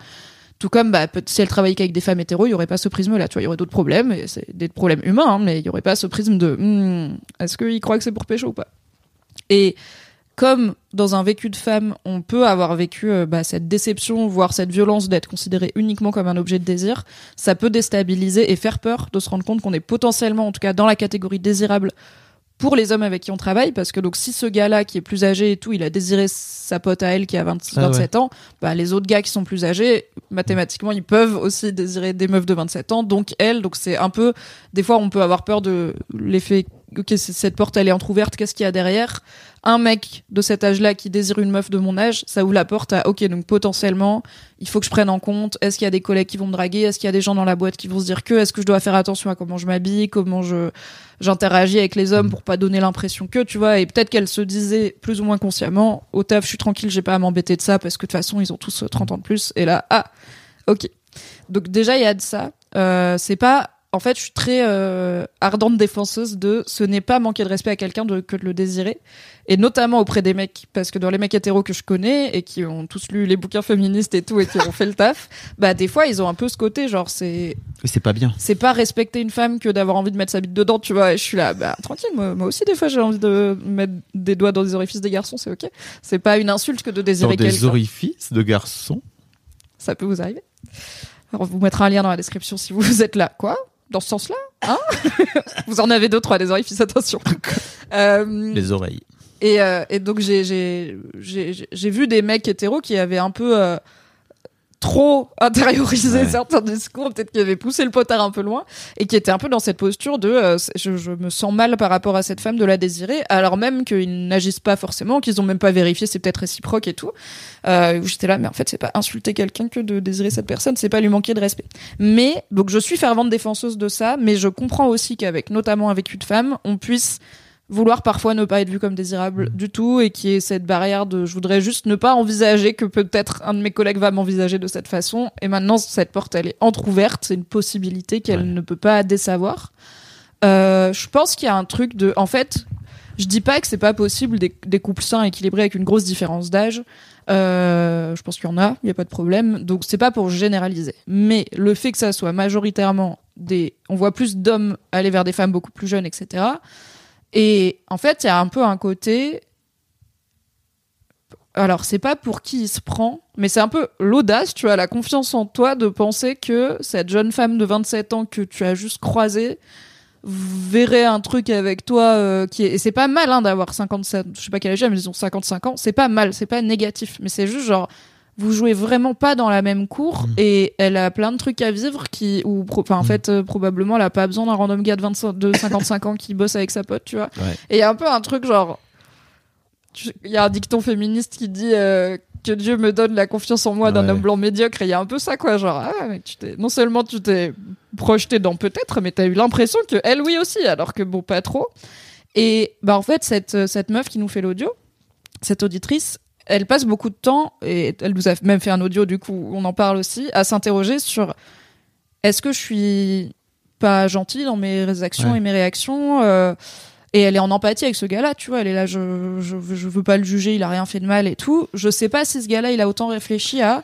Tout comme, bah, si elle travaillait qu'avec des femmes hétéros, il y aurait pas ce prisme-là, tu vois. Il y aurait d'autres problèmes, et c'est des problèmes humains, hein, mais il y aurait pas ce prisme de, hmm, est-ce qu'il croit que c'est pour pécho ou pas? Et, comme dans un vécu de femme, on peut avoir vécu euh, bah, cette déception, voire cette violence d'être considéré uniquement comme un objet de désir, ça peut déstabiliser et faire peur de se rendre compte qu'on est potentiellement, en tout cas dans la catégorie désirable pour les hommes avec qui on travaille, parce que donc si ce gars-là qui est plus âgé et tout, il a désiré sa pote à elle qui a 20 Ah ouais. 27 ans, bah les autres gars qui sont plus âgés, mathématiquement, ils peuvent aussi désirer des meufs de 27 ans, donc elle, donc c'est un peu, des fois on peut avoir peur de l'effet, ok, cette porte elle est entrouverte, qu'est-ce qu'il y a derrière? Un mec de cet âge-là qui désire une meuf de mon âge, ça ouvre la porte à, ok, donc potentiellement, il faut que je prenne en compte, est-ce qu'il y a des collègues qui vont me draguer, est-ce qu'il y a des gens dans la boîte qui vont se dire que, est-ce que je dois faire attention à comment je m'habille, comment je j'interagis avec les hommes pour pas donner l'impression que, tu vois, et peut-être qu'elle se disait plus ou moins consciemment, au taf, je suis tranquille, j'ai pas à m'embêter de ça parce que de toute façon, ils ont tous euh, 30 ans de plus, et là, ah, ok. Donc déjà, il y a de ça. Euh, c'est pas, en fait, je suis très euh, ardente défenseuse de ce n'est pas manquer de respect à quelqu'un que de le désirer, et notamment auprès des mecs, parce que dans les mecs hétéros que je connais et qui ont tous lu les bouquins féministes et tout et qui ont fait le taf, bah des fois ils ont un peu ce côté genre c'est c'est pas bien. c'est pas respecter une femme que d'avoir envie de mettre sa bite dedans, tu vois. Et je suis là, bah tranquille, moi, moi aussi des fois j'ai envie de mettre des doigts dans les orifices des garçons, c'est ok. C'est pas une insulte que de Dans désirer des quelqu'un. orifices de garçons. Ça peut vous arriver. Alors on vous mettra un lien dans la description si vous êtes là. Quoi? Dans ce sens-là? Hein? Vous en avez deux, trois, des orifices, attention. Euh, Les oreilles. Et, euh, et donc j'ai vu des mecs hétéros qui avaient un peu euh, trop intériorisé Ouais. certains discours, peut-être qui avaient poussé le potard un peu loin et qui étaient un peu dans cette posture de euh, je, je me sens mal par rapport à cette femme de la désirer, alors même qu'ils n'agissent pas forcément, qu'ils ont même pas vérifié, c'est peut-être réciproque et tout. Euh, j'étais là, mais en fait c'est pas insulter quelqu'un que de désirer cette personne, c'est pas lui manquer de respect. Mais donc je suis fervente défenseuse de ça, mais je comprends aussi qu'avec notamment un vécu de femme, on puisse vouloir parfois ne pas être vu comme désirable du tout et qui est cette barrière de je voudrais juste ne pas envisager que peut-être un de mes collègues va m'envisager de cette façon. Et maintenant cette porte elle est entrouverte. C'est une possibilité qu'elle ne peut pas désavoir. Euh, je pense qu'il y a un truc de en fait je dis pas que c'est pas possible des, des couples sains équilibrés avec une grosse différence d'âge. Euh, je pense qu'il y en a, il y a pas de problème. Donc c'est pas pour généraliser, mais le fait que ça soit majoritairement des, on voit plus d'hommes aller vers des femmes beaucoup plus jeunes, etc. Et en fait, il y a un peu un côté. Alors, c'est pas pour qui il se prend, mais c'est un peu l'audace, tu as la confiance en toi de penser que cette jeune femme de 27 ans que tu as juste croisée verrait un truc avec toi euh. Et c'est pas mal hein, d'avoir 57, je sais pas quel âge, mais disons 55 ans, c'est pas mal, c'est pas négatif, mais c'est juste genre. Vous jouez vraiment pas dans la même cour Mm. et elle a plein de trucs à vivre qui ou enfin en Mm. fait euh, probablement elle a pas besoin d'un random gars de 25 de 55 ans qui bosse avec sa pote tu vois Ouais. et il y a un peu un truc genre il y a un dicton féministe qui dit euh, que Dieu me donne la confiance en moi d'un Ouais. homme blanc médiocre et il y a un peu ça quoi genre ah mais tu t'es non seulement tu t'es projeté dans peut-être mais t'as eu l'impression que elle oui aussi alors que bon pas trop et bah en fait cette cette meuf qui nous fait l'audio cette auditrice elle passe beaucoup de temps et elle nous a même fait un audio du coup on en parle aussi à s'interroger sur est-ce que je suis pas gentille dans mes actions Ouais. et mes réactions euh, et elle est en empathie avec ce gars-là, tu vois. Elle est là, je, je, je veux pas le juger, il a rien fait de mal et tout. Je sais pas si ce gars-là, il a autant réfléchi à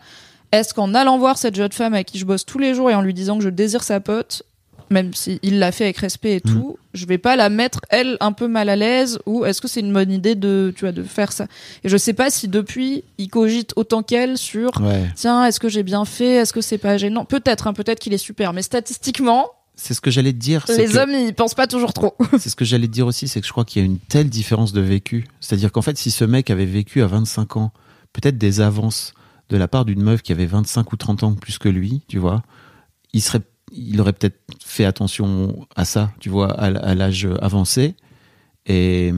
est-ce qu'en allant voir cette jeune femme avec qui je bosse tous les jours et en lui disant que je désire sa pote, même si il l'a fait avec respect et Mm. tout, je vais pas la mettre elle un peu mal à l'aise ou est-ce que c'est une bonne idée de, tu vois, de faire ça? Et je sais pas si depuis il cogite autant qu'elle sur Ouais. tiens, est-ce que j'ai bien fait, est-ce que c'est pas gênant? Peut-être, hein, peut-être qu'il est super, mais statistiquement, C'est ce que j'allais te dire. les que- hommes ils pensent pas toujours trop. C'est ce que j'allais te dire aussi, c'est que je crois qu'il y a une telle différence de vécu. C'est-à-dire qu'en fait, si ce mec avait vécu à 25 ans, peut-être des avances de la part d'une meuf qui avait 25 ou 30 ans plus que lui, tu vois, il serait, il aurait peut-être fait attention à ça, tu vois, à, l'âge avancé. Et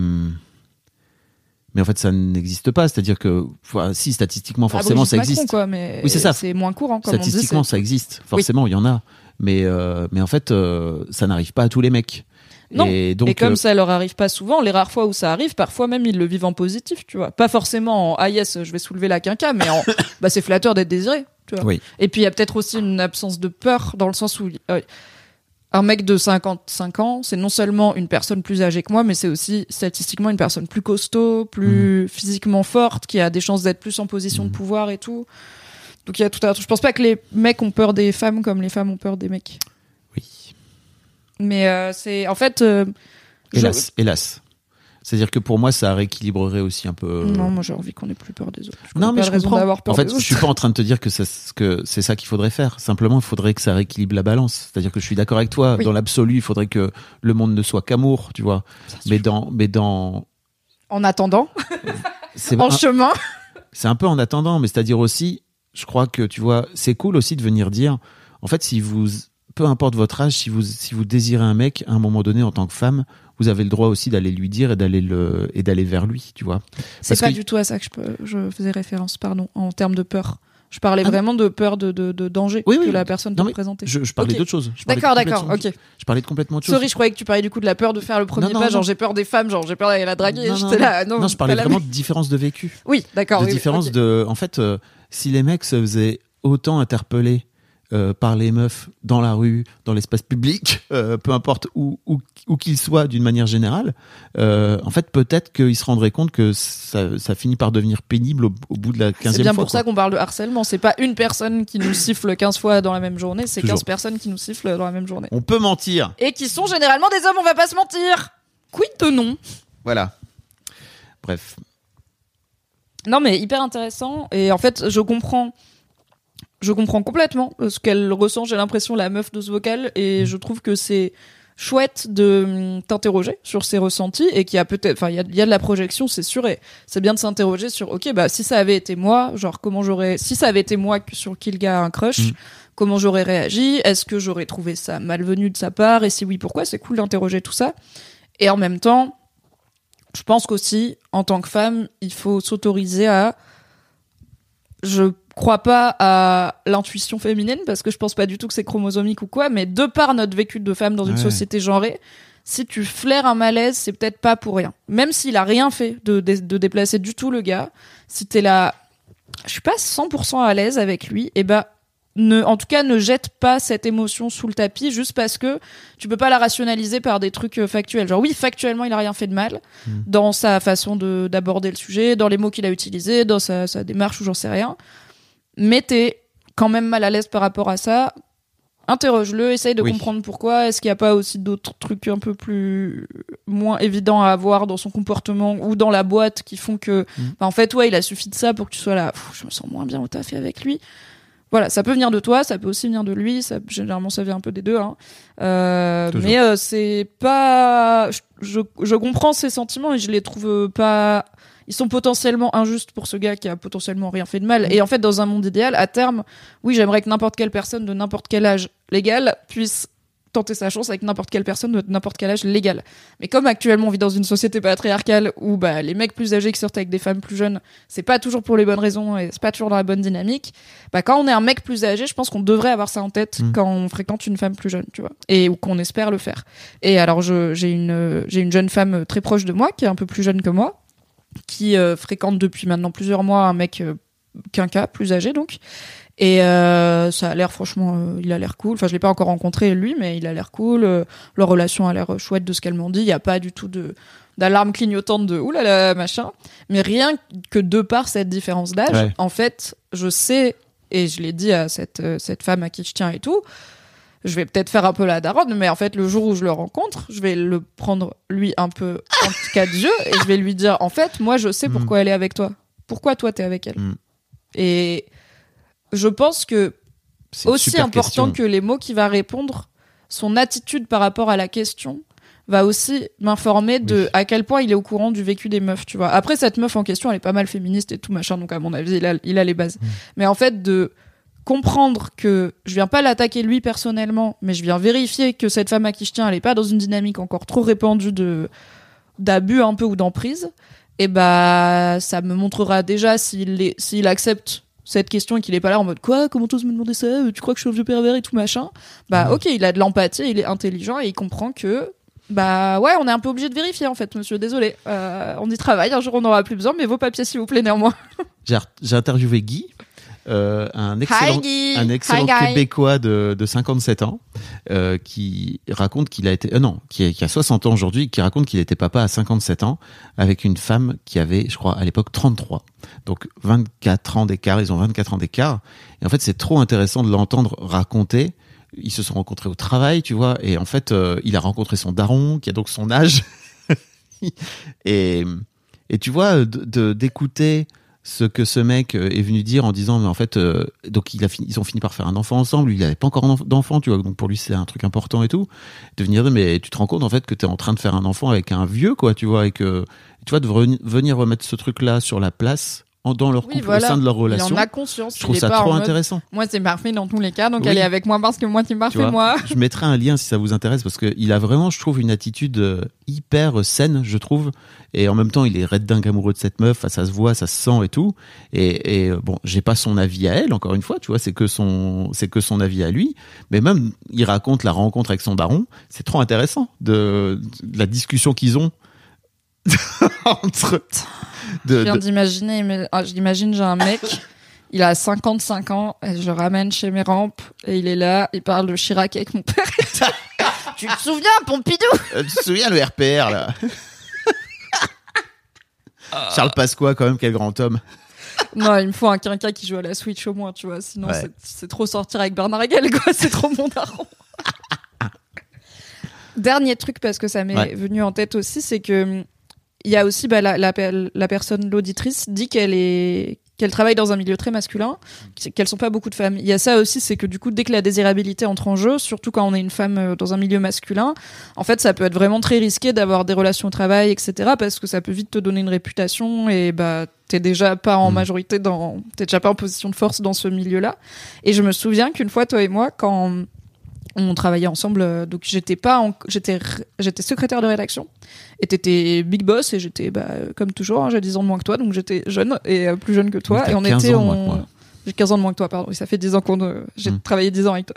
mais en fait, ça n'existe pas. C'est-à-dire que, enfin, si statistiquement, forcément, Ah, Brigitte ça Macron, existe. quoi, mais Oui, c'est ça. C'est moins courant, comme on dit. Statistiquement, ça existe. Forcément, il y en a. Mais, euh, mais en fait, euh, ça n'arrive pas à tous les mecs. Non. Et donc, et comme euh, ça leur arrive pas souvent, les rares fois où ça arrive, parfois même ils le vivent en positif, tu vois. Pas forcément en ah yes, je vais soulever la quinca, mais en bah c'est flatteur d'être désiré, tu vois. Oui. Et puis il y a peut-être aussi une absence de peur dans le sens où euh, un mec de 55 ans, c'est non seulement une personne plus âgée que moi, mais c'est aussi statistiquement une personne plus costaud, Mhm. plus physiquement forte, qui a des chances d'être plus en position de pouvoir et tout. Donc il y a tout un Je pense pas que les mecs ont peur des femmes comme les femmes ont peur des mecs. Mais euh, c'est en fait. euh, je- Hélas, hélas. C'est-à-dire que pour moi, ça rééquilibrerait aussi un peu. Non, moi j'ai envie qu'on ait plus peur des autres. Je Non, mais pas je comprends. peur En fait, je suis pas en train de te dire que c'est que c'est ça qu'il faudrait faire. Simplement, il faudrait que ça rééquilibre la balance. C'est-à-dire que je suis d'accord avec toi. Oui. Dans l'absolu, il faudrait que le monde ne soit qu'amour, tu vois. Mais dans, mais dans, En attendant, c'est en un, chemin. c'est un peu en attendant. Mais c'est-à-dire aussi, je crois que tu vois, c'est cool aussi de venir dire, en fait, si vous, peu importe votre âge, si vous, si vous désirez un mec, à un moment donné, en tant que femme, vous avez le droit aussi d'aller lui dire et d'aller le, et d'aller vers lui, tu vois. C'est pas que- du tout à ça que je, peux- je faisais référence, pardon, en termes de peur. Je parlais Ah vraiment de peur de, de, de danger Oui, oui. que la personne peut présenter. Je, je parlais d'autre chose. D'accord, d'accord, ok. Je parlais de complètement autre chose. Sorry, je croyais que tu parlais du coup de la peur de faire le premier Non, non, pas, non. genre j'ai peur des femmes, genre j'ai peur d'aller la draguer. Non, non, là, je parlais vraiment de différence de vécu. Oui, d'accord. de différence de. En fait, euh, si les mecs se faisaient autant interpeller euh, par les meufs dans la rue, dans l'espace public, euh, peu importe où, où, où qu'ils soient d'une manière générale, euh, en fait, peut-être qu'ils se rendraient compte que ça, ça finit par devenir pénible au, au bout de la 15e fois. C'est bien pour quoi. ça qu'on parle de harcèlement. C'est pas une personne qui nous siffle 15 fois dans la même journée, c'est Toujours. 15 personnes qui nous sifflent dans la même journée. On peut mentir. Et qui sont généralement des hommes, on va pas se mentir. Quid de non? Voilà. Bref. Non, mais hyper intéressant. Et en fait, je comprends. Je comprends complètement euh, ce qu'elle ressent, j'ai l'impression, la meuf de ce vocal. Et je trouve que c'est chouette de hum, t'interroger sur ses ressentis et qu'il y a peut-être, enfin, il y a, il y a de la projection, c'est sûr. Et c'est bien de s'interroger sur, ok, bah, si ça avait été moi, genre, comment j'aurais, si ça avait été moi sur qui le gars a un crush, Mm. comment j'aurais réagi? Est-ce que j'aurais trouvé ça malvenu de sa part? Et si oui, pourquoi? C'est cool d'interroger tout ça. Et en même temps, je pense qu'aussi, en tant que femme, il faut s'autoriser à. Je crois pas à l'intuition féminine parce que je pense pas du tout que c'est chromosomique ou quoi, mais de par notre vécu de femme dans une Ouais. société genrée, si tu flaires un malaise, c'est peut-être pas pour rien. Même s'il a rien fait de, de, de déplacer du tout le gars, si t'es là, je suis pas 100% à l'aise avec lui, et ben ne, en tout cas, ne jette pas cette émotion sous le tapis juste parce que tu peux pas la rationaliser par des trucs euh, factuels. Genre oui, factuellement, il a rien fait de mal dans sa façon de d'aborder le sujet, dans les mots qu'il a utilisés, dans sa, sa démarche ou j'en sais rien. Mais t'es quand même mal à l'aise par rapport à ça. Interroge-le, essaye de Oui. comprendre pourquoi. Est-ce qu'il n'y a pas aussi d'autres trucs un peu plus moins évidents à avoir dans son comportement ou dans la boîte qui font que, Mm. bah, en fait, ouais, il a suffi de ça pour que tu sois là. Je me sens moins bien au taf et avec lui. Voilà, ça peut venir de toi, ça peut aussi venir de lui. Ça, généralement, ça vient un peu des deux. Hein. Euh, mais euh, c'est pas. Je, je, je comprends ses sentiments et je les trouve pas ils sont potentiellement injustes pour ce gars qui a potentiellement rien fait de mal. Et en fait, dans un monde idéal, à terme, oui, j'aimerais que n'importe quelle personne de n'importe quel âge légal puisse tenter sa chance avec n'importe quelle personne de n'importe quel âge légal. Mais comme actuellement on vit dans une société patriarcale où bah, les mecs plus âgés qui sortent avec des femmes plus jeunes, c'est pas toujours pour les bonnes raisons et c'est pas toujours dans la bonne dynamique, bah, quand on est un mec plus âgé, je pense qu'on devrait avoir ça en tête Mm. quand on fréquente une femme plus jeune, tu vois, et ou qu'on espère le faire. Et alors j'ai une j'ai une jeune femme très proche de moi qui est un peu plus jeune que moi, qui euh, fréquente depuis maintenant plusieurs mois un mec euh, qu'un cas plus âgé donc. Et euh, ça a l'air franchement, euh, il a l'air cool. Enfin, je l'ai pas encore rencontré lui, mais il a l'air cool. Euh, leur relation a l'air chouette de ce qu'elle m'ont dit. Il y a pas du tout de d'alarme clignotante de oulala machin. Mais rien que de par cette différence d'âge, Ouais. en fait, je sais et je l'ai dit à cette cette femme à qui je tiens et tout. Je vais peut-être faire un peu la daronne, mais en fait, le jour où je le rencontre, je vais le prendre lui un peu en cas de jeu et je vais lui dire en fait, moi, je sais Mm. pourquoi elle est avec toi. Pourquoi toi t'es avec elle Mm. Et je pense que aussi important question. que les mots qu'il va répondre, son attitude par rapport à la question va aussi m'informer de à quel point il est au courant du vécu des meufs, tu vois. Après cette meuf en question, elle est pas mal féministe et tout machin, donc à mon avis, il a, il a les bases. Mm. Mais en fait de comprendre que je viens pas l'attaquer lui personnellement, mais je viens vérifier que cette femme à qui je tiens, elle est pas dans une dynamique encore trop répandue de d'abus un peu ou d'emprise, et bah ça me montrera déjà s'il s'il accepte cette question et qu'il est pas là en mode quoi comment t'oses me demander ça? Tu crois que je suis un vieux pervers et tout machin? Bah ok il a de l'empathie il est intelligent et il comprend que bah ouais on est un peu obligé de vérifier en fait monsieur désolé. Euh, on y travaille un jour on n'aura plus besoin mais vos papiers s'il vous plaît néanmoins. J'ai interviewé Guy, euh, un excellent, Hi un excellent Hi. Québécois de, de 57 ans, euh, qui raconte qu'il a été, euh, non, qui a, qui a 60 ans aujourd'hui, qui raconte qu'il était papa à 57 ans avec une femme qui avait, je crois, à l'époque 33. Donc 24 ans d'écart, ils ont 24 ans d'écart. Et en fait, c'est trop intéressant de l'entendre raconter. Ils se sont rencontrés au travail, tu vois, et en fait, euh, il a rencontré son daron, qui a donc son âge. et, et tu vois, de- de- d'écouter ce que ce mec euh, est venu dire en disant mais en fait euh, donc il a fini, ils ont fini par faire un enfant ensemble lui il avait pas encore d'enf- d'enfant tu vois. Donc pour lui c'est un truc important et tout de venir mais tu te rends compte en fait que tu es en train de faire un enfant avec un vieux quoi tu vois et que tu vois de veni- venir remettre ce truc là sur la place en, dans leur Oui, couple voilà. au sein de leur il relation en a conscience je trouve il ça trop mode, intéressant moi c'est parfait dans tous les cas donc Oui. elle est avec moi parce que moi c'est tu parfait vois. moi je mettrai un lien si ça vous intéresse parce que il a vraiment je trouve une attitude euh, hyper saine je trouve et en même temps il est red dingue amoureux de cette meuf ça se voit ça se sent et tout et, et euh, bon j'ai pas son avis à elle encore une fois tu vois c'est que son c'est que son avis à lui mais même il raconte la rencontre avec son daron c'est trop intéressant de, de la discussion qu'ils ont entre de, Je viens d'imaginer, mais ah, j'imagine j'ai un mec, il a 55 ans, et je le ramène chez mes rampes, et il est là, il parle de Chirac avec mon père. tu te souviens, Pompidou? Euh, tu te souviens le RPR là? Charles Pasqua quand même quel grand homme Non, il me faut un quinca qui joue à la Switch au moins, tu vois, sinon Ouais. c'est- trop sortir avec Bernard Hegel, quoi, c'est trop mon daron. Dernier truc, parce que ça m'est Ouais. venu en tête aussi, c'est que hum, il y a aussi bah, la, la, la personne, l'auditrice, dit qu'elle est qu'elle travaille dans un milieu très masculin, qu'elles sont pas beaucoup de femmes. Il y a ça aussi, c'est que du coup, dès que la désirabilité entre en jeu, surtout quand on est une femme euh, dans un milieu masculin, en fait, ça peut être vraiment très risqué d'avoir des relations au travail, etc., parce que ça peut vite te donner une réputation et bah t'es déjà pas en Mm. majorité dans, t'es déjà pas en position de force dans ce milieu-là. Et je me souviens qu'une fois, toi et moi, quand on travaillait ensemble, euh, donc j'étais pas, en- j'étais, j'étais secrétaire de rédaction, et t'étais big boss, et j'étais, bah, euh, comme toujours, hein, j'ai 10 ans de moins que toi, donc j'étais jeune et euh, plus jeune que toi, et on 15 était ans moi. j'ai 15 ans de moins que toi, pardon. Oui, ça fait 10 ans qu'on, euh, j'ai Mm. travaillé 10 ans avec toi.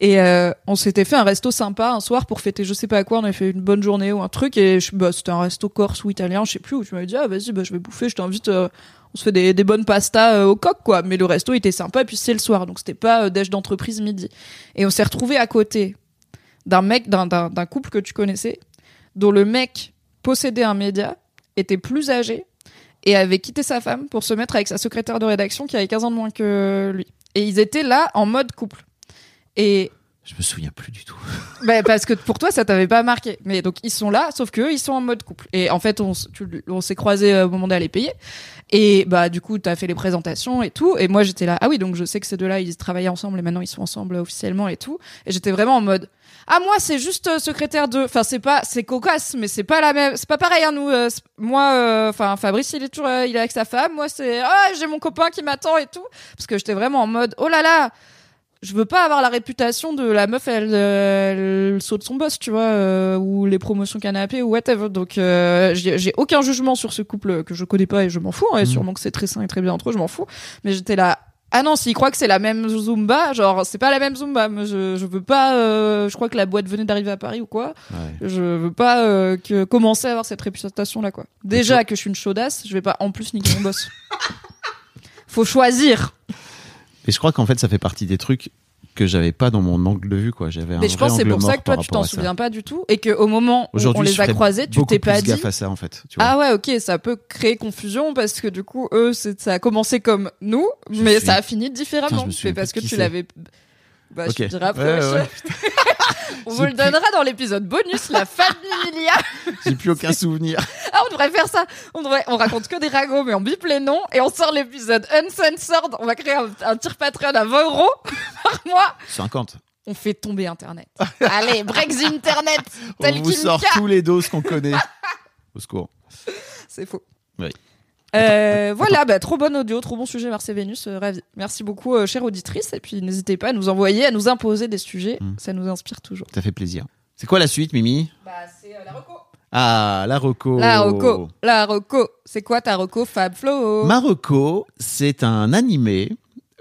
Et euh, on s'était fait un resto sympa un soir pour fêter je sais pas quoi. On avait fait une bonne journée ou un truc. Et je- bah, c'était un resto corse ou italien, je sais plus. Où tu m'avais dit, ah vas-y, bah, je vais bouffer, je t'invite. On se fait des, des bonnes pastas euh, au coq, quoi. Mais le resto était sympa. Et puis c'est le soir, donc c'était pas euh, déj d'entreprise midi. Et on s'est retrouvé à côté d'un mec, d'un, couple que tu connaissais, dont le mec possédait un média, était plus âgé et avait quitté sa femme pour se mettre avec sa secrétaire de rédaction qui avait 15 ans de moins que lui. Et ils étaient là en mode couple. Et Je me souviens plus du tout. Bah, parce que pour toi, ça t'avait pas marqué. Mais donc, ils sont là, sauf que eux, ils sont en mode couple. Et en fait, on, on s'est croisés euh, au moment d'aller payer. Et bah, du coup, t'as fait les présentations et tout. Et moi, j'étais là. Ah oui, donc je sais que ces deux-là, ils travaillaient ensemble et maintenant ils sont ensemble officiellement et tout. Et j'étais vraiment en mode. Ah moi c'est juste euh, secrétaire de enfin c'est pas c'est cocasse mais c'est pas la même c'est pas pareil hein, nous euh, moi euh, enfin Fabrice il est toujours euh, il est avec sa femme moi c'est ah j'ai mon copain qui m'attend et tout parce que j'étais vraiment en mode oh là là je veux pas avoir la réputation de la meuf elle, elle saute son boss tu vois euh, ou les promotions canapé ou whatever donc euh, j'ai aucun jugement sur ce couple que je connais pas et je m'en fous hein, et Mhm. sûrement que c'est très sain et très bien entre eux je m'en fous mais j'étais là ah non, s'ils croient que c'est la même Zumba, genre c'est pas la même Zumba. mais Je, je veux pas. euh, je crois que la boîte venait d'arriver à Paris ou quoi. Ouais. Je veux pas euh, que commencer à avoir cette réputation là quoi. Déjà que je suis une chaudasse, je vais pas en plus niquer mon boss. Faut choisir. Et je crois qu'en fait, ça fait partie des trucs que j'avais pas dans mon angle de vue, quoi. J'avais un Mais je vrai pense que c'est pour ça que toi tu t'en souviens pas du tout et que au moment où on les a croisés, tu t'es pas dit. à ça, en fait. Tu vois. Ah ouais, ok, ça peut créer confusion parce que du coup, eux, c'est- ça a commencé comme nous, Je mais suis- ça a fini Putain, différemment. je me mais parce que tu l'avais. Bah, Ok. je te dirai après. Ouais, wesh. ouais. On vous le donnera dans l'épisode bonus, la famille Milia. J'ai plus aucun souvenir. Ah, on devrait faire ça. On devrait, on raconte que des ragots, mais on bip les noms et on sort l'épisode uncensored. On va créer un, un tir Patreon à 20 euros par mois. 50. On fait tomber Internet. Allez, break the Internet. On vous sort tous les doses qu'on connaît. Au secours. C'est faux. Oui. Euh, voilà, bah, trop bon audio, trop bon sujet, Mars et Vénus, euh, ravi. Merci beaucoup, euh, chère auditrice, et puis n'hésitez pas à nous envoyer, à nous imposer des sujets, Mm. ça nous inspire toujours. Ça fait plaisir. C'est quoi la suite, Mimi? Bah, c'est la reco. Ah, la Reco. La reco, la reco. C'est quoi ta reco, Fab Flo? Ma reco, c'est un animé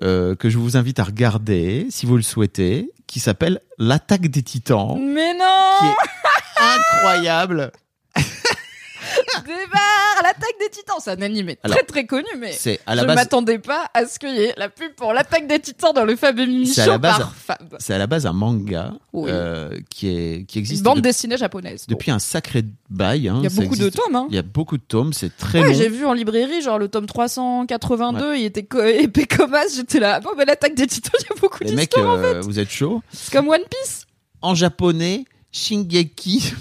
euh, que je vous invite à regarder, si vous le souhaitez, qui s'appelle L'attaque des titans, Mais non qui est incroyable. Débarre L'attaque des titans, c'est un animé Alors, très très connu, mais C'est à la je base, m'attendais pas à ce qu'il y ait la pub pour l'attaque des titans dans le Fab Show la base- par Fab. c'est à la base un manga Oui. euh, qui est qui Une existe bande de- dessinée japonaise. depuis un sacré bail. hein, Il y a beaucoup de existe- tomes, hein. Il y a beaucoup de tomes, c'est très Ouais, j'ai vu en librairie, genre le tome 382, il était co- épais comme as, j'étais là, bon, bah, l'attaque des titans, il y a beaucoup d'histoires, en euh, fait. vous êtes chaud. C'est comme One Piece. En japonais, Shingeki.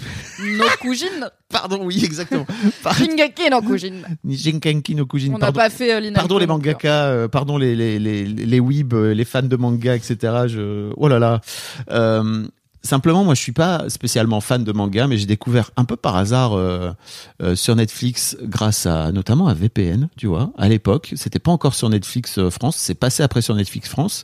No Kujin. Pardon, oui, exactement. Par- Shingeki no Kujin. Shinkanki no Kujin. On n'a pardon. pas fait euh, Pardon les mangaka, euh, pardon les les les les weebs, euh, les fans de manga, etc. Je oh là là. Euh, simplement, moi, je suis pas spécialement fan de manga, mais j'ai découvert un peu par hasard euh, euh, sur Netflix grâce à notamment à VPN, tu vois. À l'époque, c'était pas encore sur Netflix euh, France, c'est passé après sur Netflix France.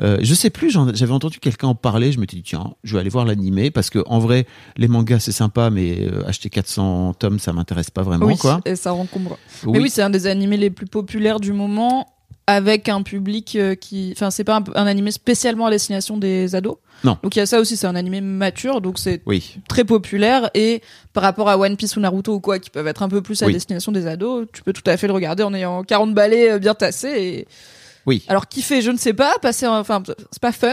Euh, je sais plus, j'avais entendu quelqu'un en parler, je me suis dit tiens, je vais aller voir l'animé parce que en vrai, les mangas c'est sympa, mais euh, acheter 400 tomes, ça m'intéresse pas vraiment, Oui, quoi. et ça encombre. Oui. Mais oui, c'est un des animés les plus populaires du moment, avec un public euh, qui. Enfin, c'est pas un, un animé spécialement à destination des ados. Non. Donc il y a ça aussi, c'est un animé mature, donc c'est Oui. très populaire. Et par rapport à One Piece ou Naruto ou quoi, qui peuvent être un peu plus à Oui. destination des ados, tu peux tout à fait le regarder en ayant 40 balais euh, bien tassés. Et... Oui. Alors kiffer, je ne sais pas, passer. Enfin, c'est pas fun,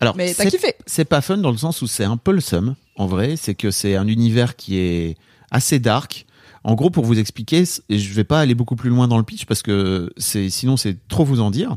Alors, mais t'as kiffé. c'est pas fun dans le sens où c'est un peu le seum, en vrai. C'est que c'est un univers qui est assez dark. En gros, pour vous expliquer, et je vais pas aller beaucoup plus loin dans le pitch parce que c'est sinon c'est trop vous en dire.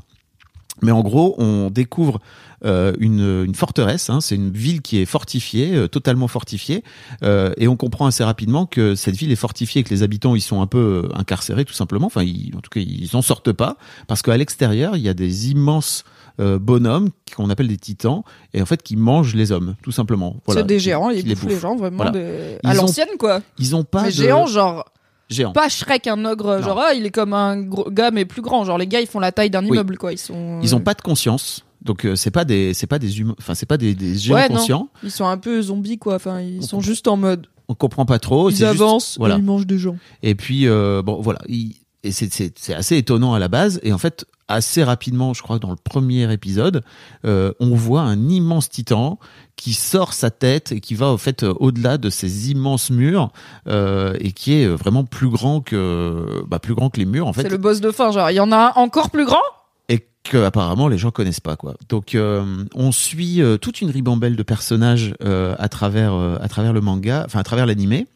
Mais en gros, on découvre euh, une, une forteresse. hein, c'est une ville qui est fortifiée, euh, totalement fortifiée, euh, et on comprend assez rapidement que cette ville est fortifiée et que les habitants ils sont un peu incarcérés tout simplement. Enfin, ils- en tout cas, ils en sortent pas parce qu'à l'extérieur, il y a des immenses euh, bonhommes qu'on appelle des titans et en fait qui mangent les hommes tout simplement. Voilà, c'est des géants, ils les bouffent les gens, vraiment Voilà. des- Ils à l'ancienne, quoi. Ils ont pas mais de géants, genre. géants. Pas Shrek, un ogre, Non. genre, ah, il est comme un gros gars, mais plus grand. Genre, les gars, ils font la taille d'un Oui. immeuble, quoi. Ils sont. Ils ont pas de conscience. Donc euh, c'est pas des c'est pas des humains enfin c'est pas des, des géants Ouais, conscients. Ils sont un peu zombies, quoi. Enfin, ils On sont comprend. juste en mode. On comprend pas trop, ils juste- avancent, voilà. ils mangent des gens. Et puis euh, bon voilà, il- et c'est assez étonnant à la base et en fait assez rapidement, je crois dans le premier épisode, euh, on voit un immense titan qui sort sa tête et qui va au fait euh, au-delà de ces immenses murs euh, et qui est euh, vraiment plus grand que bah, plus grand que les murs en fait C'est le boss de fin, genre. Il y en a un encore plus grand? Et que apparemment les gens connaissent pas quoi. Donc euh, on suit euh, toute une ribambelle de personnages euh, à travers à travers le manga, enfin à travers l'animé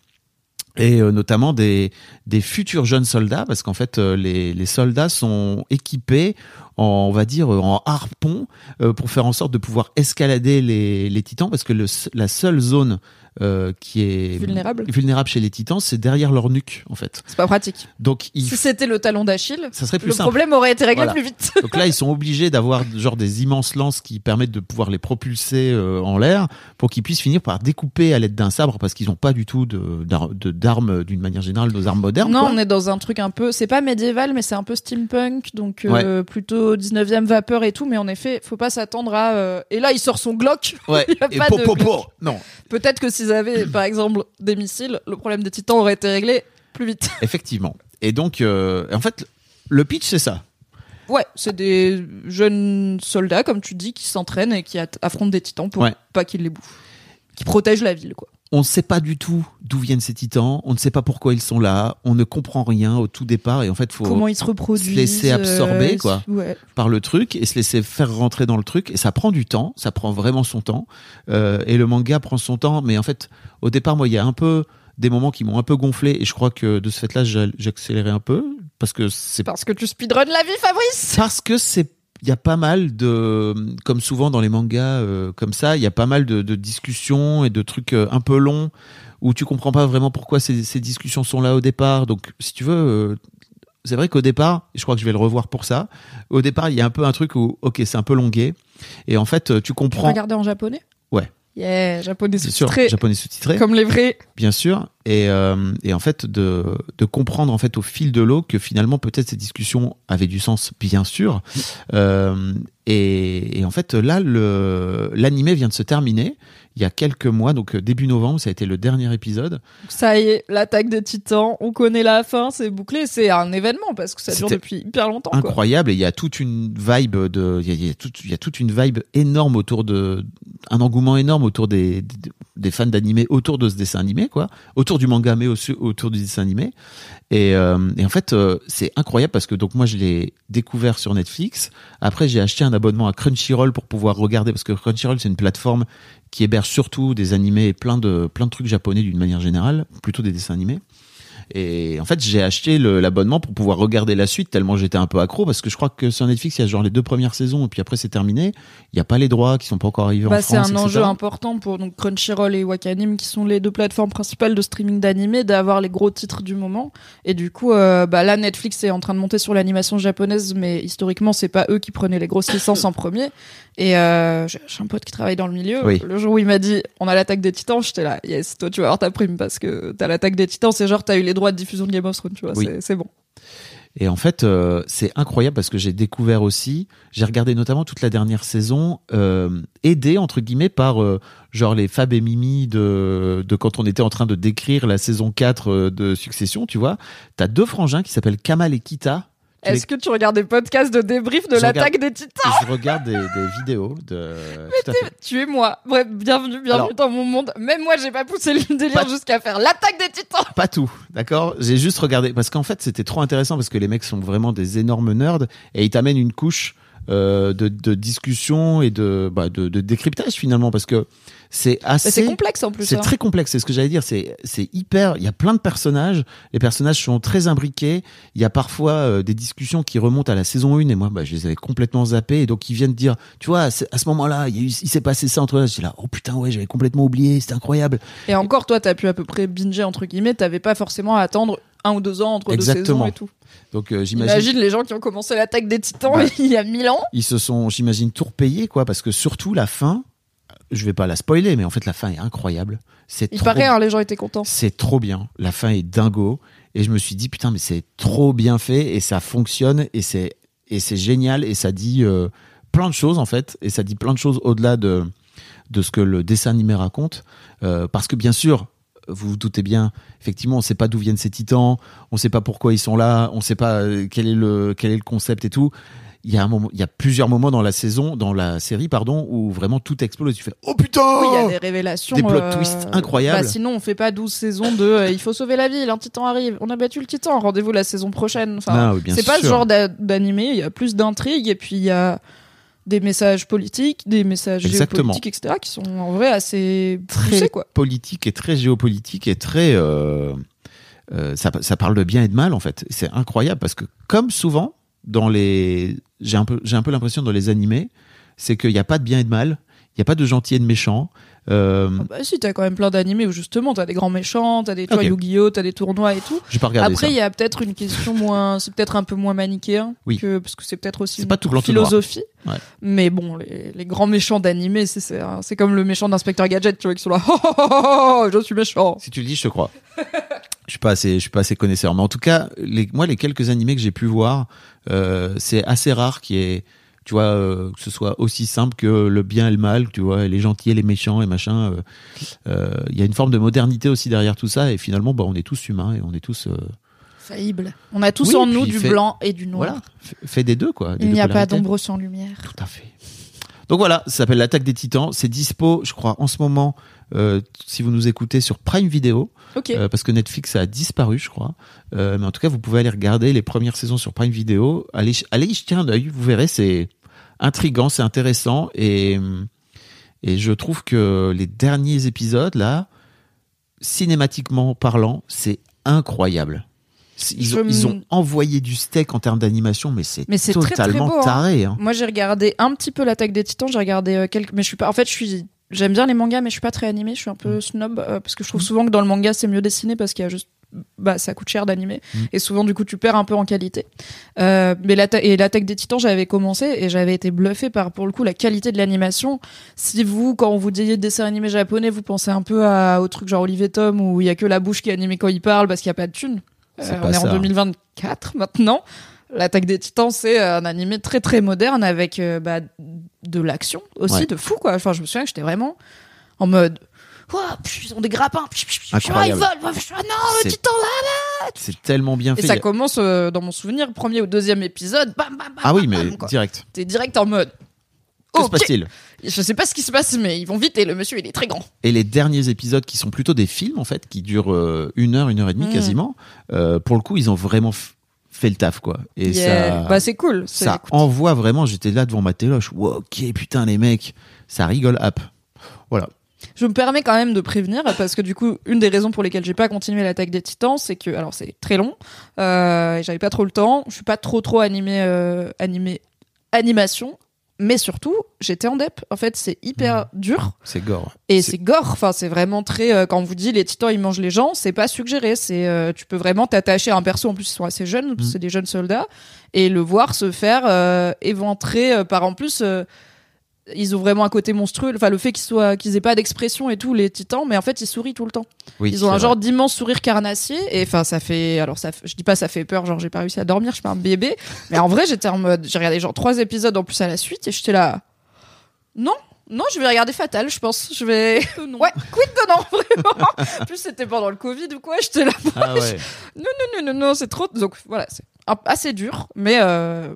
et euh, notamment des des futurs jeunes soldats parce qu'en fait euh, les les soldats sont équipés en, on va dire, en harpon euh, pour faire en sorte de pouvoir escalader les, les titans parce que la seule zone euh, qui est Vulnérable. vulnérable chez les titans, c'est derrière leur nuque en fait. C'est pas pratique. Donc ils Si c'était le talon d'Achille, ça serait plus le simple. problème aurait été réglé Voilà. plus vite. Donc là, ils sont obligés d'avoir genre des immenses lances qui permettent de pouvoir les propulser euh, en l'air pour qu'ils puissent finir par découper à l'aide d'un sabre parce qu'ils n'ont pas du tout d'armes d'une manière générale, nos armes modernes. Non, quoi. on est dans un truc un peu, c'est pas médiéval, mais c'est un peu steampunk, donc euh, plutôt 19e vapeur et tout. Mais en effet, faut pas s'attendre à. euh, Et là, il sort son Glock. Ouais. Il y a Et pas po, de po, po. Non, Peut-être que s'ils avaient, par exemple, des missiles, le problème des titans aurait été réglé plus vite. effectivement. Et donc, euh, en fait, le pitch c'est ça. Ouais, c'est des jeunes soldats, comme tu dis, qui s'entraînent et qui affrontent des titans pour Ouais. pas qu'ils les bouffent. Qui protègent la ville, quoi. On ne sait pas du tout d'où viennent ces titans. On ne sait pas pourquoi ils sont là. On ne comprend rien au tout départ. Et en fait, faut Comment ils se reproduisent. se laisser absorber, euh, quoi. Ouais. par le truc et se laisser faire rentrer dans le truc. Et ça prend du temps, ça prend vraiment son temps. Euh, et le manga prend son temps. Mais en fait, au départ, moi, il y a un peu des moments qui m'ont un peu gonflé. Et je crois que de ce fait-là, j'ai j'ai accéléré un peu. Parce que c'est Parce que tu speedrun la vie, Fabrice parce que c'est il y a pas mal de comme souvent dans les mangas euh, comme ça il y a pas mal de, de discussions et de trucs euh, un peu longs où tu comprends pas vraiment pourquoi ces, ces discussions sont là au départ donc si tu veux euh, c'est vrai qu'au départ je crois que je vais le revoir pour ça au départ il y a un peu un truc où ok c'est un peu longué et en fait tu Tu comprends regardais en japonais? Ouais. Yeah, japonais sous-titré. japonais sous-titré Comme les vrais. bien sûr et, euh, et en fait de, de comprendre en fait au fil de l'eau que finalement peut-être ces discussions avaient du sens bien sûr euh, et, et en fait là l'animé vient de se terminer il y a quelques mois donc euh, début novembre ça a été le dernier épisode Ça y est, l'attaque des titans, on connaît la fin, c'est bouclé, c'est un événement parce que ça dure depuis hyper longtemps. Quoi. incroyable et il y a toute une vibe de il y a, il y a toute il y a toute une vibe énorme autour de un engouement énorme autour des des, des fans d'animé autour de ce dessin animé quoi autour du manga mais aussi autour du dessin animé et, euh, et en fait euh, c'est incroyable parce que donc moi je l'ai découvert sur Netflix. Après j'ai acheté un abonnement à Crunchyroll pour pouvoir regarder parce que Crunchyroll c'est une plateforme qui héberge surtout des animés et plein de plein de trucs japonais d'une manière générale plutôt des dessins animés et en fait, j'ai acheté l'abonnement pour pouvoir regarder la suite tellement j'étais un peu accro parce que je crois que sur Netflix, il y a genre les deux premières saisons et puis après c'est terminé. Il n'y a pas les droits qui sont pas encore arrivés Bah, en c'est France. un etc. enjeu important pour donc Crunchyroll et Wakanim qui sont les deux plateformes principales de streaming d'animé d'avoir les gros titres du moment et du coup euh, bah là Netflix est en train de monter sur l'animation japonaise mais historiquement c'est pas eux qui prenaient les grosses licences en premier et euh, j'ai j'ai un pote qui travaille dans le milieu Oui. le jour où il m'a dit on a l'attaque des titans j'étais là yes toi tu vas avoir ta prime parce que t'as l'attaque des titans c'est genre t'as eu les droits de diffusion de Game of Thrones tu vois Oui. c'est- bon Et en fait, euh, c'est incroyable parce que j'ai découvert aussi, j'ai regardé notamment toute la dernière saison, euh, aidé entre guillemets par euh, genre les Fab et Mimi de, de quand on était en train de décrire la saison 4 euh, de Succession, tu vois. T'as deux frangins qui s'appellent Kamal et Kita. Est-ce que tu regardes des podcasts de débrief de l'attaque des titans Je regarde des, des vidéos de. Fait. Tu es moi. Bref, bienvenue, bienvenue Alors- dans mon monde. Même moi, j'ai pas poussé le délire jusqu'à faire l'attaque des titans. Pas tout, d'accord? J'ai juste regardé parce qu'en fait c'était trop intéressant parce que les mecs sont vraiment des énormes nerds et ils t'amènent une couche de, de discussion et de, bah, de, de décryptage finalement parce que c'est assez. Mais c'est complexe en plus. C'est hein. très complexe, c'est ce que j'allais dire. C'est c'est hyper. Il y a plein de personnages. Les personnages sont très imbriqués. Il y a parfois euh, des discussions qui remontent à la saison 1 et moi, bah, je les avais complètement zappés. Et donc ils viennent dire, tu vois, à ce moment-là, il, s'est passé ça entre eux. J'étais là, oh putain, ouais, j'avais complètement oublié. C'était incroyable. Et encore, toi, t'as pu à peu près binger entre guillemets. T'avais pas forcément à attendre un ou deux ans entre deux Exactement. saisons et tout. Donc euh, j'imagine. Imagine les gens qui ont commencé l'attaque des titans il y a mille ans. ils se sont, j'imagine, tout repayés, quoi, parce que surtout la fin, je vais pas la spoiler, mais en fait la fin est incroyable. C'est Il trop, paraît, hein, les gens étaient contents. c'est trop bien. La fin est dingo, et je me suis dit putain, mais c'est trop bien fait et ça fonctionne et c'est et c'est génial et ça dit euh, plein de choses en fait et ça dit plein de choses au-delà de de ce que le dessin animé raconte, Euh, parce que bien sûr. Vous vous doutez bien, effectivement, on sait pas d'où viennent ces titans, on sait pas pourquoi ils sont là, on sait pas euh, quel est le quel est le concept et tout il y a un moment, il y a plusieurs moments dans la saison, dans la série, pardon, où vraiment tout explose. Tu fais, oh putain! Oui, il y a des révélations. Des plot euh, twists incroyables. bah, sinon, on fait pas 12 saisons de euh, il faut sauver la ville, un titan arrive. On a battu le titan, rendez-vous la saison prochaine. Enfin, Ah oui, c'est pas ce genre d'a- d'animé, il y a plus d'intrigues et puis il y a des messages politiques, des messages Exactement. géopolitiques, etc., qui sont en vrai assez Très poussés, quoi. politique et très géopolitique et très, euh, euh, ça, ça parle de bien et de mal, en fait. C'est incroyable parce que, comme souvent, dans les, j'ai un peu, j'ai un peu l'impression dans les animés, c'est qu'il n'y a pas de bien et de mal, il n'y a pas de gentil et de méchant. Euh, Bah si, t'as quand même plein d'animés où justement t'as des grands méchants, t'as des tu vois, Ok. Yu-Gi-Oh, t'as des tournois et tout. j'ai pas regardé Après, il y a peut-être une question moins, c'est peut-être un peu moins manichéen Oui. que parce que c'est peut-être aussi une pas tout philosophie. Ouais. Mais bon, les, les grands méchants d'animé, c'est comme le méchant d'inspecteur Gadget, tu vois, qui sont là, oh, oh, oh, oh, oh, je suis méchant. Si tu le dis, je te crois. Je suis pas assez, je suis pas assez connaisseur, mais en tout cas, les, moi, les quelques animés que j'ai pu voir, euh, c'est assez rare qu'il y ait, tu vois, euh, que ce soit aussi simple que le bien et le mal, tu vois, les gentils et les méchants et machin. euh, euh, Il y a une forme de modernité aussi derrière tout ça, et finalement, bah, on est tous humains et on est tous, euh, Faillible. On a tous Oui, en nous du fait- blanc et du noir. voilà, fait- des deux quoi. des Il n'y a pas d'ombre sans lumière. Tout à fait. Donc voilà, ça s'appelle l'attaque des Titans. C'est dispo, je crois, en ce moment. euh, si vous nous écoutez sur Prime Video, Ok. Euh, parce que Netflix a disparu, je crois. Euh, mais en tout cas, vous pouvez aller regarder les premières saisons sur Prime Video. Allez, allez y jeter un œil. Vous verrez, c'est intrigant, c'est intéressant. Et, et je trouve que les derniers épisodes, là, cinématiquement parlant, c'est incroyable. Ils ont, ils m- ont envoyé du steak en termes d'animation, mais c'est c'est très, très totalement beau, hein. taré. hein. Moi, j'ai regardé un petit peu l'attaque des Titans. J'ai regardé euh, quelques, mais je suis pas. En fait, je suis. J'aime bien les mangas, mais je suis pas très animée. Je suis un peu snob euh, parce que je trouve souvent que dans le manga c'est mieux dessiné parce qu'il y a juste. Bah, ça coûte cher d'animer Mm. et souvent du coup tu perds un peu en qualité. Euh, mais et l'attaque des Titans, j'avais commencé et j'avais été bluffé par pour le coup la qualité de l'animation. Si vous, quand on vous dit dessin animé japonais, vous pensez un peu à, au truc genre Olivier Tom où il y a que la bouche qui est animée quand il parle parce qu'il y a pas de thunes. C'est Euh, on est ça. en 2024 maintenant. L'attaque des Titans, c'est un animé très très moderne avec euh, bah, de l'action aussi, Ouais. de fou quoi. Enfin, je me souviens que j'étais vraiment en mode. Pff, ils ont des grappins. ils volent. Ah non, le titan là. C'est tellement bien Et fait. ça Il y a- commence euh, dans mon souvenir, premier ou deuxième épisode. Bam, bam, bam, Ah oui, bam, mais quoi. direct. T'es direct en mode. Que se Ok. passe-t-il? Je sais pas ce qui se passe, mais ils vont vite et le monsieur il est très grand. Et les derniers épisodes qui sont plutôt des films en fait, qui durent euh, une heure, une heure et demie Mm. quasiment, euh, pour le coup ils ont vraiment fait le taf quoi. Et Yeah. ça, Bah c'est cool. Ça envoie vraiment. J'étais là devant ma téloche. Wow, ok putain les mecs, ça rigole up. Voilà. Je me permets quand même de prévenir parce que du coup, une des raisons pour lesquelles j'ai pas continué l'attaque des Titans, c'est que alors c'est très long, euh, j'avais pas trop le temps, je suis pas trop trop animé euh, animé animation, mais surtout j'étais en dep. En fait, c'est hyper dur C'est gore. et c'est gore. Enfin, c'est vraiment très euh, quand on vous dit les Titans ils mangent les gens, c'est pas suggéré. C'est euh, tu peux vraiment t'attacher à un perso. En plus, ils sont assez jeunes, Mm. c'est des jeunes soldats, et le voir se faire euh, éventrer par en plus. Ils ont vraiment un côté monstrueux. Enfin, le fait qu'ils soient, qu'ils aient pas d'expression et tout, les titans, mais en fait, ils sourient tout le temps. Oui, Ils ont un vrai. genre d'immense sourire carnassier. Et enfin, ça fait, alors ça, je dis pas ça fait peur, genre j'ai pas réussi à dormir, je suis pas un bébé. Mais en vrai, j'étais en mode, j'ai regardé genre trois épisodes en plus à la suite et j'étais là. Non, non, je vais regarder Fatal, je pense. Je vais. Ouais, quid de non, vraiment. En plus, c'était pendant le Covid ou quoi, j'étais là. Ah ouais. Non, non, non, non, non, c'est trop. Donc voilà, c'est assez dur, mais euh,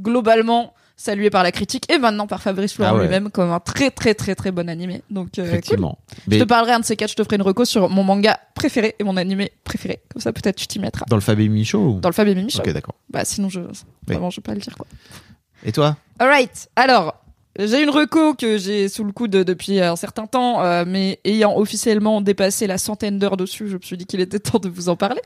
globalement salué par la critique et maintenant par Fabrice Florent Ah ouais. lui-même comme un très très très très bon animé. Donc euh, cool. Effectivement. Je te parlerai un de ces quatre, je te ferai une reco sur mon manga préféré et mon animé préféré. Comme ça, peut-être tu t'y mettras. dans le Fab et Michaud ou... Dans le Fab et Mimi Show. Ok d'accord. Bah sinon, je vraiment, je vais pas le dire quoi. Et toi? Alright, alors. J'ai une reco que j'ai sous le coude depuis un certain temps, euh, mais ayant officiellement dépassé la centaine d'heures dessus, je me suis dit qu'il était temps de vous en parler.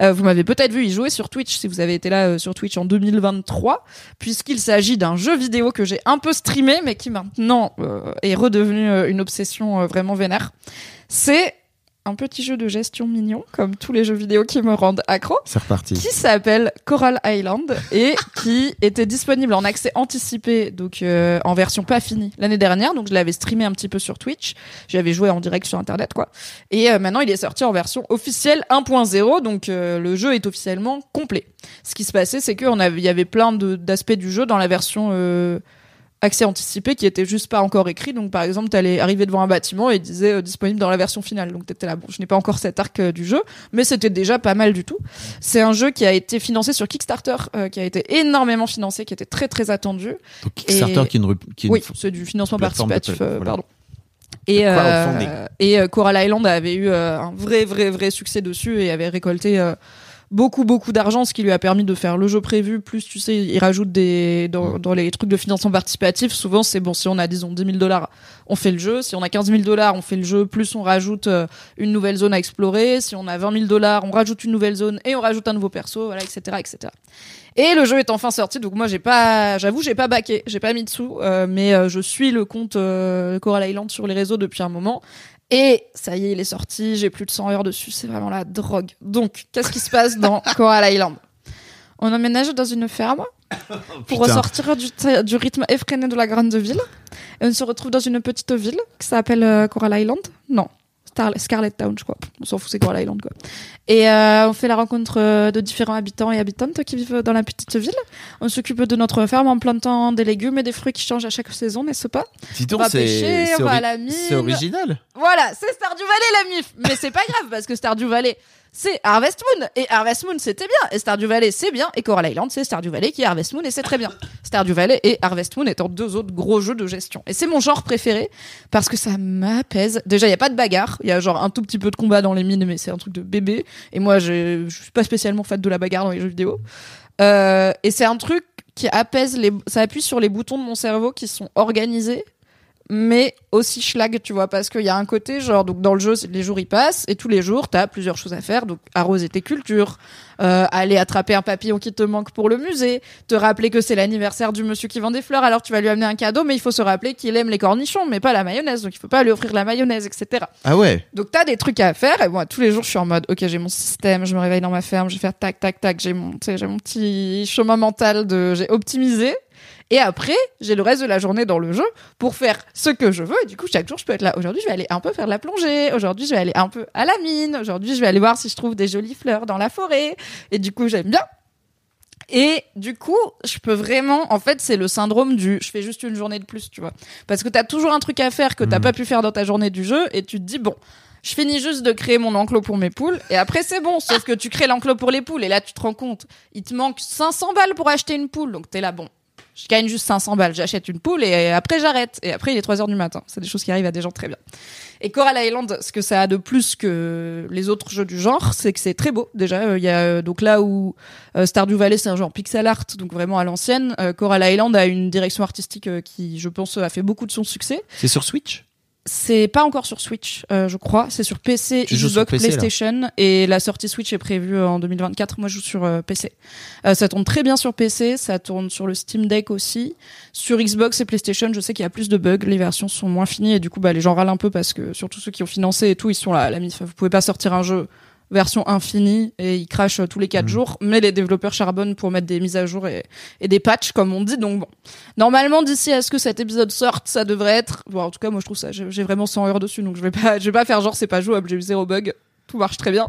Euh, vous m'avez peut-être vu y jouer sur Twitch si vous avez été là euh, sur Twitch en 2023, puisqu'il s'agit d'un jeu vidéo que j'ai un peu streamé, mais qui maintenant euh, est redevenu euh, une obsession vraiment vénère. C'est un petit jeu de gestion mignon, comme tous les jeux vidéo qui me rendent accro C'est reparti. qui s'appelle Coral Island et qui était disponible en accès anticipé, donc euh, en version pas finie l'année dernière. Donc je l'avais streamé un petit peu sur Twitch. J'avais joué en direct sur Internet, quoi. Et euh, maintenant il est sorti en version officielle 1.0, donc euh, le jeu est officiellement complet. Ce qui se passait, c'est qu'il y avait plein d'aspects du jeu dans la version euh, accès anticipé qui était juste pas encore écrit. Donc, par exemple, t'allais arriver devant un bâtiment et il disait euh, disponible dans la version finale. Donc, t'étais là. Bon, je n'ai pas encore cet arc euh, du jeu, mais c'était déjà pas mal du tout. C'est un jeu qui a été financé sur Kickstarter, euh, qui a été énormément financé, qui était très très attendu. Donc Kickstarter Et- qui est une, qui est une Oui, c'est du financement de participatif, voilà. pardon. Et, et Coral Island avait eu un vrai, vrai, vrai succès dessus et avait récolté beaucoup beaucoup d'argent, ce qui lui a permis de faire le jeu prévu. Plus tu sais, il rajoute des dans, dans les trucs de financement participatif. Souvent, c'est bon si on a disons 10 000 dollars, on fait le jeu. Si on a 15 000 dollars, on fait le jeu. Plus on rajoute euh, une nouvelle zone à explorer. Si on a 20 000 dollars, on rajoute une nouvelle zone et on rajoute un nouveau perso, voilà, etc., etc. Et le jeu est enfin sorti, donc moi j'ai pas, j'avoue j'ai pas baqué, j'ai pas mis de sous, euh, mais euh, je suis le compte euh, Coral Island sur les réseaux depuis un moment. Et ça y est, il est sorti, j'ai plus de 100 heures dessus, c'est vraiment la drogue. Donc, qu'est-ce qui se passe dans Coral Island? On emménage dans une ferme pour putain. ressortir du, rythme effréné de la grande ville. Et on se retrouve dans une petite ville qui s'appelle euh, Coral Island? Non, Star- Scarlet Town, je crois. On s'en fout, c'est Coral Island, quoi. Et euh, on fait la rencontre euh, de différents habitants et habitantes qui vivent dans la petite ville. On s'occupe de notre ferme en plantant des légumes et des fruits qui changent à chaque saison, n'est-ce pas? Dis On va c'est pêcher, c'est on va à ori- la mine. c'est original. Voilà, c'est Stardew Valley la mif. Mais c'est pas grave parce que Stardew Valley, c'est Harvest Moon. Et Harvest Moon, c'était bien. Et Stardew Valley, c'est bien. Et Coral Island, c'est Stardew Valley qui est Harvest Moon et c'est très bien. Stardew Valley et Harvest Moon étant deux autres gros jeux de gestion. Et c'est mon genre préféré parce que ça m'apaise. Déjà, il y a pas de bagarre. Il y a genre un tout petit peu de combat dans les mines, mais c'est un truc de bébé. Et moi, je je suis pas spécialement fan de la bagarre dans les jeux vidéo. Euh, et c'est un truc qui apaise les, ça appuie sur les boutons de mon cerveau qui sont organisés mais aussi schlag, tu vois, parce qu'il y a un côté, genre, donc dans le jeu, les jours ils passent, et tous les jours, t'as plusieurs choses à faire, donc arroser tes cultures, euh, aller attraper un papillon qui te manque pour le musée, te rappeler que c'est l'anniversaire du monsieur qui vend des fleurs, alors tu vas lui amener un cadeau, mais il faut se rappeler qu'il aime les cornichons, mais pas la mayonnaise, donc il faut pas lui offrir la mayonnaise, etc. Ah ouais. Donc t'as des trucs à faire et moi tous les jours je suis en mode ok j'ai mon système, je me réveille dans ma ferme, je vais faire tac tac tac, j'ai mon tu sais, j'ai mon petit chemin mental de j'ai optimisé et après j'ai le reste de la journée dans le jeu pour faire ce que je veux et du coup chaque jour je peux être là. Aujourd'hui je vais aller un peu faire de la plongée, aujourd'hui je vais aller un peu à la mine, aujourd'hui je vais aller voir si je trouve des jolies fleurs dans la forêt et du coup j'aime bien. Et du coup, je peux vraiment, en fait, c'est le syndrome du je fais juste une journée de plus, tu vois. Parce que t'as toujours un truc à faire que t'as pas pu faire dans ta journée du jeu et tu te dis, bon, je finis juste de créer mon enclos pour mes poules et après c'est bon. Sauf que tu crées l'enclos pour les poules et là tu te rends compte, il te manque 500 balles pour acheter une poule. Donc t'es là, bon, je gagne juste 500 balles, j'achète une poule et après j'arrête. Et après il est 3 heures du matin. C'est des choses qui arrivent à des gens très bien. Et Coral Island, ce que ça a de plus que les autres jeux du genre, c'est que c'est très beau. Déjà, Euh, il y a euh, donc là où euh, Stardew Valley c'est un genre pixel art, donc vraiment à l'ancienne. Coral Island a une direction artistique qui, je pense, a fait beaucoup de son succès. C'est sur Switch? C'est pas encore sur Switch, euh, je crois. C'est sur PC, Xbox, là. PlayStation, et la sortie Switch est prévue en 2024. Moi, je joue sur euh, PC. Euh, ça tourne très bien sur PC, ça tourne sur le Steam Deck aussi. Sur Xbox et PlayStation, je sais qu'il y a plus de bugs, les versions sont moins finies, et du coup, bah, les gens râlent un peu parce que surtout ceux qui ont financé et tout, ils sont là à la mif. Vous pouvez pas sortir un jeu version infinie et il crache euh, tous les Mmh. quatre jours, mais les développeurs charbonnent pour mettre des mises à jour et, et des patchs, comme on dit. Donc bon, normalement d'ici à ce que cet épisode sorte, ça devrait être. Bon, en tout cas, moi je trouve ça, j'ai j'ai vraiment 100 heures dessus, donc je vais pas, je vais pas faire genre c'est pas jouable, j'ai eu zéro bug, tout marche très bien.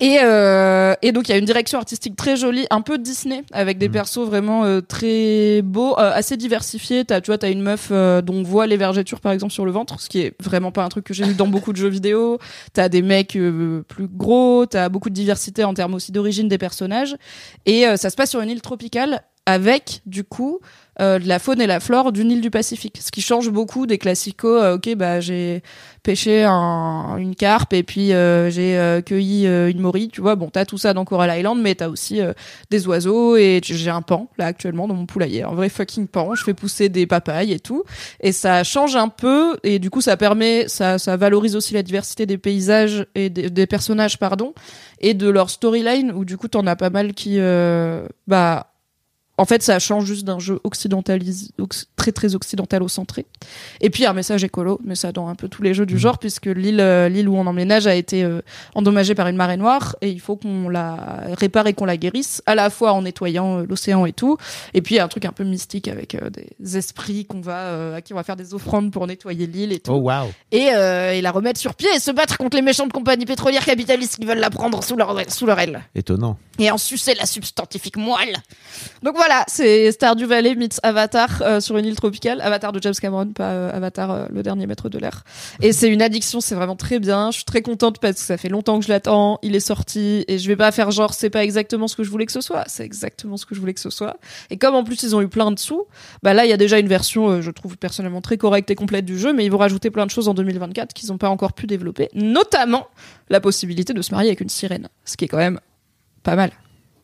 Et, euh, et donc il y a une direction artistique très jolie, un peu Disney, avec des persos vraiment euh, très beaux, euh, assez diversifiés. T'as, tu vois, t'as une meuf euh, dont on voit les vergetures par exemple sur le ventre, ce qui est vraiment pas un truc que j'ai vu dans beaucoup de jeux vidéo. T'as des mecs euh, plus gros, t'as beaucoup de diversité en termes aussi d'origine des personnages. Et euh, ça se passe sur une île tropicale avec du coup euh, de la faune et la flore d'une île du Pacifique, ce qui change beaucoup des classicos. euh, ok, bah j'ai pêché un- une carpe et puis euh, j'ai euh, cueilli euh, une morue, tu vois. Bon, t'as tout ça dans Coral Island, mais t'as aussi euh, des oiseaux et j'ai un pan là actuellement dans mon poulailler, un vrai fucking pan. Je fais pousser des papayes et tout, et ça change un peu et du coup ça permet, ça, ça valorise aussi la diversité des paysages et des, des personnages, pardon, et de leur storyline où du coup t'en as pas mal qui, bah en fait, ça change juste d'un jeu occidentalisé, occ- très très occidentalo-centré. Et puis un message écolo, mais ça dans un peu tous les jeux du genre, puisque l'île euh, l'île où on emménage a été euh, endommagée par une marée noire, et il faut qu'on la répare et qu'on la guérisse, à la fois en nettoyant euh, l'océan et tout, et puis un truc un peu mystique avec des esprits qu'on va à qui on va faire des offrandes pour nettoyer l'île et tout Oh et, euh, et la remettre sur pied et se battre contre les méchantes compagnies pétrolières capitalistes qui veulent la prendre sous leur, sous leur aile Étonnant. et en sucer la substantifique moelle. Donc voilà, c'est Stardew Valley meets Avatar euh, sur une île tropicale. Avatar de James Cameron, pas euh, Avatar, euh, le dernier maître de l'air. Et c'est une addiction, c'est vraiment très bien. Je suis très contente parce que ça fait longtemps que je l'attends. Il est sorti et je vais pas faire genre c'est pas exactement ce que je voulais que ce soit. C'est exactement ce que je voulais que ce soit. Et comme en plus ils ont eu plein de sous, bah là il y a déjà une version, je trouve personnellement très correcte et complète du jeu, mais ils vont rajouter plein de choses en 2024 qu'ils ont pas encore pu développer, notamment la possibilité de se marier avec une sirène, ce qui est quand même pas mal.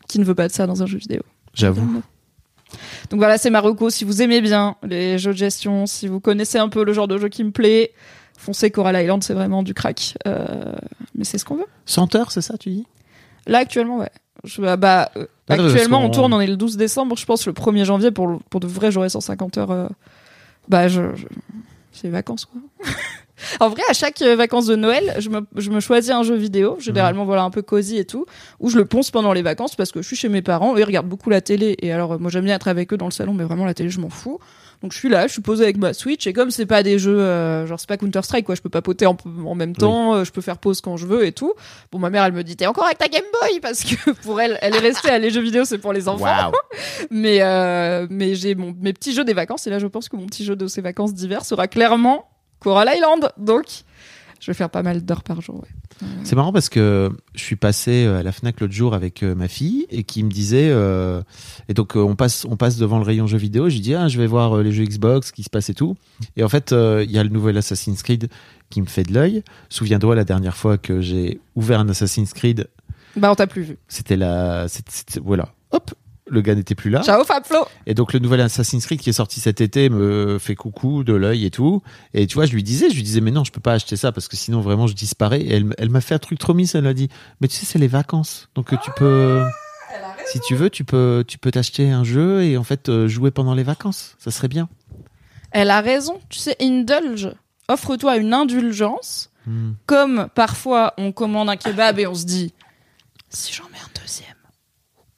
Qui ne veut pas de ça dans un jeu vidéo J'avoue. Donc voilà, c'est Marocco. Si vous aimez bien les jeux de gestion, si vous connaissez un peu le genre de jeu qui me plaît, foncez Coral Island, c'est vraiment du crack. Euh, mais c'est ce qu'on veut. Senteur, c'est ça, tu dis? Là, actuellement, ouais. Je, bah, bah, euh, Ah, actuellement, on tourne, on est le 12 décembre. Je pense le 1er janvier, pour, pour de vrai, j'aurai 150 heures. euh, bah, je, je- c'est les vacances, quoi. en vrai, à chaque euh, vacances de Noël, je me, je me choisis un jeu vidéo, généralement, voilà, un peu cosy et tout, où je le ponce pendant les vacances parce que je suis chez mes parents, eux, ils regardent beaucoup la télé. Et alors, euh, moi, j'aime bien être avec eux dans le salon, mais vraiment, la télé, je m'en fous. Donc, je suis là, je suis posée avec ma Switch, et comme c'est pas des jeux, euh, genre, c'est pas Counter-Strike, quoi, je peux papoter en, en même temps, euh, je peux faire pause quand je veux et tout. Bon, ma mère, elle me dit, t'es encore avec ta Game Boy parce que pour elle, elle est restée à les jeux vidéo, c'est pour les enfants. Mais, euh, mais j'ai mon, mes petits jeux des vacances et là, je pense que mon petit jeu de ces vacances d'hiver sera clairement Coral Island. Donc, je vais faire pas mal d'heures par jour. Ouais. C'est marrant parce que je suis passé euh, à la Fnac l'autre jour avec euh, ma fille et qui me disait euh, et donc on passe on passe devant le rayon jeux vidéo. Je lui dis ah je vais voir les jeux Xbox, ce qui se passe et tout. Et en fait euh, il y a le nouvel Assassin's Creed qui me fait de l'œil. Souviens-toi la dernière fois que j'ai ouvert un Assassin's Creed, Bah, on t'a plus vu. c'était la c'était- voilà hop le gars n'était plus là. Ciao, Fabflo Et donc le nouvel Assassin's Creed qui est sorti cet été me fait coucou de l'œil et tout. Et tu vois, je lui disais, je lui disais, mais non, je peux pas acheter ça parce que sinon vraiment je disparais. Et elle, m'a fait un truc trop mis, elle a dit, mais tu sais, c'est les vacances, donc tu peux, si tu veux, tu peux, tu peux t'acheter un jeu et en fait euh, jouer pendant les vacances. Ça serait bien. Elle a raison. Tu sais, indulge. Offre-toi une indulgence. Hmm. Comme parfois, on commande un kebab et on se dit si j'en mets un deuxième,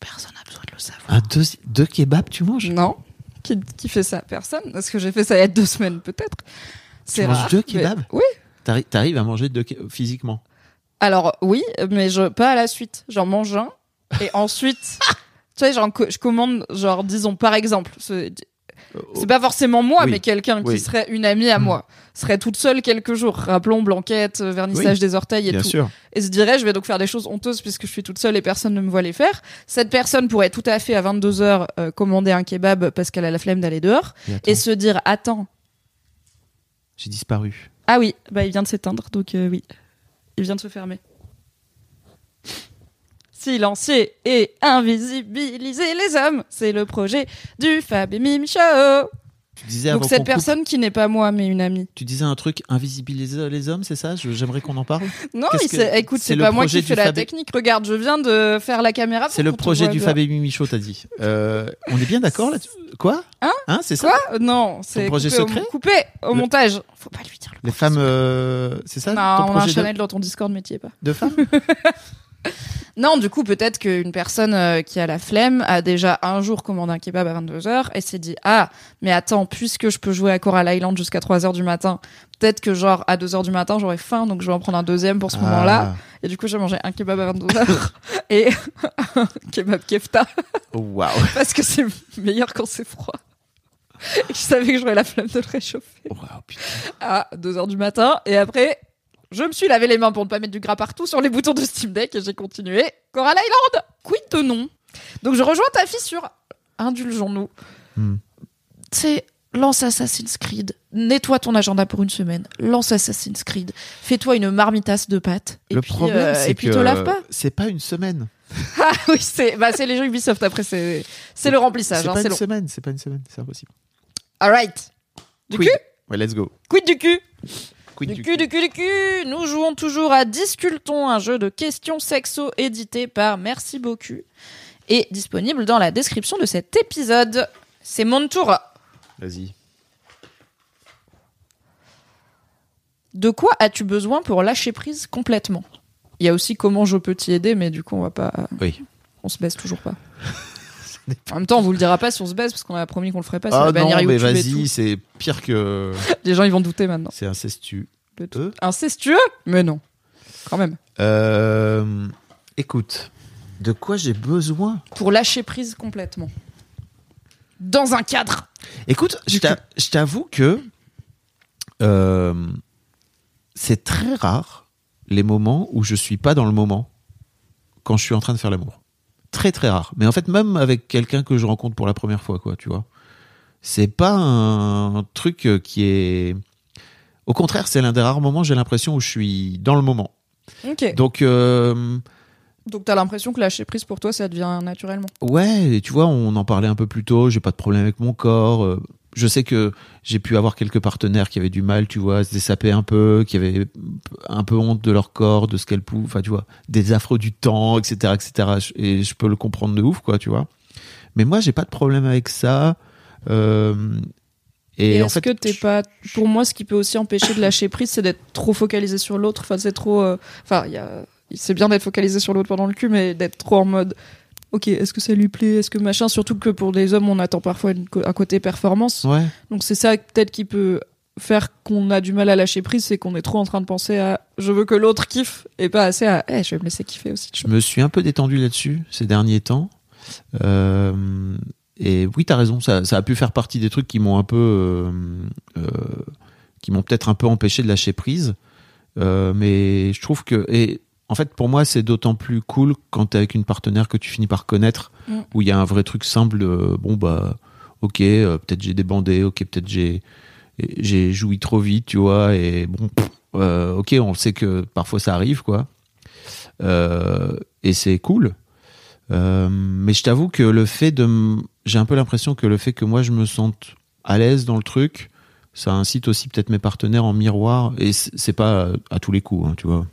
personne n'a besoin de le savoir. Un deux, deux kebabs, tu manges? Non. Qui, qui fait ça? Personne. Parce que j'ai fait ça il y a deux semaines, peut-être. C'est manges rare, deux mais- kebabs? Oui. T'arri- T'arrives à manger deux physiquement? Alors oui, mais je pas à la suite. J'en mange un et ensuite, tu sais, j'en co- je commande genre disons par exemple, c'est pas forcément moi, Oui. mais quelqu'un qui serait une amie à Hmm. moi serait toute seule quelques jours. Rappelons blanquette, euh, vernissage Oui, des orteils et Bien tout. sûr. Et se dirait, je vais donc faire des choses honteuses puisque je suis toute seule et personne ne me voit les faire. Cette personne pourrait tout à fait à 22 heures euh, commander un kebab parce qu'elle a la flemme d'aller dehors et se dire attends, J'ai disparu. ah oui, bah il vient de s'éteindre donc euh, oui, il vient de se fermer. Silencier et invisibiliser les hommes, c'est le projet du Fab et Mime Show. Tu disais Donc cette coupe, personne qui n'est pas moi mais une amie. tu disais un truc invisibiliser les hommes, c'est ça? J'aimerais qu'on en parle. Non, que- s'est- écoute, c'est pas moi qui fais la Fab technique. Regarde, je viens de faire la caméra. C'est le projet du bien. Fab et Mimi Show, t'as dit. Euh, on est bien d'accord là Quoi? Hein? Hein, c'est ça? Quoi? Non, c'est projet coupé, secret? au, coupé au Le- montage. Faut pas lui dire. le Les femmes, euh, c'est ça Non, ton on a un de, channel dans ton Discord, mais t'y es pas. de femmes? Non, du coup, peut-être qu'une personne euh, qui a la flemme a déjà un jour commandé un kebab à 22h et s'est dit Ah, mais attends, puisque je peux jouer à Coral Island jusqu'à 3h du matin, peut-être que genre à 2h du matin j'aurai faim donc je vais en prendre un deuxième pour ce moment-là. Et du coup, j'ai mangé un kebab à 22h et un kebab kefta Oh, Waouh. parce que c'est meilleur quand c'est froid. Et je savais que j'aurais la flemme de le réchauffer putain. à 2h du matin et après. Je me suis lavé les mains pour ne pas mettre du gras partout sur les boutons de Steam Deck et j'ai continué. Coral Island Quid de non? Donc je rejoins ta fille sur Indulgeons-nous. Hmm. C'est lance Assassin's Creed, nettoie ton agenda pour une semaine, lance Assassin's Creed, fais-toi une marmitasse de pâtes et Le puis, problème, euh, c'est et puis que te lave pas. c'est pas une semaine. Ah oui, c'est bah, c'est les jeux Ubisoft après, c'est c'est le remplissage, C'est hein, pas une long. semaine. C'est pas une semaine. C'est impossible. Alright. Du Quid. cul Ouais, let's go. Quid du cul Quid Du cul, du cul, du cul Nous jouons toujours à Discultons, un jeu de questions sexo édité par Merci beaucoup et disponible dans la description de cet épisode. C'est mon tour. Vas-y. De quoi as-tu besoin pour lâcher prise complètement? Il y a aussi comment je peux t'y aider, mais du coup, on va pas. Oui. On se baisse toujours pas. En même temps, on vous le dira pas si on se baisse parce qu'on a promis qu'on le ferait pas. Ah bannir non, mais vas-y, c'est pire que. Les gens, ils vont douter maintenant. C'est incestueux. De Incestueux Mais non. Quand même. Euh, écoute, de quoi j'ai besoin? Pour lâcher prise complètement. Dans un cadre. Écoute, je t'avoue que euh, c'est très rare les moments où je suis pas dans le moment quand je suis en train de faire l'amour. Très très rare. Mais en fait, même avec quelqu'un que je rencontre pour la première fois, quoi, tu vois. C'est pas un truc euh, qui est. Au contraire, c'est l'un des rares moments, j'ai l'impression, où je suis dans le moment. Ok. Donc, euh, Donc t'as l'impression que lâcher prise pour toi, ça devient naturellement. Ouais, et tu vois, on en parlait un peu plus tôt, j'ai pas de problème avec mon corps. euh, Je sais que j'ai pu avoir quelques partenaires qui avaient du mal, tu vois, à se dessaper un peu, qui avaient un peu honte de leur corps, de ce qu'elles pouvaient, enfin, tu vois, des affreux du temps, etc., etc. Et je peux le comprendre de ouf, quoi, tu vois. Mais moi, j'ai pas de problème avec ça. Euh, Et, et, est-ce que t'es pas. Pour moi, ce qui peut aussi empêcher de lâcher prise, c'est d'être trop focalisé sur l'autre. Enfin, c'est trop. euh, Enfin, il y a. C'est bien d'être focalisé sur l'autre pendant le cul, mais d'être trop en mode. Ok, est-ce que ça lui plaît Est-ce que machin Surtout que pour des hommes, on attend parfois une un côté performance. ouais. Donc c'est ça peut-être qui peut faire qu'on a du mal à lâcher prise, c'est qu'on est trop en train de penser à je veux que l'autre kiffe et pas assez à eh, je vais me laisser kiffer aussi. Je me suis un peu détendu là-dessus ces derniers temps. Euh, et oui, t'as raison, ça, ça a pu faire partie des trucs qui m'ont un peu, euh, euh, qui m'ont peut-être un peu empêché de lâcher prise. Mais je trouve que, et en fait, pour moi, c'est d'autant plus cool quand t'es avec une partenaire que tu finis par connaître, Mm. où il y a un vrai truc simple. de, bon bah, ok, euh, peut-être j'ai débandé, ok, peut-être j'ai j'ai joui trop vite, tu vois, et bon, pff, euh, ok, on sait que parfois ça arrive, quoi. Euh, et c'est cool. Euh, mais je t'avoue que le fait de. m- J'ai un peu l'impression que le fait que moi je me sente à l'aise dans le truc, ça incite aussi peut-être mes partenaires en miroir. Et c'est pas à tous les coups, hein, tu vois.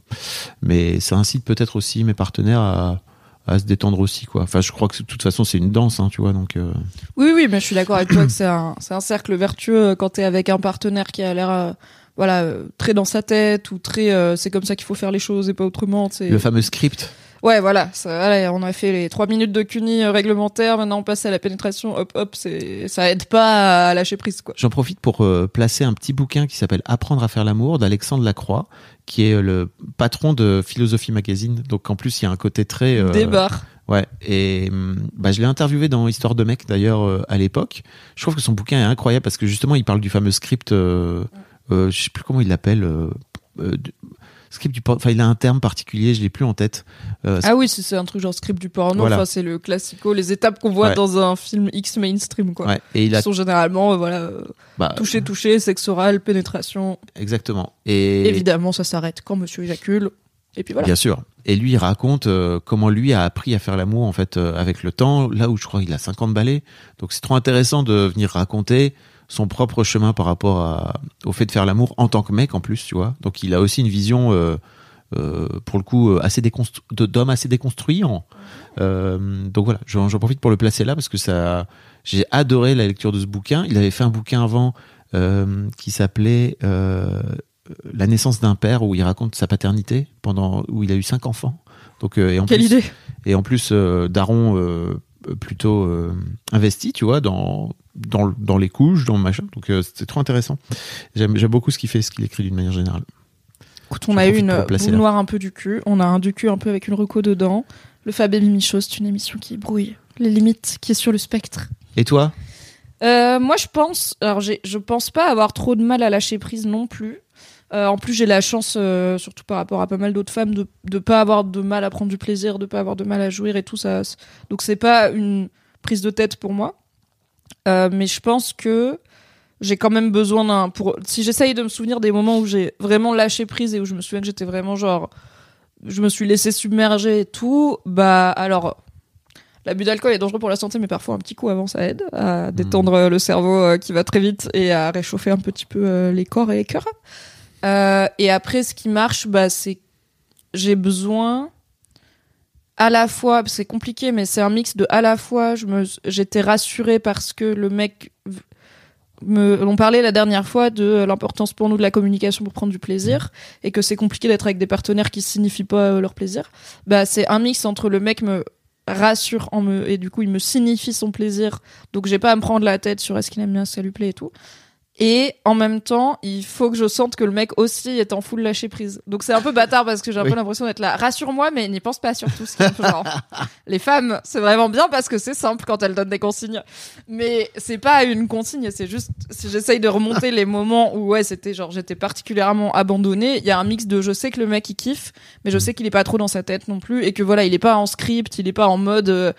Mais ça incite peut-être aussi mes partenaires à, à se détendre aussi, quoi. Enfin, je crois que de toute façon c'est une danse, hein, tu vois. Donc. euh, Oui oui, mais je suis d'accord avec toi que c'est un un cercle vertueux euh, quand t'es avec un partenaire qui a l'air euh, voilà euh, très dans sa tête ou très euh, c'est comme ça qu'il faut faire les choses et pas autrement. tu sais. Le fameux script. Ouais voilà, ça, on a fait les trois minutes de euh, réglementaire, maintenant on passe à la pénétration. Hop hop, c'est ça aide pas à lâcher prise quoi. J'en profite pour euh, placer un petit bouquin qui s'appelle Apprendre à faire l'amour d'Alexandre Lacroix, qui est euh, le patron de Philosophie Magazine. Donc en plus, il y a un côté très euh, Débarre. Ouais, et hum, bah, je l'ai interviewé dans Histoire de mec d'ailleurs euh, à l'époque. Je trouve que son bouquin est incroyable parce que justement il parle du fameux script, euh, je sais plus comment il l'appelle, script du, por- enfin il a un terme particulier, je l'ai plus en tête. Euh, Ah oui, c'est un truc genre script du porno, Voilà. enfin c'est le classico, les étapes qu'on voit Ouais. dans un film X mainstream quoi. ouais, et il Qui sont généralement euh, voilà euh, bah, toucher toucher, sexe oral, pénétration. exactement. Et Évidemment, ça s'arrête quand monsieur éjacule. Et puis voilà. Bien sûr. Et lui, il raconte euh, comment lui a appris à faire l'amour en fait euh, avec le temps. Là où je crois qu'il a 50 balais. Donc c'est trop intéressant de venir raconter son propre chemin par rapport à, au fait de faire l'amour en tant que mec en plus, tu vois. Donc il a aussi une vision euh, euh, pour le coup euh, assez d'homme assez déconstruisant. Euh, donc voilà, j'en profite pour le placer là parce que ça, j'ai adoré la lecture de ce bouquin. Il avait fait un bouquin avant qui s'appelait La naissance d'un père où il raconte sa paternité pendant où il a eu cinq enfants. Donc et en Quelle plus, idée et en plus Daron plutôt euh, investi, tu vois, dans dans, dans les couches, dans le machin. Donc euh, c'était trop intéressant. J'aime beaucoup ce qu'il fait, ce qu'il écrit d'une manière générale. Écoute, on a eu une boule noire un peu du cul. On a un du cul un peu avec une reco dedans. Le Fab et Mimi Show, c'est une émission qui brouille les limites, qui est sur le spectre. Et toi? Euh, moi, je pense, alors je pense pas avoir trop de mal à lâcher prise non plus. Euh, en plus, j'ai la chance, euh, surtout par rapport à pas mal d'autres femmes, de de pas avoir de mal à prendre du plaisir, de pas avoir de mal à jouir et tout ça. Donc c'est pas une prise de tête pour moi. Euh, mais je pense que j'ai quand même besoin d'un pour si j'essaye de me souvenir des moments où j'ai vraiment lâché prise et où je me souviens que j'étais vraiment genre je me suis laissé submerger et tout bah alors l'abus d'alcool est dangereux pour la santé mais parfois un petit coup avant ça aide à détendre euh, le cerveau qui va très vite et à réchauffer un petit peu les corps et les cœurs Euh, et après ce qui marche bah c'est j'ai besoin à la fois c'est compliqué mais c'est un mix de à la fois je me j'étais rassurée parce que le mec me on parlait la dernière fois de l'importance pour nous de la communication pour prendre du plaisir et que c'est compliqué d'être avec des partenaires qui signifient pas euh, leur plaisir. Bah c'est un mix entre le mec me rassure en me et du coup il me signifie son plaisir donc j'ai pas à me prendre la tête sur est-ce qu'il aime bien ça lui plaît et tout et en même temps, il faut que je sente que le mec aussi est en full lâcher prise. Donc c'est un peu bâtard parce que j'ai un Oui. peu l'impression d'être là. Rassure-moi, mais n'y pense pas surtout. Ce qui est un peu genre. Les femmes, c'est vraiment bien parce que c'est simple quand elles donnent des consignes. Mais c'est pas une consigne, c'est juste si j'essaye de remonter les moments où ouais c'était genre j'étais particulièrement abandonnée. Il y a un mix de je sais que le mec il kiffe, mais je sais qu'il est pas trop dans sa tête non plus et que voilà il est pas en script, il est pas en mode. euh,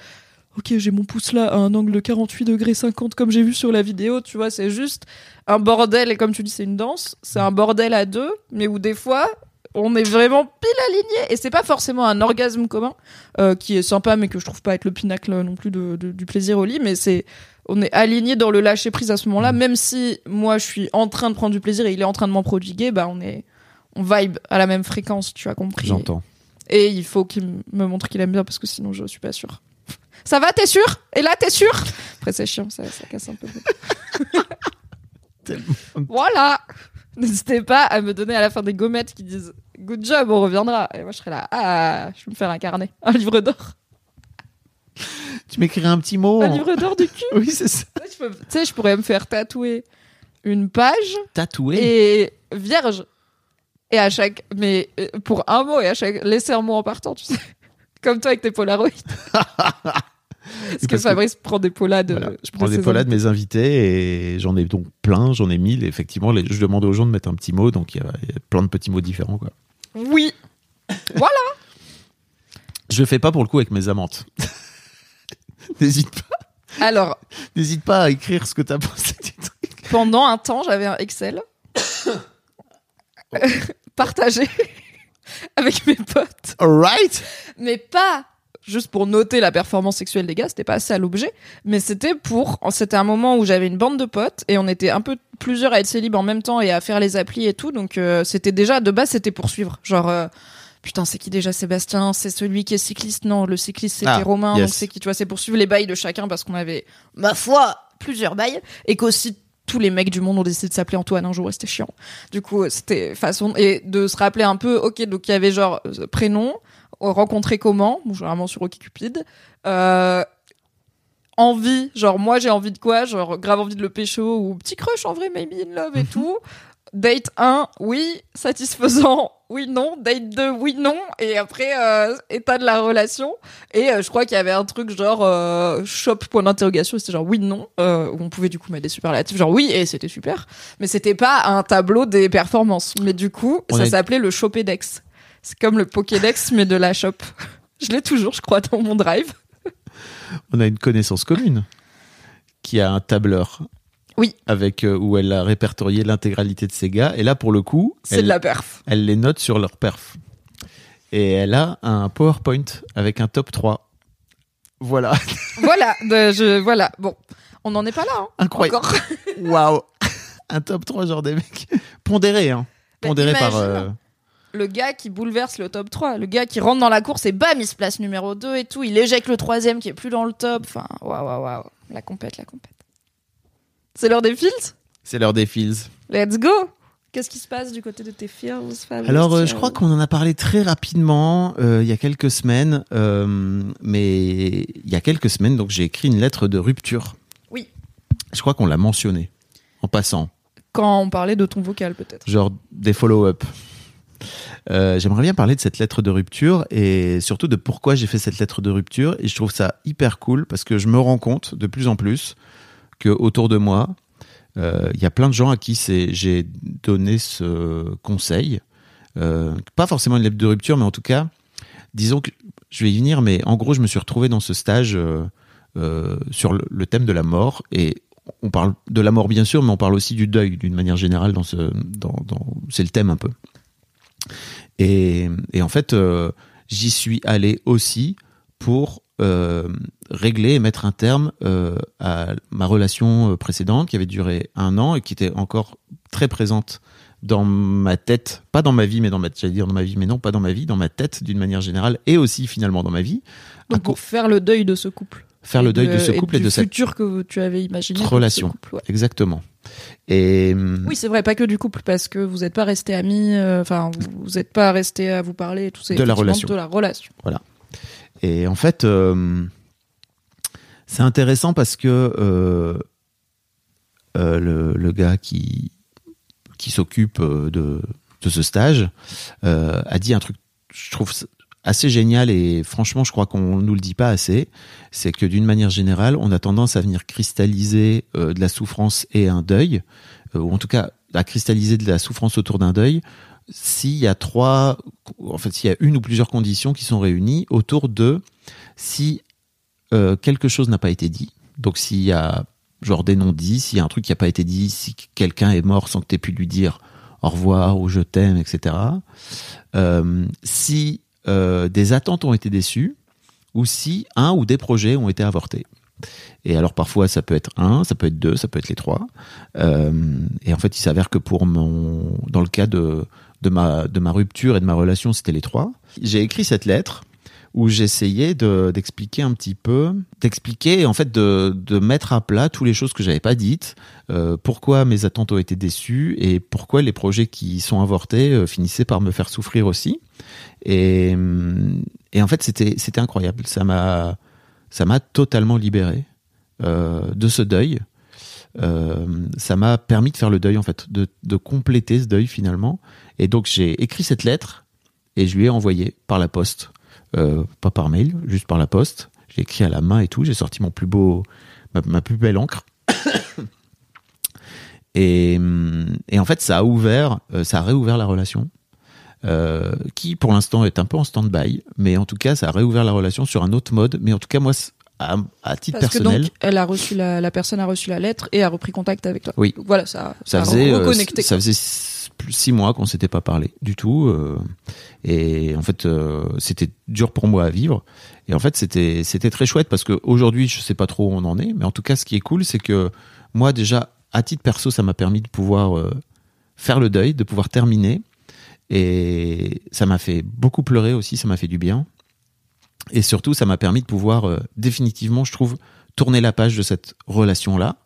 Ok, j'ai mon pouce là à un angle de 48 degrés 50 comme j'ai vu sur la vidéo, tu vois, c'est juste un bordel. Et comme tu dis c'est une danse, c'est un bordel à deux, mais où des fois on est vraiment pile alignés et c'est pas forcément un orgasme commun euh, qui est sympa mais que je trouve pas être le pinacle non plus de, de- du plaisir au lit mais c'est on est alignés dans le lâcher prise à ce moment-là. Mm. même si moi je suis en train de prendre du plaisir et il est en train de m'en prodiguer bah on est on vibe à la même fréquence tu as compris. J'entends. et il faut qu'il me montre qu'il aime bien parce que sinon je suis pas sûre ça va t'es sûr? Et là t'es sûr? Après c'est chiant ça, ça casse un peu voilà N'hésitez pas à me donner à la fin des gommettes qui disent Good job, on reviendra. Et moi, je serai là. Ah, je vais me faire un carnet. Un livre d'or. Tu m'écrirais un petit mot. Un en- livre d'or du cul. Oui, c'est ça. Tu sais, je peux- tu sais, je pourrais me faire tatouer une page Tatoué. et vierge. Et à chaque. Mais euh, pour un mot et à chaque. Laisser un mot en partant, tu sais. Comme toi avec tes polaroids. Parce que Fabrice prend des polades. Voilà, euh, je prends de des ses polades de mes invités et j'en ai donc plein, j'en ai mille. Et effectivement, les- je demandais aux gens de mettre un petit mot, donc il y, a, plein de petits mots différents. Quoi. Oui. Je le fais pas pour le coup avec mes amantes. N'hésite pas, Alors, n'hésite pas à écrire ce que t'as pensé du truc. pendant un temps, j'avais un Excel partagé avec mes potes. Alright. mais pas juste pour noter la performance sexuelle des gars, c'était pas ça l'objet, mais c'était pour, c'était un moment où j'avais une bande de potes et on était un peu plusieurs à être célib en même temps et à faire les applis et tout, donc euh, c'était déjà de base c'était pour suivre, genre euh, putain c'est qui déjà Sébastien, c'est celui qui est cycliste, non le cycliste c'était Ah, Romain, yes. donc c'est qui? Tu vois c'est pour suivre les bails de chacun parce qu'on avait ma foi plusieurs bails et qu'aussi tous les mecs du monde ont décidé de s'appeler Antoine un jour et c'était chiant. Du coup, c'était façon et de se rappeler un peu. Ok, donc il y avait genre euh, prénom, rencontrer comment, bon, généralement sur OkCupid. Euh, envie, genre moi j'ai envie de quoi, genre grave envie de le pécho ou petit crush en vrai, maybe in love et tout. Date 1, oui, satisfaisant, oui, non. Date 2, oui, non. Et après, euh, état de la relation. Et euh, je crois qu'il y avait un truc genre euh, shop, point d'interrogation. C'était genre oui, non. Euh, où on pouvait du coup mettre des superlatifs. Genre oui, et c'était super. Mais c'était pas un tableau des performances. Mais du coup, On ça est- s'appelait le Shopédex. C'est comme le Pokédex, mais de la shop. Je l'ai toujours, je crois, dans mon drive. On a une connaissance commune qui a un tableur. Oui. Avec euh, où elle a répertorié l'intégralité de ses gars. Et là, pour le coup, C'est de la perf. elle les note sur leur perf. Et elle a un PowerPoint avec un top 3. Voilà. voilà, de- je, voilà. Bon, on n'en est pas là. Hein, Incroyable. Waouh. Un top 3, genre des mecs. Pondéré, hein. Pondéré par. euh, le gars qui bouleverse le top 3, le gars qui rentre dans la course et bam, il se place numéro 2 et tout, il éjecte le troisième qui est plus dans le top. Enfin, waouh, waouh, waouh. La compète, la compète. C'est l'heure des fields? C'est l'heure des feels. Let's go Qu'est-ce qui se passe du côté de tes fields, Alors, euh, je crois qu'on en a parlé très rapidement euh, il y a quelques semaines, euh, mais il y a quelques semaines, donc j'ai écrit une lettre de rupture. Oui. Je crois qu'on l'a mentionné en passant, Quand on parlait de ton vocal, peut-être. genre des follow-up. Euh, J'aimerais bien parler de cette lettre de rupture et surtout de pourquoi j'ai fait cette lettre de rupture. Et je trouve ça hyper cool parce que je me rends compte de plus en plus que autour de moi, euh, il y a plein de gens à qui j'ai donné ce conseil. Euh, pas forcément une lettre de rupture, mais en tout cas, disons que je vais y venir, mais en gros, je me suis retrouvé dans ce stage sur le, thème de la mort. Et on parle de la mort, bien sûr, mais on parle aussi du deuil d'une manière générale. Dans ce, c'est le thème un peu. Et, et en fait, euh, j'y suis allé aussi pour euh, régler et mettre un terme euh, à ma relation précédente qui avait duré un an et qui était encore très présente dans ma tête, pas dans ma vie, mais dans ma, j'allais dire dans ma vie, mais non, pas dans ma vie, dans ma tête d'une manière générale et aussi finalement dans ma vie. Donc, pour faire le deuil de ce couple. Faire le deuil de ce et couple et, de cette futur que tu avais imaginé. ce relation. couple, ouais. Exactement. Et hum, Oui, c'est vrai, pas que du couple, parce que vous n'êtes pas restés amis, euh, enfin, vous n'êtes pas restés à vous parler tout ça. De la relation. De la relation. Voilà. Et en fait, euh, c'est intéressant parce que euh, euh, le, le gars qui, qui s'occupe euh, de, de ce stage euh, a dit un truc, je trouve assez génial et franchement, je crois qu'on nous le dit pas assez. C'est que d'une manière générale, on a tendance à venir cristalliser euh, de la souffrance et un deuil, euh, ou en tout cas à cristalliser de la souffrance autour d'un deuil s'il y a trois, en fait, s'il y a une ou plusieurs conditions qui sont réunies autour de si euh, quelque chose n'a pas été dit, donc s'il y a genre des non-dits, s'il y a un truc qui n'a pas été dit, si quelqu'un est mort sans que tu aies pu lui dire au revoir ou je t'aime, etc. Si euh, des attentes ont été déçues ou si un ou des projets ont été avortés. Et alors parfois ça peut être un, ça peut être deux, ça peut être les trois. Euh, et en fait il s'avère que pour mon, dans le cas de de ma de ma rupture et de ma relation, c'était les trois. J'ai écrit cette lettre où j'essayais de- d'expliquer un petit peu, d'expliquer en fait de, mettre à plat toutes les choses que j'avais pas dites, euh, pourquoi mes attentes ont été déçues et pourquoi les projets qui sont avortés euh, finissaient par me faire souffrir aussi. Et, en fait c'était incroyable, ça m'a totalement libéré euh, de ce deuil. Ça m'a permis de faire le deuil en fait, de, de compléter ce deuil finalement. Et donc j'ai écrit cette lettre et je lui ai envoyé par la poste, Euh, pas par mail, juste par la poste. J'ai écrit à la main et tout. J'ai sorti mon plus beau, ma, ma plus belle encre. et, hum, et en fait, ça a ouvert, euh, ça a réouvert la relation. euh, qui pour l'instant est un peu en stand-by, mais en tout cas ça a réouvert la relation sur un autre mode. Mais en tout cas moi, à, à titre Parce que personnel, donc, elle a reçu la, la personne a reçu la lettre et a repris contact avec toi. Oui. Donc voilà, ça, ça a faisait, euh, reconnecté. ça faisait plus six mois qu'on s'était pas parlé du tout. euh, et en fait, euh, c'était dur pour moi à vivre. Et en fait, c'était c'était très chouette parce que aujourd'hui, je sais pas trop où on en est, mais en tout cas, ce qui est cool, c'est que moi déjà, à titre perso, ça m'a permis de pouvoir euh, faire le deuil, de pouvoir terminer. Et ça m'a fait beaucoup pleurer aussi, ça m'a fait du bien. Et surtout, ça m'a permis de pouvoir définitivement, je trouve, tourner la page de cette relation-là,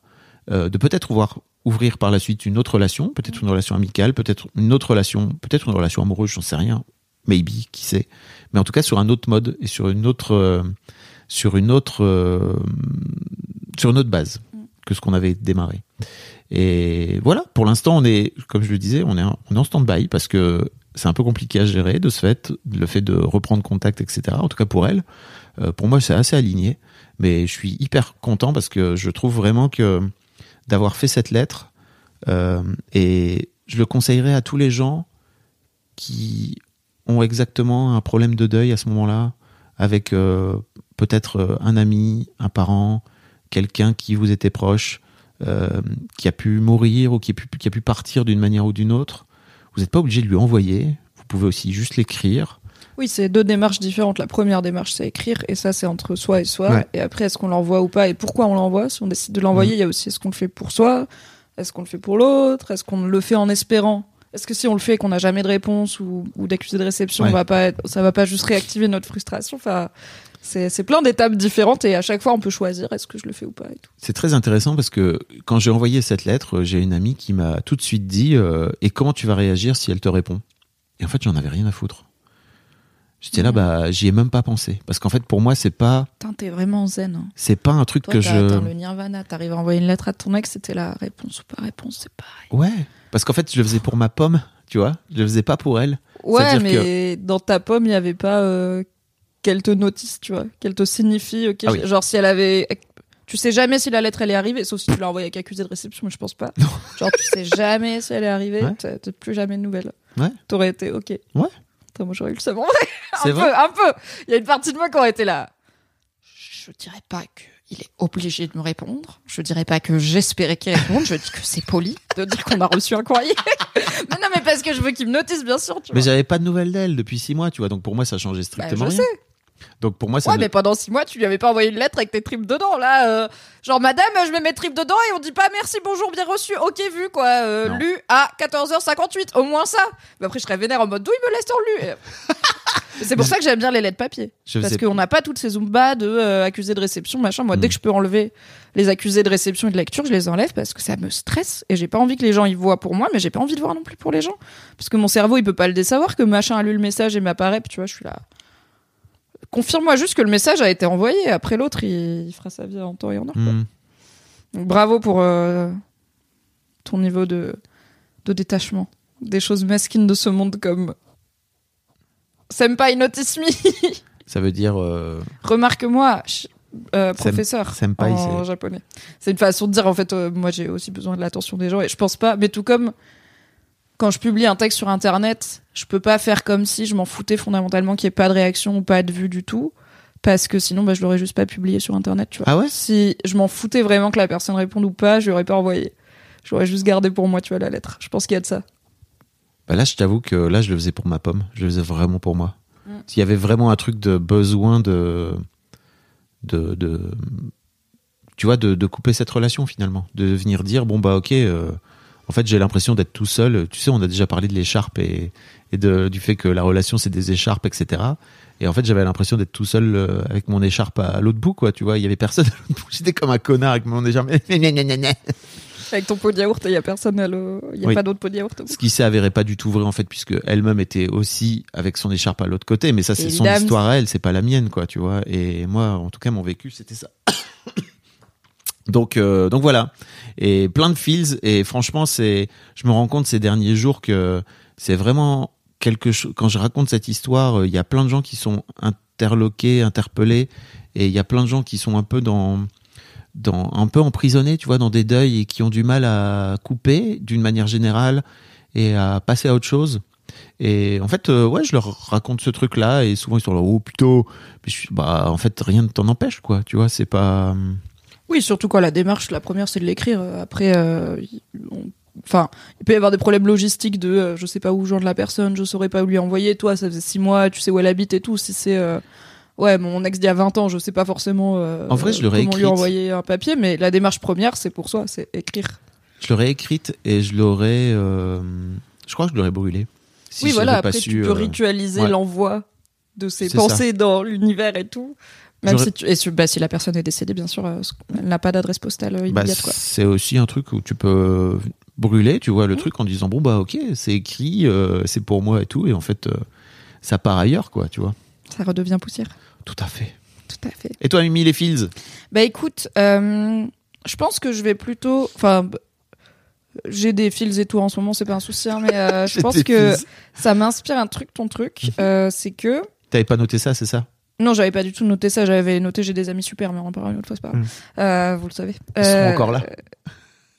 de peut-être pouvoir ouvrir par la suite une autre relation, peut-être une relation amicale, peut-être une autre relation, peut-être une relation amoureuse, j'en sais rien, maybe, qui sait. Mais en tout cas, sur un autre mode et sur une autre, euh, sur une autre, euh, sur une autre base que ce qu'on avait démarré. Et voilà, pour l'instant, on est, comme je le disais, on est, en- on est en stand-by parce que c'est un peu compliqué à gérer de ce fait, le fait de reprendre contact, etc. En tout cas pour elle. Euh, pour moi, c'est assez aligné, mais je suis hyper content parce que je trouve vraiment que d'avoir fait cette lettre, euh, et je le conseillerais à tous les gens qui ont exactement un problème de deuil à ce moment-là, avec euh, peut-être euh, un ami, un parent, quelqu'un qui vous était proche, qui a pu mourir ou qui a pu, qui a pu partir d'une manière ou d'une autre. Vous n'êtes pas obligé de lui envoyer. Vous pouvez aussi juste l'écrire. Oui, c'est deux démarches différentes. La première démarche, c'est écrire, et ça, c'est entre soi et soi. Ouais. Et après, est-ce qu'on l'envoie ou pas, et pourquoi on l'envoie? Si on décide de l'envoyer, il y a aussi est-ce qu'on le fait pour soi, est-ce qu'on le fait pour l'autre, est-ce qu'on le fait en espérant? Est-ce que si on le fait et qu'on n'a jamais de réponse ou, ou d'accusé de réception, Ouais. on va pas être- ça va pas juste réactiver notre frustration? Enfin, c'est plein d'étapes différentes, et à chaque fois, on peut choisir est-ce que je le fais ou pas. C'est très intéressant parce que quand j'ai envoyé cette lettre, j'ai une amie qui m'a tout de suite dit euh, Et comment tu vas réagir si elle te répond? Et en fait, j'en avais rien à foutre. J'étais là, bah, j'y ai même pas pensé. Parce qu'en fait, pour moi, c'est pas, Putain, t'es vraiment zen. hein. c'est pas un truc Toi, que je. le nirvana, t'arrives à envoyer une lettre à ton ex, c'était la réponse ou pas réponse, c'est pareil. Ouais. Parce qu'en fait, je le faisais pour ma pomme, tu vois. Je le faisais pas pour elle. Ouais, mais dans ta pomme, il n'y avait pas euh, qu'elle te notice, tu vois, qu'elle te signifie. ok, Ah oui. Genre, si elle avait. Tu sais jamais si la lettre elle est arrivée, sauf si tu l'as envoyée avec accusé de réception, mais je pense pas. Genre, tu sais jamais si elle est arrivée, Ouais. t'as plus jamais de nouvelles. Ouais. T'aurais été ok. Ouais. Putain, moi j'aurais eu le. C'est un vrai peu, un peu. Il y a une partie de moi qui aurait été là. Je dirais pas qu'il est obligé de me répondre. Je dirais pas que j'espérais qu'il réponde. Je dis que c'est poli de dire qu'on a reçu un courrier. mais non, mais parce que je veux qu'il me notice, bien sûr. Tu Mais j'avais pas de nouvelles d'elle depuis six mois, tu vois. Donc pour moi, ça changeait Bah, strictement je rien. sais. Donc pour moi, ça Ouais, mais pendant six mois, tu lui avais pas envoyé une lettre avec tes tripes dedans, là. euh, genre, madame, je mets mes tripes dedans et on dit pas merci, bonjour, bien reçu, ok, vu, quoi. euh, lu à 14h58, au moins ça. Mais après, je serais vénère en mode d'où il me laisse en lu. C'est pour ça que j'aime bien les lettres papier. Je Parce qu'on n'a pas toutes ces zumba de euh, accusés de réception, machin. Moi, Mm. dès que je peux enlever les accusés de réception et de lecture, je les enlève parce que ça me stresse et j'ai pas envie que les gens y voient pour moi, mais j'ai pas envie de voir non plus pour les gens. Parce que mon cerveau, il peut pas le désavoir que machin a lu le message et m'apparaît, puis tu vois, je suis là. Confirme-moi juste que le message a été envoyé. Après l'autre, il, il fera sa vie en temps et en heure. quoi. Hmm. Donc, bravo pour euh, ton niveau de, de détachement des choses mesquines de ce monde comme Senpai notice me. Ça veut dire. euh, Remarque-moi, euh, professeur senpai, en japonais. C'est une façon de dire en fait, euh, moi j'ai aussi besoin de l'attention des gens et je pense pas, mais tout comme quand je publie un texte sur internet, je peux pas faire comme si je m'en foutais fondamentalement qu'il y ait pas de réaction ou pas de vue du tout. Parce que sinon, bah, je l'aurais juste pas publié sur internet, tu vois. Ah ouais Si je m'en foutais vraiment que la personne réponde ou pas, je l'aurais pas envoyé. J'aurais juste gardé pour moi, tu vois, la lettre. Je pense qu'il y a de ça. Bah là, je t'avoue que là, je le faisais pour ma pomme. Je le faisais vraiment pour moi. Mm. S'il y avait vraiment un truc de besoin de, de, de tu vois, de, de couper cette relation finalement, de venir dire bon bah ok, euh, en fait j'ai l'impression d'être tout seul. Tu sais, on a déjà parlé de l'écharpe et, et de, du fait que la relation c'est des écharpes, etc. Et en fait, j'avais l'impression d'être tout seul euh, avec mon écharpe à, l'autre bout, quoi. Tu vois, il y avait personne. à l'autre bout. J'étais comme un connard avec mon écharpe. Avec ton pot de yaourt, il y a personne à l'eau. Il y a Oui. pas d'autre pot de yaourt. Ce qui s'est avéré pas du tout vrai en fait, puisque elle-même était aussi avec son écharpe à l'autre côté. Mais ça, c'est son histoire à elle, c'est pas la mienne, quoi. Tu vois. Et moi, en tout cas, mon vécu, c'était ça. Donc, euh, donc voilà. Et plein de feels. Et franchement, c'est, je me rends compte ces derniers jours que c'est vraiment quelque chose. Quand je raconte cette histoire, euh, il y a plein de gens qui sont interloqués, interpellés, et il y a plein de gens qui sont un peu dans dans un peu emprisonnés, tu vois, dans des deuils et qui ont du mal à couper d'une manière générale et à passer à autre chose. Et en fait, euh, ouais, je leur raconte ce truc-là et souvent ils sont là, oh suis- bah en fait rien ne t'en empêche, quoi. Tu vois, c'est pas. Oui, surtout quand la démarche, la première, c'est de l'écrire. Après, euh, y- on- enfin, il peut y avoir des problèmes logistiques de, euh, je sais pas où joindre la personne, je saurais pas où lui envoyer. Toi, ça faisait six mois, tu sais où elle habite et tout. Si c'est, euh, ouais, mon ex d'il y a 20 ans, je sais pas forcément. euh, En vrai, je l'aurais comment lui envoyer un papier, mais la démarche première, c'est pour soi, c'est écrire. Je l'aurais écrite et je l'aurais. euh, Je crois que je l'aurais brûlée. Si oui, voilà. pas Après, su, tu peux euh, ritualiser ouais. l'envoi de ses pensées dans l'univers et tout. Même J'aurais- si, tu... et si, bah, si la personne est décédée, bien sûr, euh, elle n'a pas d'adresse postale euh, Bah, immédiate, quoi. c'est aussi un truc où tu peux brûler, tu vois, Mmh. le truc en disant bon bah ok, c'est écrit, euh, c'est pour moi et tout, et en fait euh, ça part ailleurs, quoi, tu vois. Ça redevient poussière. Tout à fait. Tout à fait. Et toi, Mimi, les Fields? Bah écoute, euh, je pense que je vais plutôt. Enfin, j'ai des fils et tout en ce moment, c'est pas un souci, hein, mais euh, je pense que fils. ça m'inspire un truc, ton truc. Mhm. euh, c'est que. T'avais pas noté ça, c'est ça? Non, j'avais pas du tout noté ça, j'avais noté j'ai des amis super, mais on en parlera une autre fois, c'est pas grave. Mhm. Euh, vous le savez. Ils seront Euh, encore là.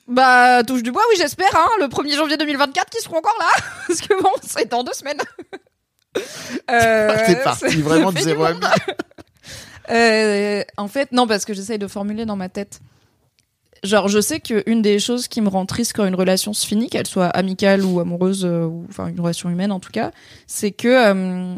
Bah, touche du bois, oui, j'espère, hein, le 1er janvier 2024, qu'ils seront encore là. Parce que bon, c'est dans deux semaines. Euh, C'est parti, c'est- vraiment monde. Euh, en fait, non, parce que j'essaye de formuler dans ma tête. Genre, je sais qu'une des choses qui me rend triste quand une relation se finit, qu'elle soit amicale ou amoureuse, euh, ou enfin une relation humaine en tout cas, c'est que, euh,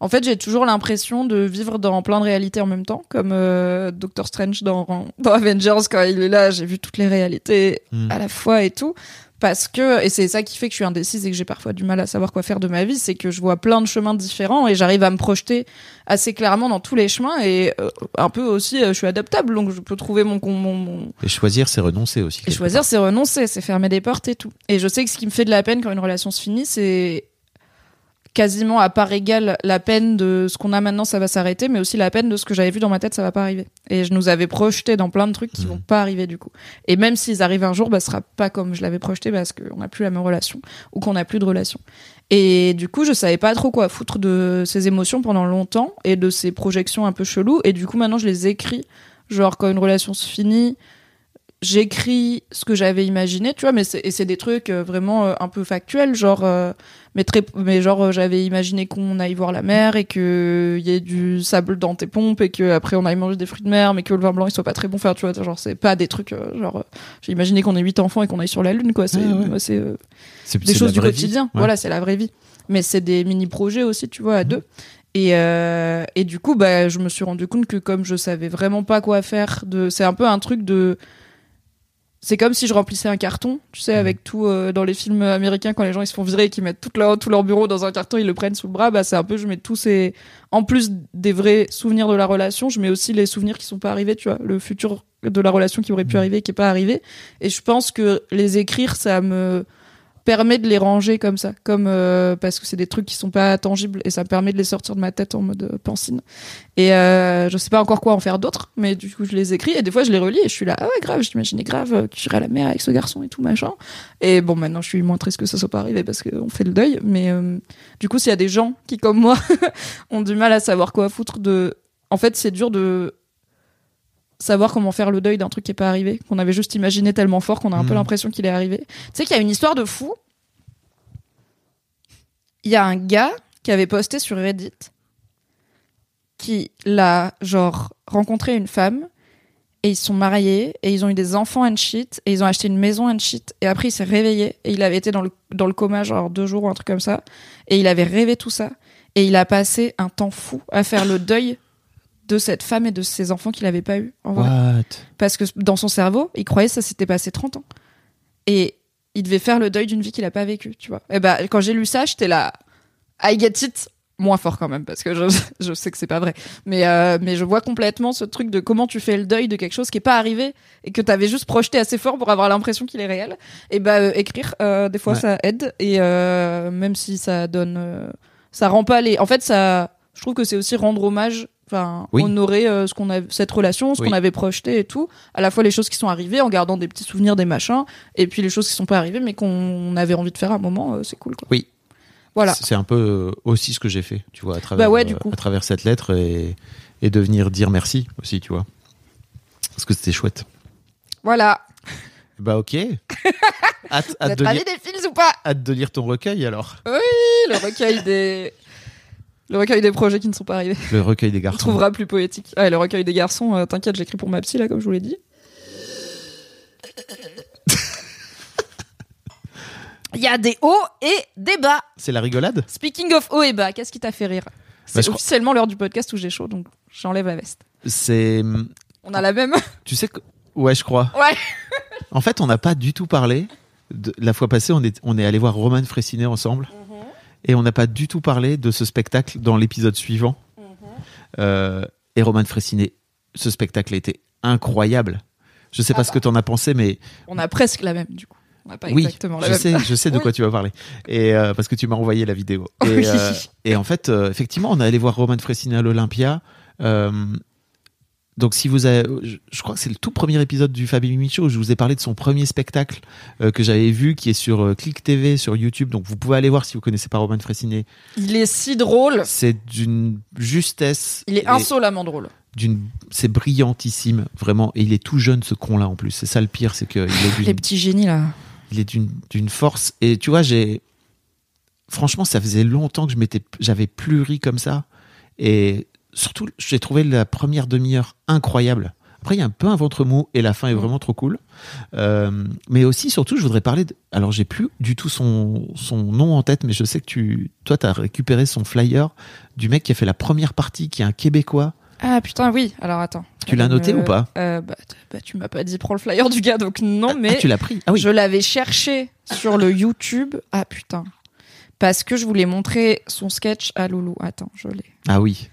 en fait, j'ai toujours l'impression de vivre dans plein de réalités en même temps, comme euh, Doctor Strange dans, dans Avengers quand il est là, j'ai vu toutes les réalités Hmm. à la fois et tout. Parce que, et c'est ça qui fait que je suis indécise et que j'ai parfois du mal à savoir quoi faire de ma vie, c'est que je vois plein de chemins différents et j'arrive à me projeter assez clairement dans tous les chemins et euh, un peu aussi, euh, je suis adaptable, donc je peux trouver mon, mon, mon, Et choisir, c'est renoncer aussi. et choisir, c'est renoncer, c'est fermer des portes et tout. Et je sais que ce qui me fait de la peine quand une relation se finit, c'est quasiment à part égale la peine de ce qu'on a maintenant, ça va s'arrêter, mais aussi la peine de ce que j'avais vu dans ma tête, ça va pas arriver. Et je nous avais projeté dans plein de trucs qui Mhm. vont pas arriver du coup. Et même s'ils arrivent un jour, bah, ce sera pas comme je l'avais projeté parce qu'on n'a plus la même relation ou qu'on n'a plus de relation. Et du coup, je savais pas trop quoi foutre de ces émotions pendant longtemps et de ces projections un peu cheloues. Et du coup, maintenant, je les écris. Genre, quand une relation se finit, j'écris ce que j'avais imaginé, tu vois, mais c'est, et c'est des trucs euh, vraiment euh, un peu factuels, genre, euh, mais très, mais genre, euh, j'avais imaginé qu'on aille voir la mer et que il y ait du sable dans tes pompes et que après on aille manger des fruits de mer, mais que le vin blanc il soit pas très bon, enfin, tu vois, genre, c'est pas des trucs, genre, j'ai imaginé qu'on ait huit enfants et qu'on aille sur la lune, quoi, c'est, Ouais, ouais. moi, c'est, euh, C'est- des choses du quotidien. Ouais. Voilà, c'est la vraie vie. Mais c'est des mini-projets aussi, tu vois, à deux. Et, euh, et du coup, bah, je me suis rendu compte que comme je savais vraiment pas quoi faire, de... c'est un peu un truc de. C'est comme si je remplissais un carton, tu sais, avec tout euh, dans les films américains quand les gens ils se font virer et qu'ils mettent tout leur, tout leur bureau dans un carton, ils le prennent sous le bras. Bah, c'est un peu, je mets tous ces. En plus des vrais souvenirs de la relation, je mets aussi les souvenirs qui sont pas arrivés, tu vois, le futur de la relation qui aurait pu arriver et qui est pas arrivé. Et je pense que les écrire, ça me permet de les ranger comme ça, comme euh, parce que c'est des trucs qui sont pas tangibles et ça me permet de les sortir de ma tête en mode euh, pansine. Et euh, je sais pas encore quoi en faire d'autres, mais du coup je les écris et des fois je les relis et je suis là ah ouais grave, j'imaginais grave euh, que j'irais à la mer avec ce garçon et tout machin. Et bon maintenant je suis moins triste que ça soit pas arrivé parce qu'on fait le deuil, mais euh, du coup s'il y a des gens qui comme moi ont du mal à savoir quoi foutre de, en fait c'est dur de savoir comment faire le deuil d'un truc qui est pas arrivé, qu'on avait juste imaginé tellement fort qu'on a un peu Mhm. l'impression qu'il est arrivé. Tu sais qu'il y a une histoire de fou. Il y a un gars qui avait posté sur Reddit qui l'a genre rencontré une femme et ils sont mariés et ils ont eu des enfants and shit et ils ont acheté une maison and shit et après il s'est réveillé et il avait été dans le dans le coma genre deux jours ou un truc comme ça et il avait rêvé tout ça et il a passé un temps fou à faire le deuil de cette femme et de ses enfants qu'il avait pas eu en vrai. What? Parce que dans son cerveau il croyait que ça s'était passé 30 ans. Et il devait faire le deuil d'une vie qu'il a pas vécue tu vois. Et ben quand j'ai lu ça j'étais là I get it moins fort quand même parce que je, je sais que c'est pas vrai. Mais euh, mais je vois complètement ce truc de comment tu fais le deuil de quelque chose qui est pas arrivé et que t'avais juste projeté assez fort pour avoir l'impression qu'il est réel. Et bah euh, écrire euh, des fois Ouais. ça aide. Et même si ça donne ça rend pas les en fait ça je trouve que c'est aussi rendre hommage enfin Oui. honorer euh, ce qu'on a cette relation ce Oui. qu'on avait projeté et tout à la fois les choses qui sont arrivées en gardant des petits souvenirs des machins et puis les choses qui sont pas arrivées mais qu'on avait envie de faire à un moment euh, c'est cool quoi Oui. voilà C'est un peu euh, aussi ce que j'ai fait, tu vois, à travers, Bah ouais, du coup. à travers cette lettre et, et de venir dire merci aussi, tu vois. Parce que c'était chouette. voilà Bah ok. hâte, hâte de lire, des fils ou pas? Hâte de lire ton recueil alors. le recueil des le recueil des projets qui ne sont pas arrivés. Le recueil des On garçons. trouvera plus poétique. Ouais, le recueil des garçons, euh, t'inquiète, j'écris pour ma psy là, comme je vous l'ai dit. Il y a des hauts et des bas. C'est la rigolade? Speaking of hauts et bas, qu'est-ce qui t'a fait rire? C'est Bah, je crois- officiellement l'heure du podcast où j'ai chaud, donc j'enlève la veste. C'est. On a la même. Tu sais que. Ouais, je crois. Ouais. En fait, on n'a pas du tout parlé. De... La fois passée, on est, on est allé voir Roman Fressinet ensemble. Et on n'a pas du tout parlé de ce spectacle dans l'épisode suivant. Mhm. Euh, et Roman Fressinet, ce spectacle a été incroyable. Je sais pas Ah ce que tu en as pensé, mais On a presque la même, du coup. On n'a pas oui, exactement la je même. sais, je sais de quoi tu vas parler. Et euh, parce que tu m'as envoyé la vidéo. Et, Oui. euh, et en fait, euh, effectivement, on est allé voir Roman Fressinet à l'Olympia. Donc, si vous avez, je, crois que c'est le tout premier épisode du Fabien où je vous ai parlé de son premier spectacle euh, que j'avais vu, qui est sur euh, Click TV sur YouTube. Donc, vous pouvez aller voir si vous connaissez pas Roman Fressinet. Il est si drôle. C'est d'une justesse. Il est insolemment drôle. d'une, c'est brillantissime, vraiment. Et il est tout jeune, ce con-là, en plus. C'est ça le pire, c'est qu'il est d'une Les petits génies là. il est d'une d'une force et tu vois j'ai franchement ça faisait longtemps que je m'étais j'avais plus ri comme ça et surtout j'ai trouvé la première demi-heure incroyable après il y a un peu un ventre mou et la fin est vraiment trop cool Euh, mais aussi surtout je voudrais parler de alors j'ai plus du tout son son nom en tête mais je sais que tu toi t'as récupéré son flyer du mec qui a fait la première partie qui est un québécois Ah putain, oui. Alors attends. Tu l'as noté Euh, ou pas euh, bah, bah, tu m'as pas dit prends le flyer du gars, donc non, mais ah, tu l'as pris ah oui je l'avais cherché sur le YouTube. Ah putain. Parce que je voulais montrer son sketch à Loulou. Attends, je l'ai. Ah oui.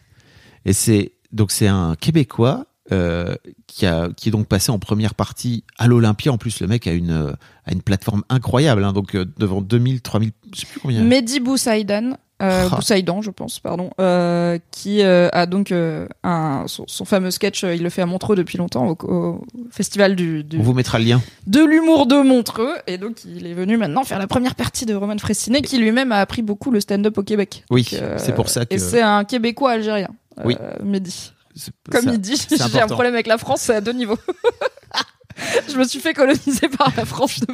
Et c'est donc c'est un Québécois euh, qui a qui est donc passé en première partie à l'Olympia. En plus, le mec a une a une plateforme incroyable. hein, donc euh, devant 2000, 3000, je sais plus combien. Mehdi Boussaïdan. Euh, Ah. Boussaïdan, je pense, pardon, euh, qui euh, a donc un, son, son fameux sketch, il le fait à Montreux depuis longtemps, au, au festival du, du- On vous mettra le lien. de l'humour de Montreux, et donc il est venu maintenant faire la première partie de Roman Fressinet, qui lui-même a appris beaucoup le stand-up au Québec. Oui, c'est pour ça que Et c'est un Québécois algérien, Oui. Mehdi. c'est- Comme il dit, j'ai un problème avec la France, c'est à deux niveaux. je me suis fait coloniser par la France de.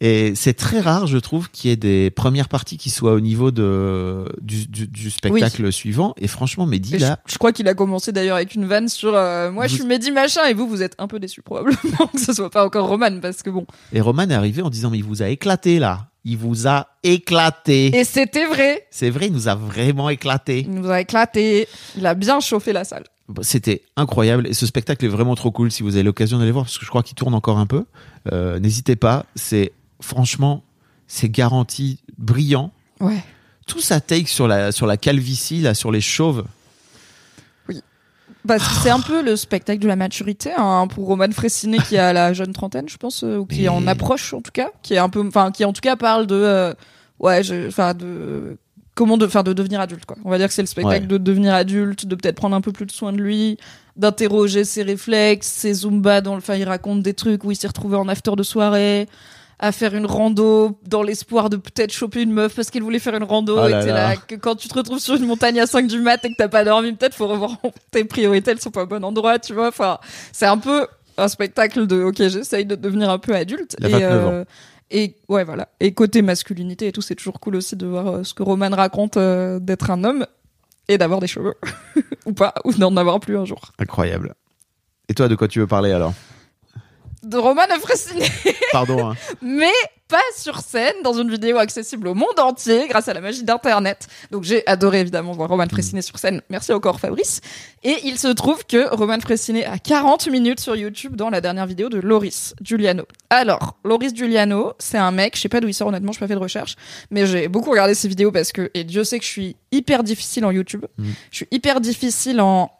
Et c'est très rare, je trouve, qu'il y ait des premières parties qui soient au niveau de, du, du, du spectacle suivant. Et franchement, Mehdi, Et là, je crois qu'il a commencé d'ailleurs avec une vanne sur euh, moi je suis Mehdi machin et vous vous êtes un peu déçu probablement que ce soit pas encore Roman parce que bon et Roman est arrivé en disant, mais il vous a éclaté, là. Il vous a éclaté. et c'était vrai C'est vrai, il nous a vraiment éclaté. il nous a éclaté il a bien chauffé la salle C'était incroyable et ce spectacle est vraiment trop cool si vous avez l'occasion d'aller voir parce que je crois qu'il tourne encore un peu. Euh, N'hésitez pas, c'est franchement c'est garanti brillant. ouais Tout sa take sur la sur la calvitie là sur les chauves. Parce que c'est un peu le spectacle de la maturité hein, pour Roman Fressinet qui a la jeune trentaine je pense euh, ou qui Mais- en approche en tout cas qui est un peu enfin qui en tout cas parle de euh, ouais enfin de comment de enfin de devenir adulte quoi on va dire que c'est le spectacle Ouais. de devenir adulte de peut-être prendre un peu plus de soin de lui d'interroger ses réflexes ses zumba dans le enfin il raconte des trucs où il s'est retrouvé en after de soirée à faire une rando dans l'espoir de peut-être choper une meuf parce qu'il voulait faire une rando Oh et t'es là. là que quand tu te retrouves sur une montagne à 5 du mat et que t'as pas dormi peut-être faut revoir tes priorités elles sont pas au bon endroit tu vois enfin c'est un peu un spectacle de ok j'essaye de devenir un peu adulte Il a et 29 ans. euh, et ouais voilà et côté masculinité et tout c'est toujours cool aussi de voir euh, ce que Roman raconte euh, d'être un homme et d'avoir des cheveux ou pas ou d'en avoir plus un jour Incroyable. Et toi, de quoi tu veux parler alors? De Roman Fressinet, Pardon. hein. mais pas sur scène, dans une vidéo accessible au monde entier grâce à la magie d'Internet. Donc j'ai adoré évidemment voir Roman Fressinet sur scène. Merci encore Fabrice. Et il se trouve que Roman Fressinet a 40 minutes sur YouTube dans la dernière vidéo de Loris Giuliano. Alors, Loris Giuliano, c'est un mec, je sais pas d'où il sort honnêtement, je pas fait de recherche, mais j'ai beaucoup regardé ses vidéos parce que, et Dieu sait que je suis hyper difficile en YouTube. Mm. Je suis hyper difficile en...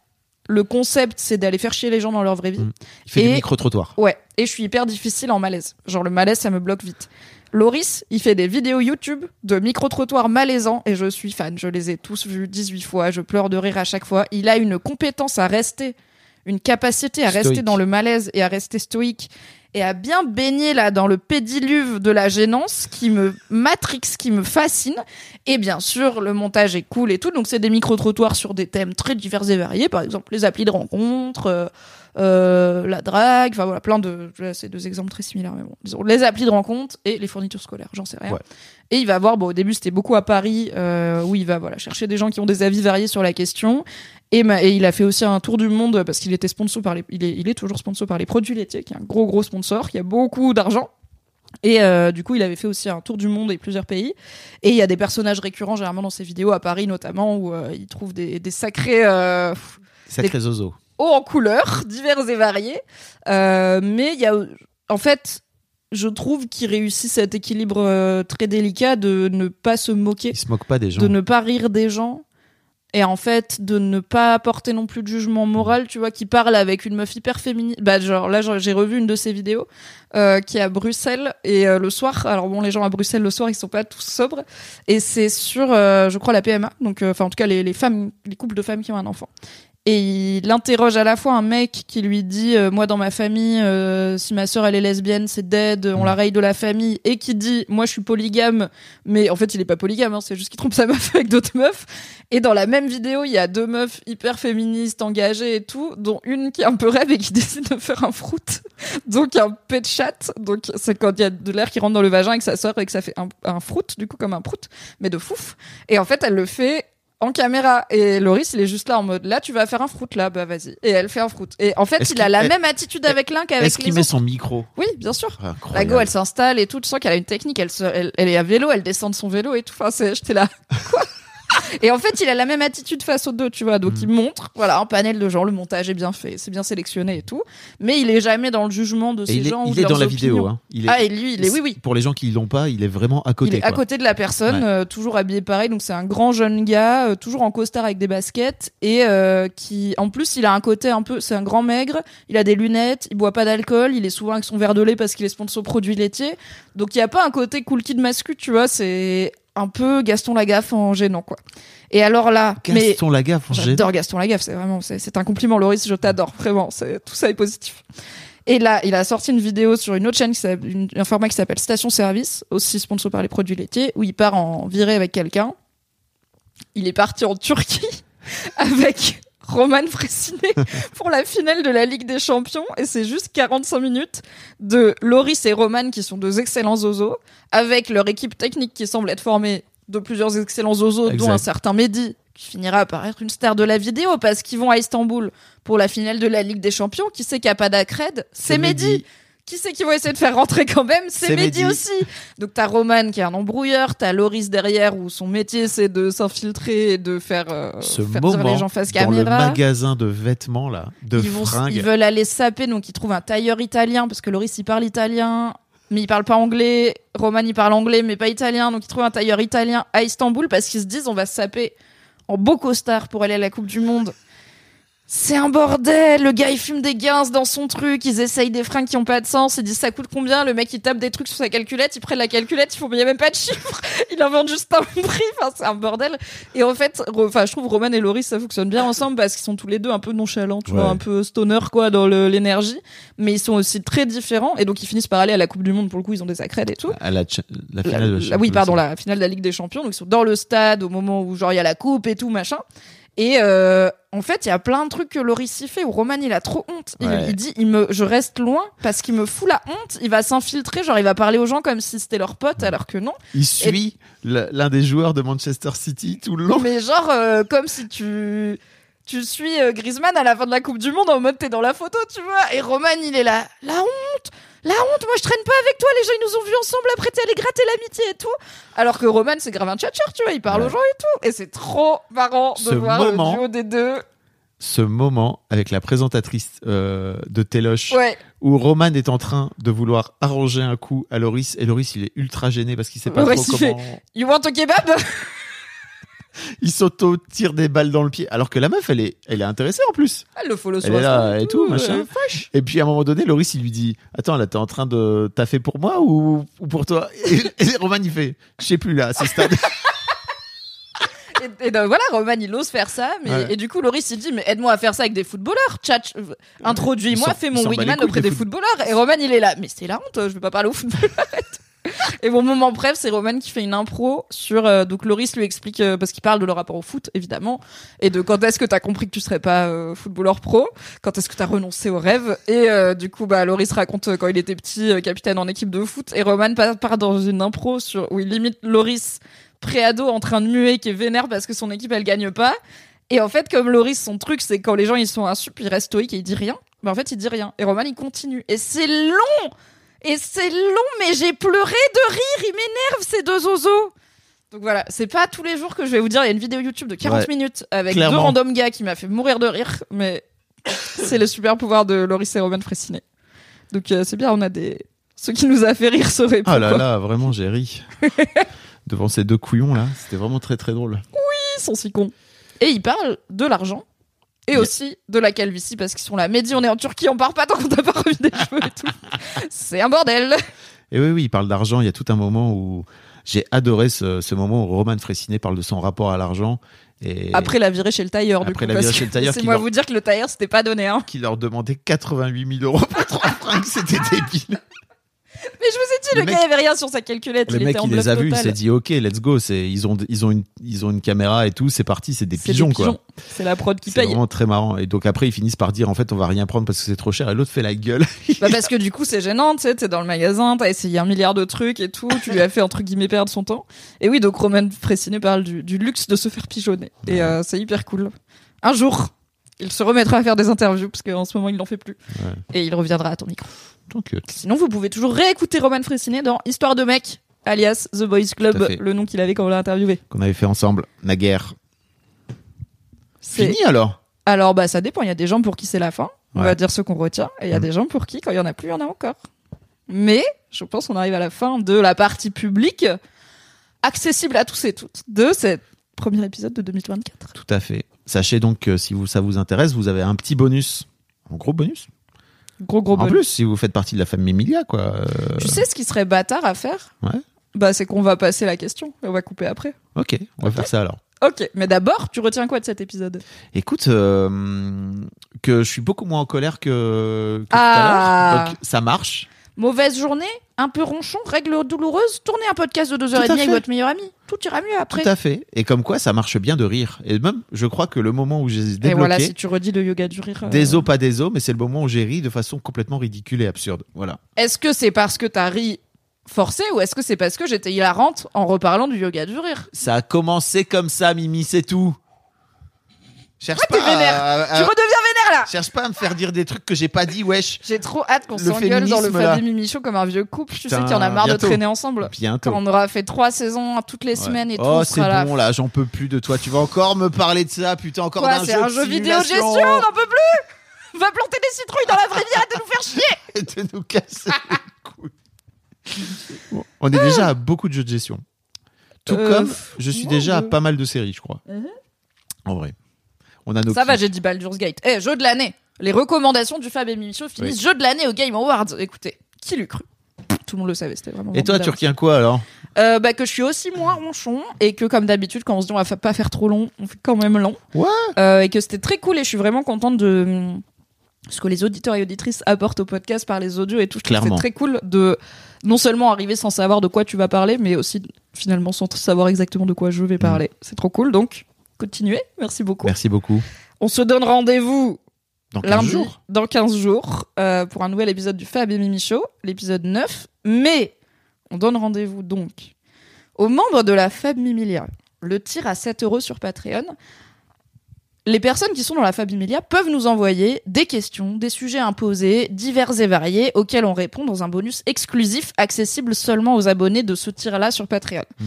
Le concept, c'est d'aller faire chier les gens dans leur vraie vie. Mm. Il fait Et- micro-trottoir. Ouais, et je suis hyper difficile en malaise. Genre le malaise, ça me bloque vite. Loris, il fait des vidéos YouTube de micro-trottoirs malaisants et je suis fan. Je les ai tous vus 18 fois, je pleure de rire à chaque fois. Il a une compétence à rester, une capacité à rester dans le malaise et à rester stoïque et à bien baigner là dans le pédiluve de la gênance qui me matrix, qui me fascine. Et bien sûr, le montage est cool et tout. Donc c'est des micro-trottoirs sur des thèmes très divers et variés. Par exemple, les applis de rencontre, euh, la drague, enfin voilà, plein de. C'est deux exemples très similaires, mais bon. Disons, les applis de rencontre et les fournitures scolaires, j'en sais rien. Ouais. Et il va voir, bon, au début, c'était beaucoup à Paris, euh, où il va voilà, chercher des gens qui ont des avis variés sur la question. Et, il a fait aussi un tour du monde parce qu'il était sponsor par les, il est, il est toujours sponsor par les produits laitiers, qui est un gros gros sponsor, qui a beaucoup d'argent. Et euh, du coup, il avait fait aussi un tour du monde et plusieurs pays. Et il y a des personnages récurrents, généralement dans ses vidéos, à Paris notamment, où euh, il trouve des, des sacrés euh, Sacré zozo. Hauts en couleurs, divers et variés. Euh, mais il y a, en fait, je trouve qu'il réussit cet équilibre euh, très délicat de ne pas se moquer, Il se moque pas des gens. de ne pas rire des gens. Et en fait, de ne pas apporter non plus de jugement moral, tu vois, qui parle avec une meuf hyper féminine. Bah, genre, là, j'ai revu une de ses vidéos, euh, qui est à Bruxelles, et euh, le soir, alors bon, les gens à Bruxelles, le soir, ils sont pas tous sobres, et c'est sur, je crois, la PMA, donc, enfin, en tout cas, les, les femmes, les couples de femmes qui ont un enfant. Et il interroge à la fois un mec qui lui dit euh, moi dans ma famille euh, si ma sœur elle est lesbienne c'est dead on la raye de la famille. Et qui dit moi je suis polygame. Mais en fait il est pas polygame hein, c'est juste qu'il trompe sa meuf avec d'autres meufs. Et dans la même vidéo il y a deux meufs hyper féministes engagées et tout dont une qui est un peu rêve et qui décide de faire un fruit donc un pet chat. Donc c'est quand il y a de l'air qui rentre dans le vagin et que ça sort et que ça fait un, un fruit du coup comme un prout mais de fouf. Et en fait elle le fait en caméra. Et Loris il est juste là en mode là tu vas faire un fruit là. Bah vas-y. Et elle fait un fruit et en fait Est-ce il a la même attitude avec l'un qu'avec Est-ce les qu'il met son micro oui bien sûr. La Incroyable. go elle s'installe et tout. Tu sens qu'elle a une technique. Elle, se, elle, elle est à vélo. Elle descend de son vélo et tout. Enfin c'est j'étais là. Quoi? et en fait il a la même attitude face aux deux tu vois donc Mm. il montre voilà un panel de gens le montage est bien fait c'est bien sélectionné et tout mais il est jamais dans le jugement de Et ces il est, gens ou il de est dans la vidéo. Hein. Il est, ah et lui il est oui oui Pour les gens qui l'ont pas, il est vraiment à côté. il est à côté de la personne, Ouais. euh, toujours habillé pareil. Donc c'est un grand jeune gars, euh, toujours en costard avec des baskets et euh, qui, en plus, il a un côté un peu, c'est un grand maigre. Il a des lunettes, il boit pas d'alcool, il est souvent avec son verre de lait parce qu'il est sponsor produits laitiers. Donc il y a pas un côté cool kid mascu, tu vois. C'est un peu Gaston Lagaffe en gênant quoi. Et alors là, mais Gaston Lagaffe, en J'adore Gaston Lagaffe, c'est vraiment, c'est un compliment, Loris, je t'adore, vraiment, c'est, tout ça est positif. Et là, il a sorti une vidéo sur une autre chaîne, qui s'appelle- une- un format qui s'appelle Station Service, aussi sponsor par les produits laitiers, où il part en virée avec quelqu'un. Il est parti en Turquie avec Roman Fressinet pour la finale de la Ligue des Champions, et c'est juste 45 minutes de Loris et Roman, qui sont deux excellents zozos, avec leur équipe technique qui semble être formée de plusieurs excellents zozos, dont Exact. un certain Mehdi, qui finira par être une star de la vidéo, parce qu'ils vont à Istanbul pour la finale de la Ligue des Champions. Qui sait qu'il n'y a pas d'accred? C'est Mehdi. Qui c'est qui vont essayer de faire rentrer quand même C'est Mehdi Mehdi. aussi. Donc t'as Roman qui est un embrouilleur, t'as Loris derrière où son métier c'est de s'infiltrer et de faire, euh, Ce faire moment les gens face dans le caméra. magasin de vêtements là, de ils, vont- fringues. ils veulent aller saper, donc ils trouvent un tailleur italien parce que Loris il parle italien, mais il parle pas anglais. Roman il parle anglais mais pas italien, donc ils trouvent un tailleur italien à Istanbul parce qu'ils se disent on va saper en beau costard pour aller à la Coupe du Monde. C'est un bordel, le gars il fume des guinces dans son truc, ils essayent des fringues qui ont pas de sens, ils disent ça coûte combien, le mec il tape des trucs sur sa calculette, il prennent la calculette, mais y a même pas de chiffre, il invente juste un prix, enfin c'est un bordel. Et en fait, enfin je trouve Roman et Loris ça fonctionne bien ensemble parce qu'ils sont tous les deux un peu nonchalants, tu Ouais. vois, un peu stoner quoi dans l'énergie, mais ils sont aussi très différents et donc ils finissent par aller à la Coupe du Monde pour le coup, ils ont des accrèdes et tout. à la, la La- finale de la- oui, pardon, la finale de la Ligue des Champions. Donc, ils sont dans le stade au moment où, genre, il y a la coupe et tout, machin. Et euh, en fait, il y a plein de trucs que Loris y fait où Roman, il a trop honte. Il, Ouais. il dit, il me, je reste loin parce qu'il me fout la honte. Il va s'infiltrer, genre, il va parler aux gens comme si c'était leur pote, alors que non. Il suit l'un des joueurs de Manchester City tout le long. Mais genre, euh, comme si tu tu suis euh, Griezmann à la fin de la Coupe du Monde en mode t'es dans la photo, tu vois. Et Roman, il est là. La honte La honte Moi, je traîne pas avec toi. Les gens, ils nous ont vus ensemble. Après, t'es allé gratter l'amitié et tout. Alors que Roman, c'est grave un tchatcheur, tu vois. Il parle aux gens et tout. Et c'est trop marrant de Ce voir moment- le duo des deux. Ce moment avec la présentatrice euh, de Téloche Ouais. où Roman est en train de vouloir arranger un coup à Loris et Loris il est ultra gêné parce qu'il sait pas Loris, trop il fait- comment You want a kebab? Il s'auto-tire des balles dans le pied alors que la meuf elle est elle est intéressée en plus Elle le follow sur Elle est là et tout, machin. euh, fresh. et puis à un moment donné Loris il lui dit attends là t'es en train de taffer pour moi ou, ou pour toi? Et, et Roman il fait je sais plus là à ce stade Et, et donc voilà, Roman, il ose faire ça. Mais, Ouais. Et du coup, Loris, il dit, mais aide-moi à faire ça avec des footballeurs. Tchatch, euh, introduis-moi, fais mon wingman auprès des des foot- footballeurs. Et Roman, il est là. Mais c'est la honte, je vais pas parler aux footballeurs. Et mon moment bref, c'est Roman qui fait une impro sur. euh, donc Loris lui explique, euh, parce qu'il parle de leur rapport au foot, évidemment, et de quand est-ce que t'as compris que tu serais pas euh, footballeur pro, quand est-ce que t'as renoncé au rêve. Et du coup, bah, Loris raconte quand il était petit, capitaine en équipe de foot, et Roman part, part dans une impro sur, où il limite Loris préado en train de muer qui est vénère parce que son équipe elle gagne pas. Et en fait, comme Loris, son truc, c'est quand les gens ils sont insup, il reste stoïque et il dit rien. Mais en fait, il dit rien. Et Roman, il continue. Et c'est long Et c'est long, mais j'ai pleuré de rire. Il m'énerve, ces deux zozos. Donc voilà, c'est pas tous les jours que je vais vous dire. Il y a une vidéo YouTube de 40 Ouais. minutes avec Clairement. deux random gars qui m'a fait mourir de rire. Mais c'est le super pouvoir de Loris et Roman Fressinet. Donc euh, c'est bien, on a des. Ce qui nous a fait rire se répond. ah là quoi. là vraiment j'ai ri devant ces deux couillons là c'était vraiment très très drôle Ils sont si cons. Et ils parlent de l'argent. Et Yeah. aussi de la calvitie parce qu'ils sont là. Mehdi, on est en Turquie, on part pas tant qu'on t'a pas revu des cheveux et tout. C'est un bordel. Et oui, oui, il parle d'argent. Il y a tout un moment où j'ai adoré ce, ce moment où Roman Fressinet parle de son rapport à l'argent. Et Après la virée chez le tailleur, du Après coup. la virée chez le tailleur qui Laissez-moi leur- vous dire que le tailleur, c'était pas donné, hein. qui leur demandait 88 000 euros pour trois fringues, c'était débile. Mais je vous ai dit, le, Le mec- gars, il avait rien sur sa calculette. Le il mec, était en il les a vus, il s'est dit, ok, let's go. C'est, ils ont, ils ont une, ils ont une caméra et tout, c'est parti, c'est des C'est des pigeons, pigeons. quoi. C'est la prod qui C'est paye. vraiment très marrant. Et donc après, ils finissent par dire, en fait, on va rien prendre parce que c'est trop cher. Et l'autre fait la gueule. Bah parce que du coup c'est gênant, tu sais, t'es dans le magasin, t'as essayé un milliard de trucs et tout, tu lui as fait entre guillemets perdre son temps. Et oui, donc Roman Fressinet parle du, du luxe de se faire pigeonner. Et euh, c'est hyper cool. Un jour, il se remettra à faire des interviews parce qu'en ce moment il n'en fait plus. Ouais. Et il reviendra à ton micro. Sinon, vous pouvez toujours réécouter Roman Fressinet dans Histoire de mec, alias The Boys Club, le nom qu'il avait quand on l'a interviewé. qu'on avait fait ensemble, naguère. C'est- Fini alors? Alors bah ça dépend, il y a des gens pour qui c'est la fin, on Ouais. va dire ce qu'on retient, et il y a Mm. des gens pour qui quand il y en a plus, il y en a encore. Mais je pense qu'on arrive à la fin de la partie publique, accessible à tous et toutes, de cet premier épisode de 2024. Tout à fait. Sachez donc que si vous, ça vous intéresse, vous avez un petit bonus. Un gros bonus. Gros gros en bonus. plus, si vous faites partie de la famille Emilia, quoi. euh, Tu sais ce qui serait bâtard à faire? Ouais. Bah c'est qu'on va passer la question, et on va couper après. Ok, on va faire ça alors. Ok, mais d'abord, tu retiens quoi de cet épisode? Écoute, euh, que je suis beaucoup moins en colère que, que Ah. tout à l'heure. Donc, ça marche. Mauvaise journée, un peu ronchon, règle douloureuse, tournez un podcast de 2h30 Tout à avec votre meilleur ami. Tout ira mieux après. Tout à fait. Et comme quoi, ça marche bien de rire. Et même, je crois que le moment où j'ai débloqué, et voilà, si tu redis le yoga du rire. euh, des os, pas des os, mais c'est le moment où j'ai ri de façon complètement ridicule et absurde. Voilà. Est-ce que c'est parce que t'as ri forcé ou est-ce que c'est parce que j'étais hilarante en reparlant du yoga du rire Ça a commencé comme ça, Mimi, c'est tout. Cherche t'es pas vénère. à- Tu redeviens Cherche pas à me faire dire des trucs que j'ai pas dit, wesh. J'ai trop hâte qu'on Le s'engueule dans le. Fabien Mimichaud comme un vieux couple. Tu sais qu'il y en a marre bientôt. de traîner ensemble. Bientôt. Quand on aura fait trois saisons toutes les Ouais. semaines et tout, oh, c'est là. bon là, j'en peux plus de toi. Tu vas encore me parler de ça, putain, encore d'un c'est jeu un de jeu vidéo de gestion, on n'en peut plus Va planter des citrouilles dans la vraie vie, arrête de nous faire chier Et de nous casser les couilles. Bon, on est déjà à beaucoup de jeux de gestion. Tout Euh, comme je suis déjà à pas mal de séries, je crois. En vrai. On a nos Ça va, j'ai dit Baldur's Gate. Eh, jeu de l'année. Les recommandations du Fab et Mimichaud finissent. Jeu de l'année au Game Awards. Écoutez, qui l'eût cru? Tout le monde le savait, c'était vraiment Et toi, tu retiens quoi alors? Euh, bah, que je suis aussi moins ronchon et que comme d'habitude quand on se dit on va pas faire trop long on fait quand même long. Ouais. Euh, et que c'était très cool et je suis vraiment contente de hum, ce que les auditeurs et auditrices apportent au podcast par les audios et tout. Clairement. c'est très cool de non seulement arriver sans savoir de quoi tu vas parler mais aussi finalement sans savoir exactement de quoi je vais parler. C'est trop cool donc continuez merci beaucoup Merci beaucoup. on se donne rendez-vous Dans 15 lundi, jours. dans 15 jours, euh, pour un nouvel épisode du Fab et Mimi Show, l'épisode 9. Mais on donne rendez-vous donc aux membres de la Fab Mimilia. Le tir à 7 euros sur Patreon. les personnes qui sont dans la Fabimilia peuvent nous envoyer des questions, des sujets imposés, divers et variés, auxquels on répond dans un bonus exclusif accessible seulement aux abonnés de ce tir-là sur Patreon. Mm.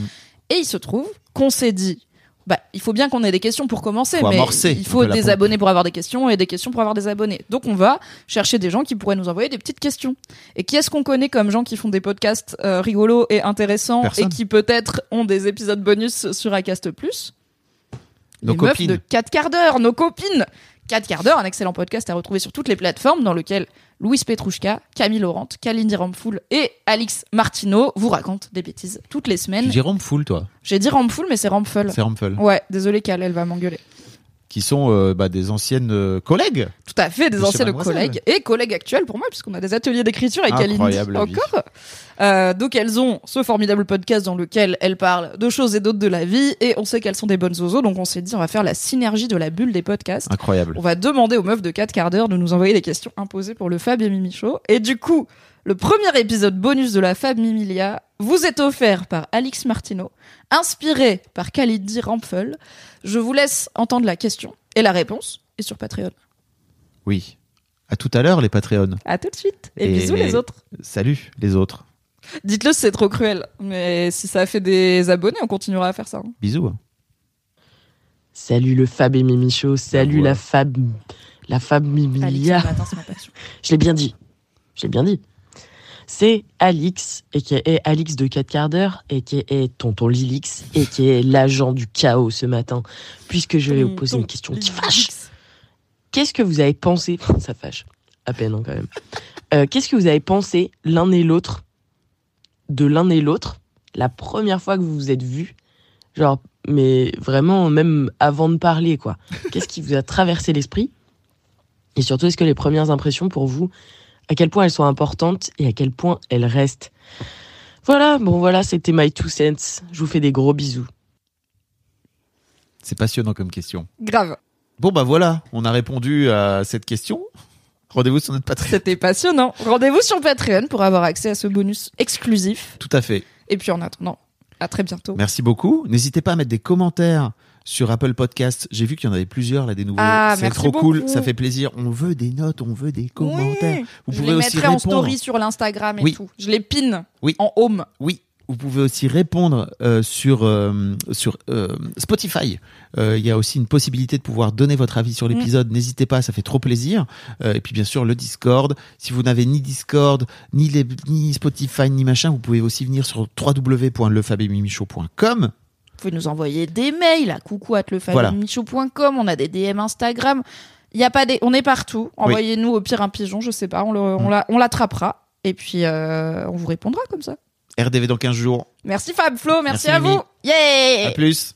Et il se trouve qu'on s'est dit, bah, il faut bien qu'on ait des questions pour commencer, Faut mais amorcer il faut des abonnés pour avoir des questions et des questions pour avoir des abonnés. Donc on va chercher des gens qui pourraient nous envoyer des petites questions. Et qui est-ce qu'on connaît comme gens qui font des podcasts euh, rigolos et intéressants Personne. et qui peut-être ont des épisodes bonus sur Acast Plus? Nos les meufs copines. de 4 quarts d'heure, nos copines. 4 quarts d'heure, un excellent podcast à retrouver sur toutes les plateformes dans lequel Louise Petrouchka, Camille Laurent, Kalindi Ramfoul et Alix Martineau vous racontent des bêtises toutes les semaines. Rampful, toi? J'ai dit Ramfoul, mais c'est Ramful. C'est Rampful. Ouais, désolé Cal, elle va m'engueuler. Qui sont euh, bah, des anciennes euh, collègues. Tout à fait, des De anciennes collègues et collègues actuels pour moi, puisqu'on a des ateliers d'écriture avec vie. encore. Euh, donc elles ont ce formidable podcast dans lequel elles parlent de choses et d'autres de la vie, et on sait qu'elles sont des bonnes zozos, donc on s'est dit on va faire la synergie de la bulle des podcasts. Incroyable. On va demander aux meufs de 4 quarts d'heure de nous envoyer des questions imposées pour le Fab et Mimi Show. Et du coup, le premier épisode bonus de la Fab Mimilia vous est offert par Alix Martineau, inspiré par Khalidi Rampfel. Je vous laisse entendre la question et la réponse, et sur Patreon. Oui. À tout à l'heure, les Patreons. À tout de suite. Et, Et- bisous les autres. Salut, les autres. Dites-le si c'est trop cruel. Mais si ça fait des abonnés, on continuera à faire ça. hein. Bisous. Salut le Fab et Mimi Show, salut Voilà. la Fab, la Fab Mimilia. le matin, c'est ma passion. Je l'ai bien dit. Je l'ai bien dit. C'est Alix, et qui est Alix de 4 quarts d'heure, et qui est Tonton Lilix, et qui est l'agent du chaos ce matin, puisque je vais vous poser une question qui fâche. Qu'est-ce que vous avez pensé Ça fâche. À peine, hein, quand même. Euh, Qu'est-ce que vous avez pensé l'un et l'autre de l'un et l'autre la première fois que vous vous êtes vus? Genre, mais vraiment, même avant de parler, quoi. Qu'est-ce qui vous a traversé l'esprit? Et surtout, est-ce que les premières impressions pour vous, à quel point elles sont importantes et à quel point elles restent Voilà, bon voilà, c'était My Two Cents. Je vous fais des gros bisous. C'est passionnant comme question. Grave. Bon, bah voilà, on a répondu à cette question. Rendez-vous sur notre Patreon. C'était passionnant. Rendez-vous sur Patreon pour avoir accès à ce bonus exclusif. Tout à fait. Et puis en attendant, à très bientôt. Merci beaucoup. N'hésitez pas à mettre des commentaires sur Apple Podcast. J'ai vu qu'il y en avait plusieurs là des nouveaux. Ah, c'est trop cool, ça fait plaisir. On veut des notes, on veut des commentaires. Oui. Vous je pouvez les aussi mettrai en répondre. story sur l'Instagram et Oui. tout. Je les pin Oui. en home. Oui, vous pouvez aussi répondre euh, sur euh, sur euh, Spotify. Il y a aussi une possibilité de pouvoir donner votre avis sur l'épisode. N'hésitez pas, ça fait trop plaisir. Et puis bien sûr le Discord. Si vous n'avez ni Discord, ni les, ni Spotify, ni machin, vous pouvez aussi venir sur www.lefabemimichaud.com. Vous pouvez nous envoyer des mails à coucou at. On a des DM Instagram. Il y a pas des, on est partout. Envoyez-nous au pire un pigeon, je sais pas. On le- on l'a- on l'attrapera. Et puis, euh, on vous répondra comme ça. RDV dans 15 jours. Merci Fab Flo, merci, Merci, à Mimi. vous. Yeah! À plus.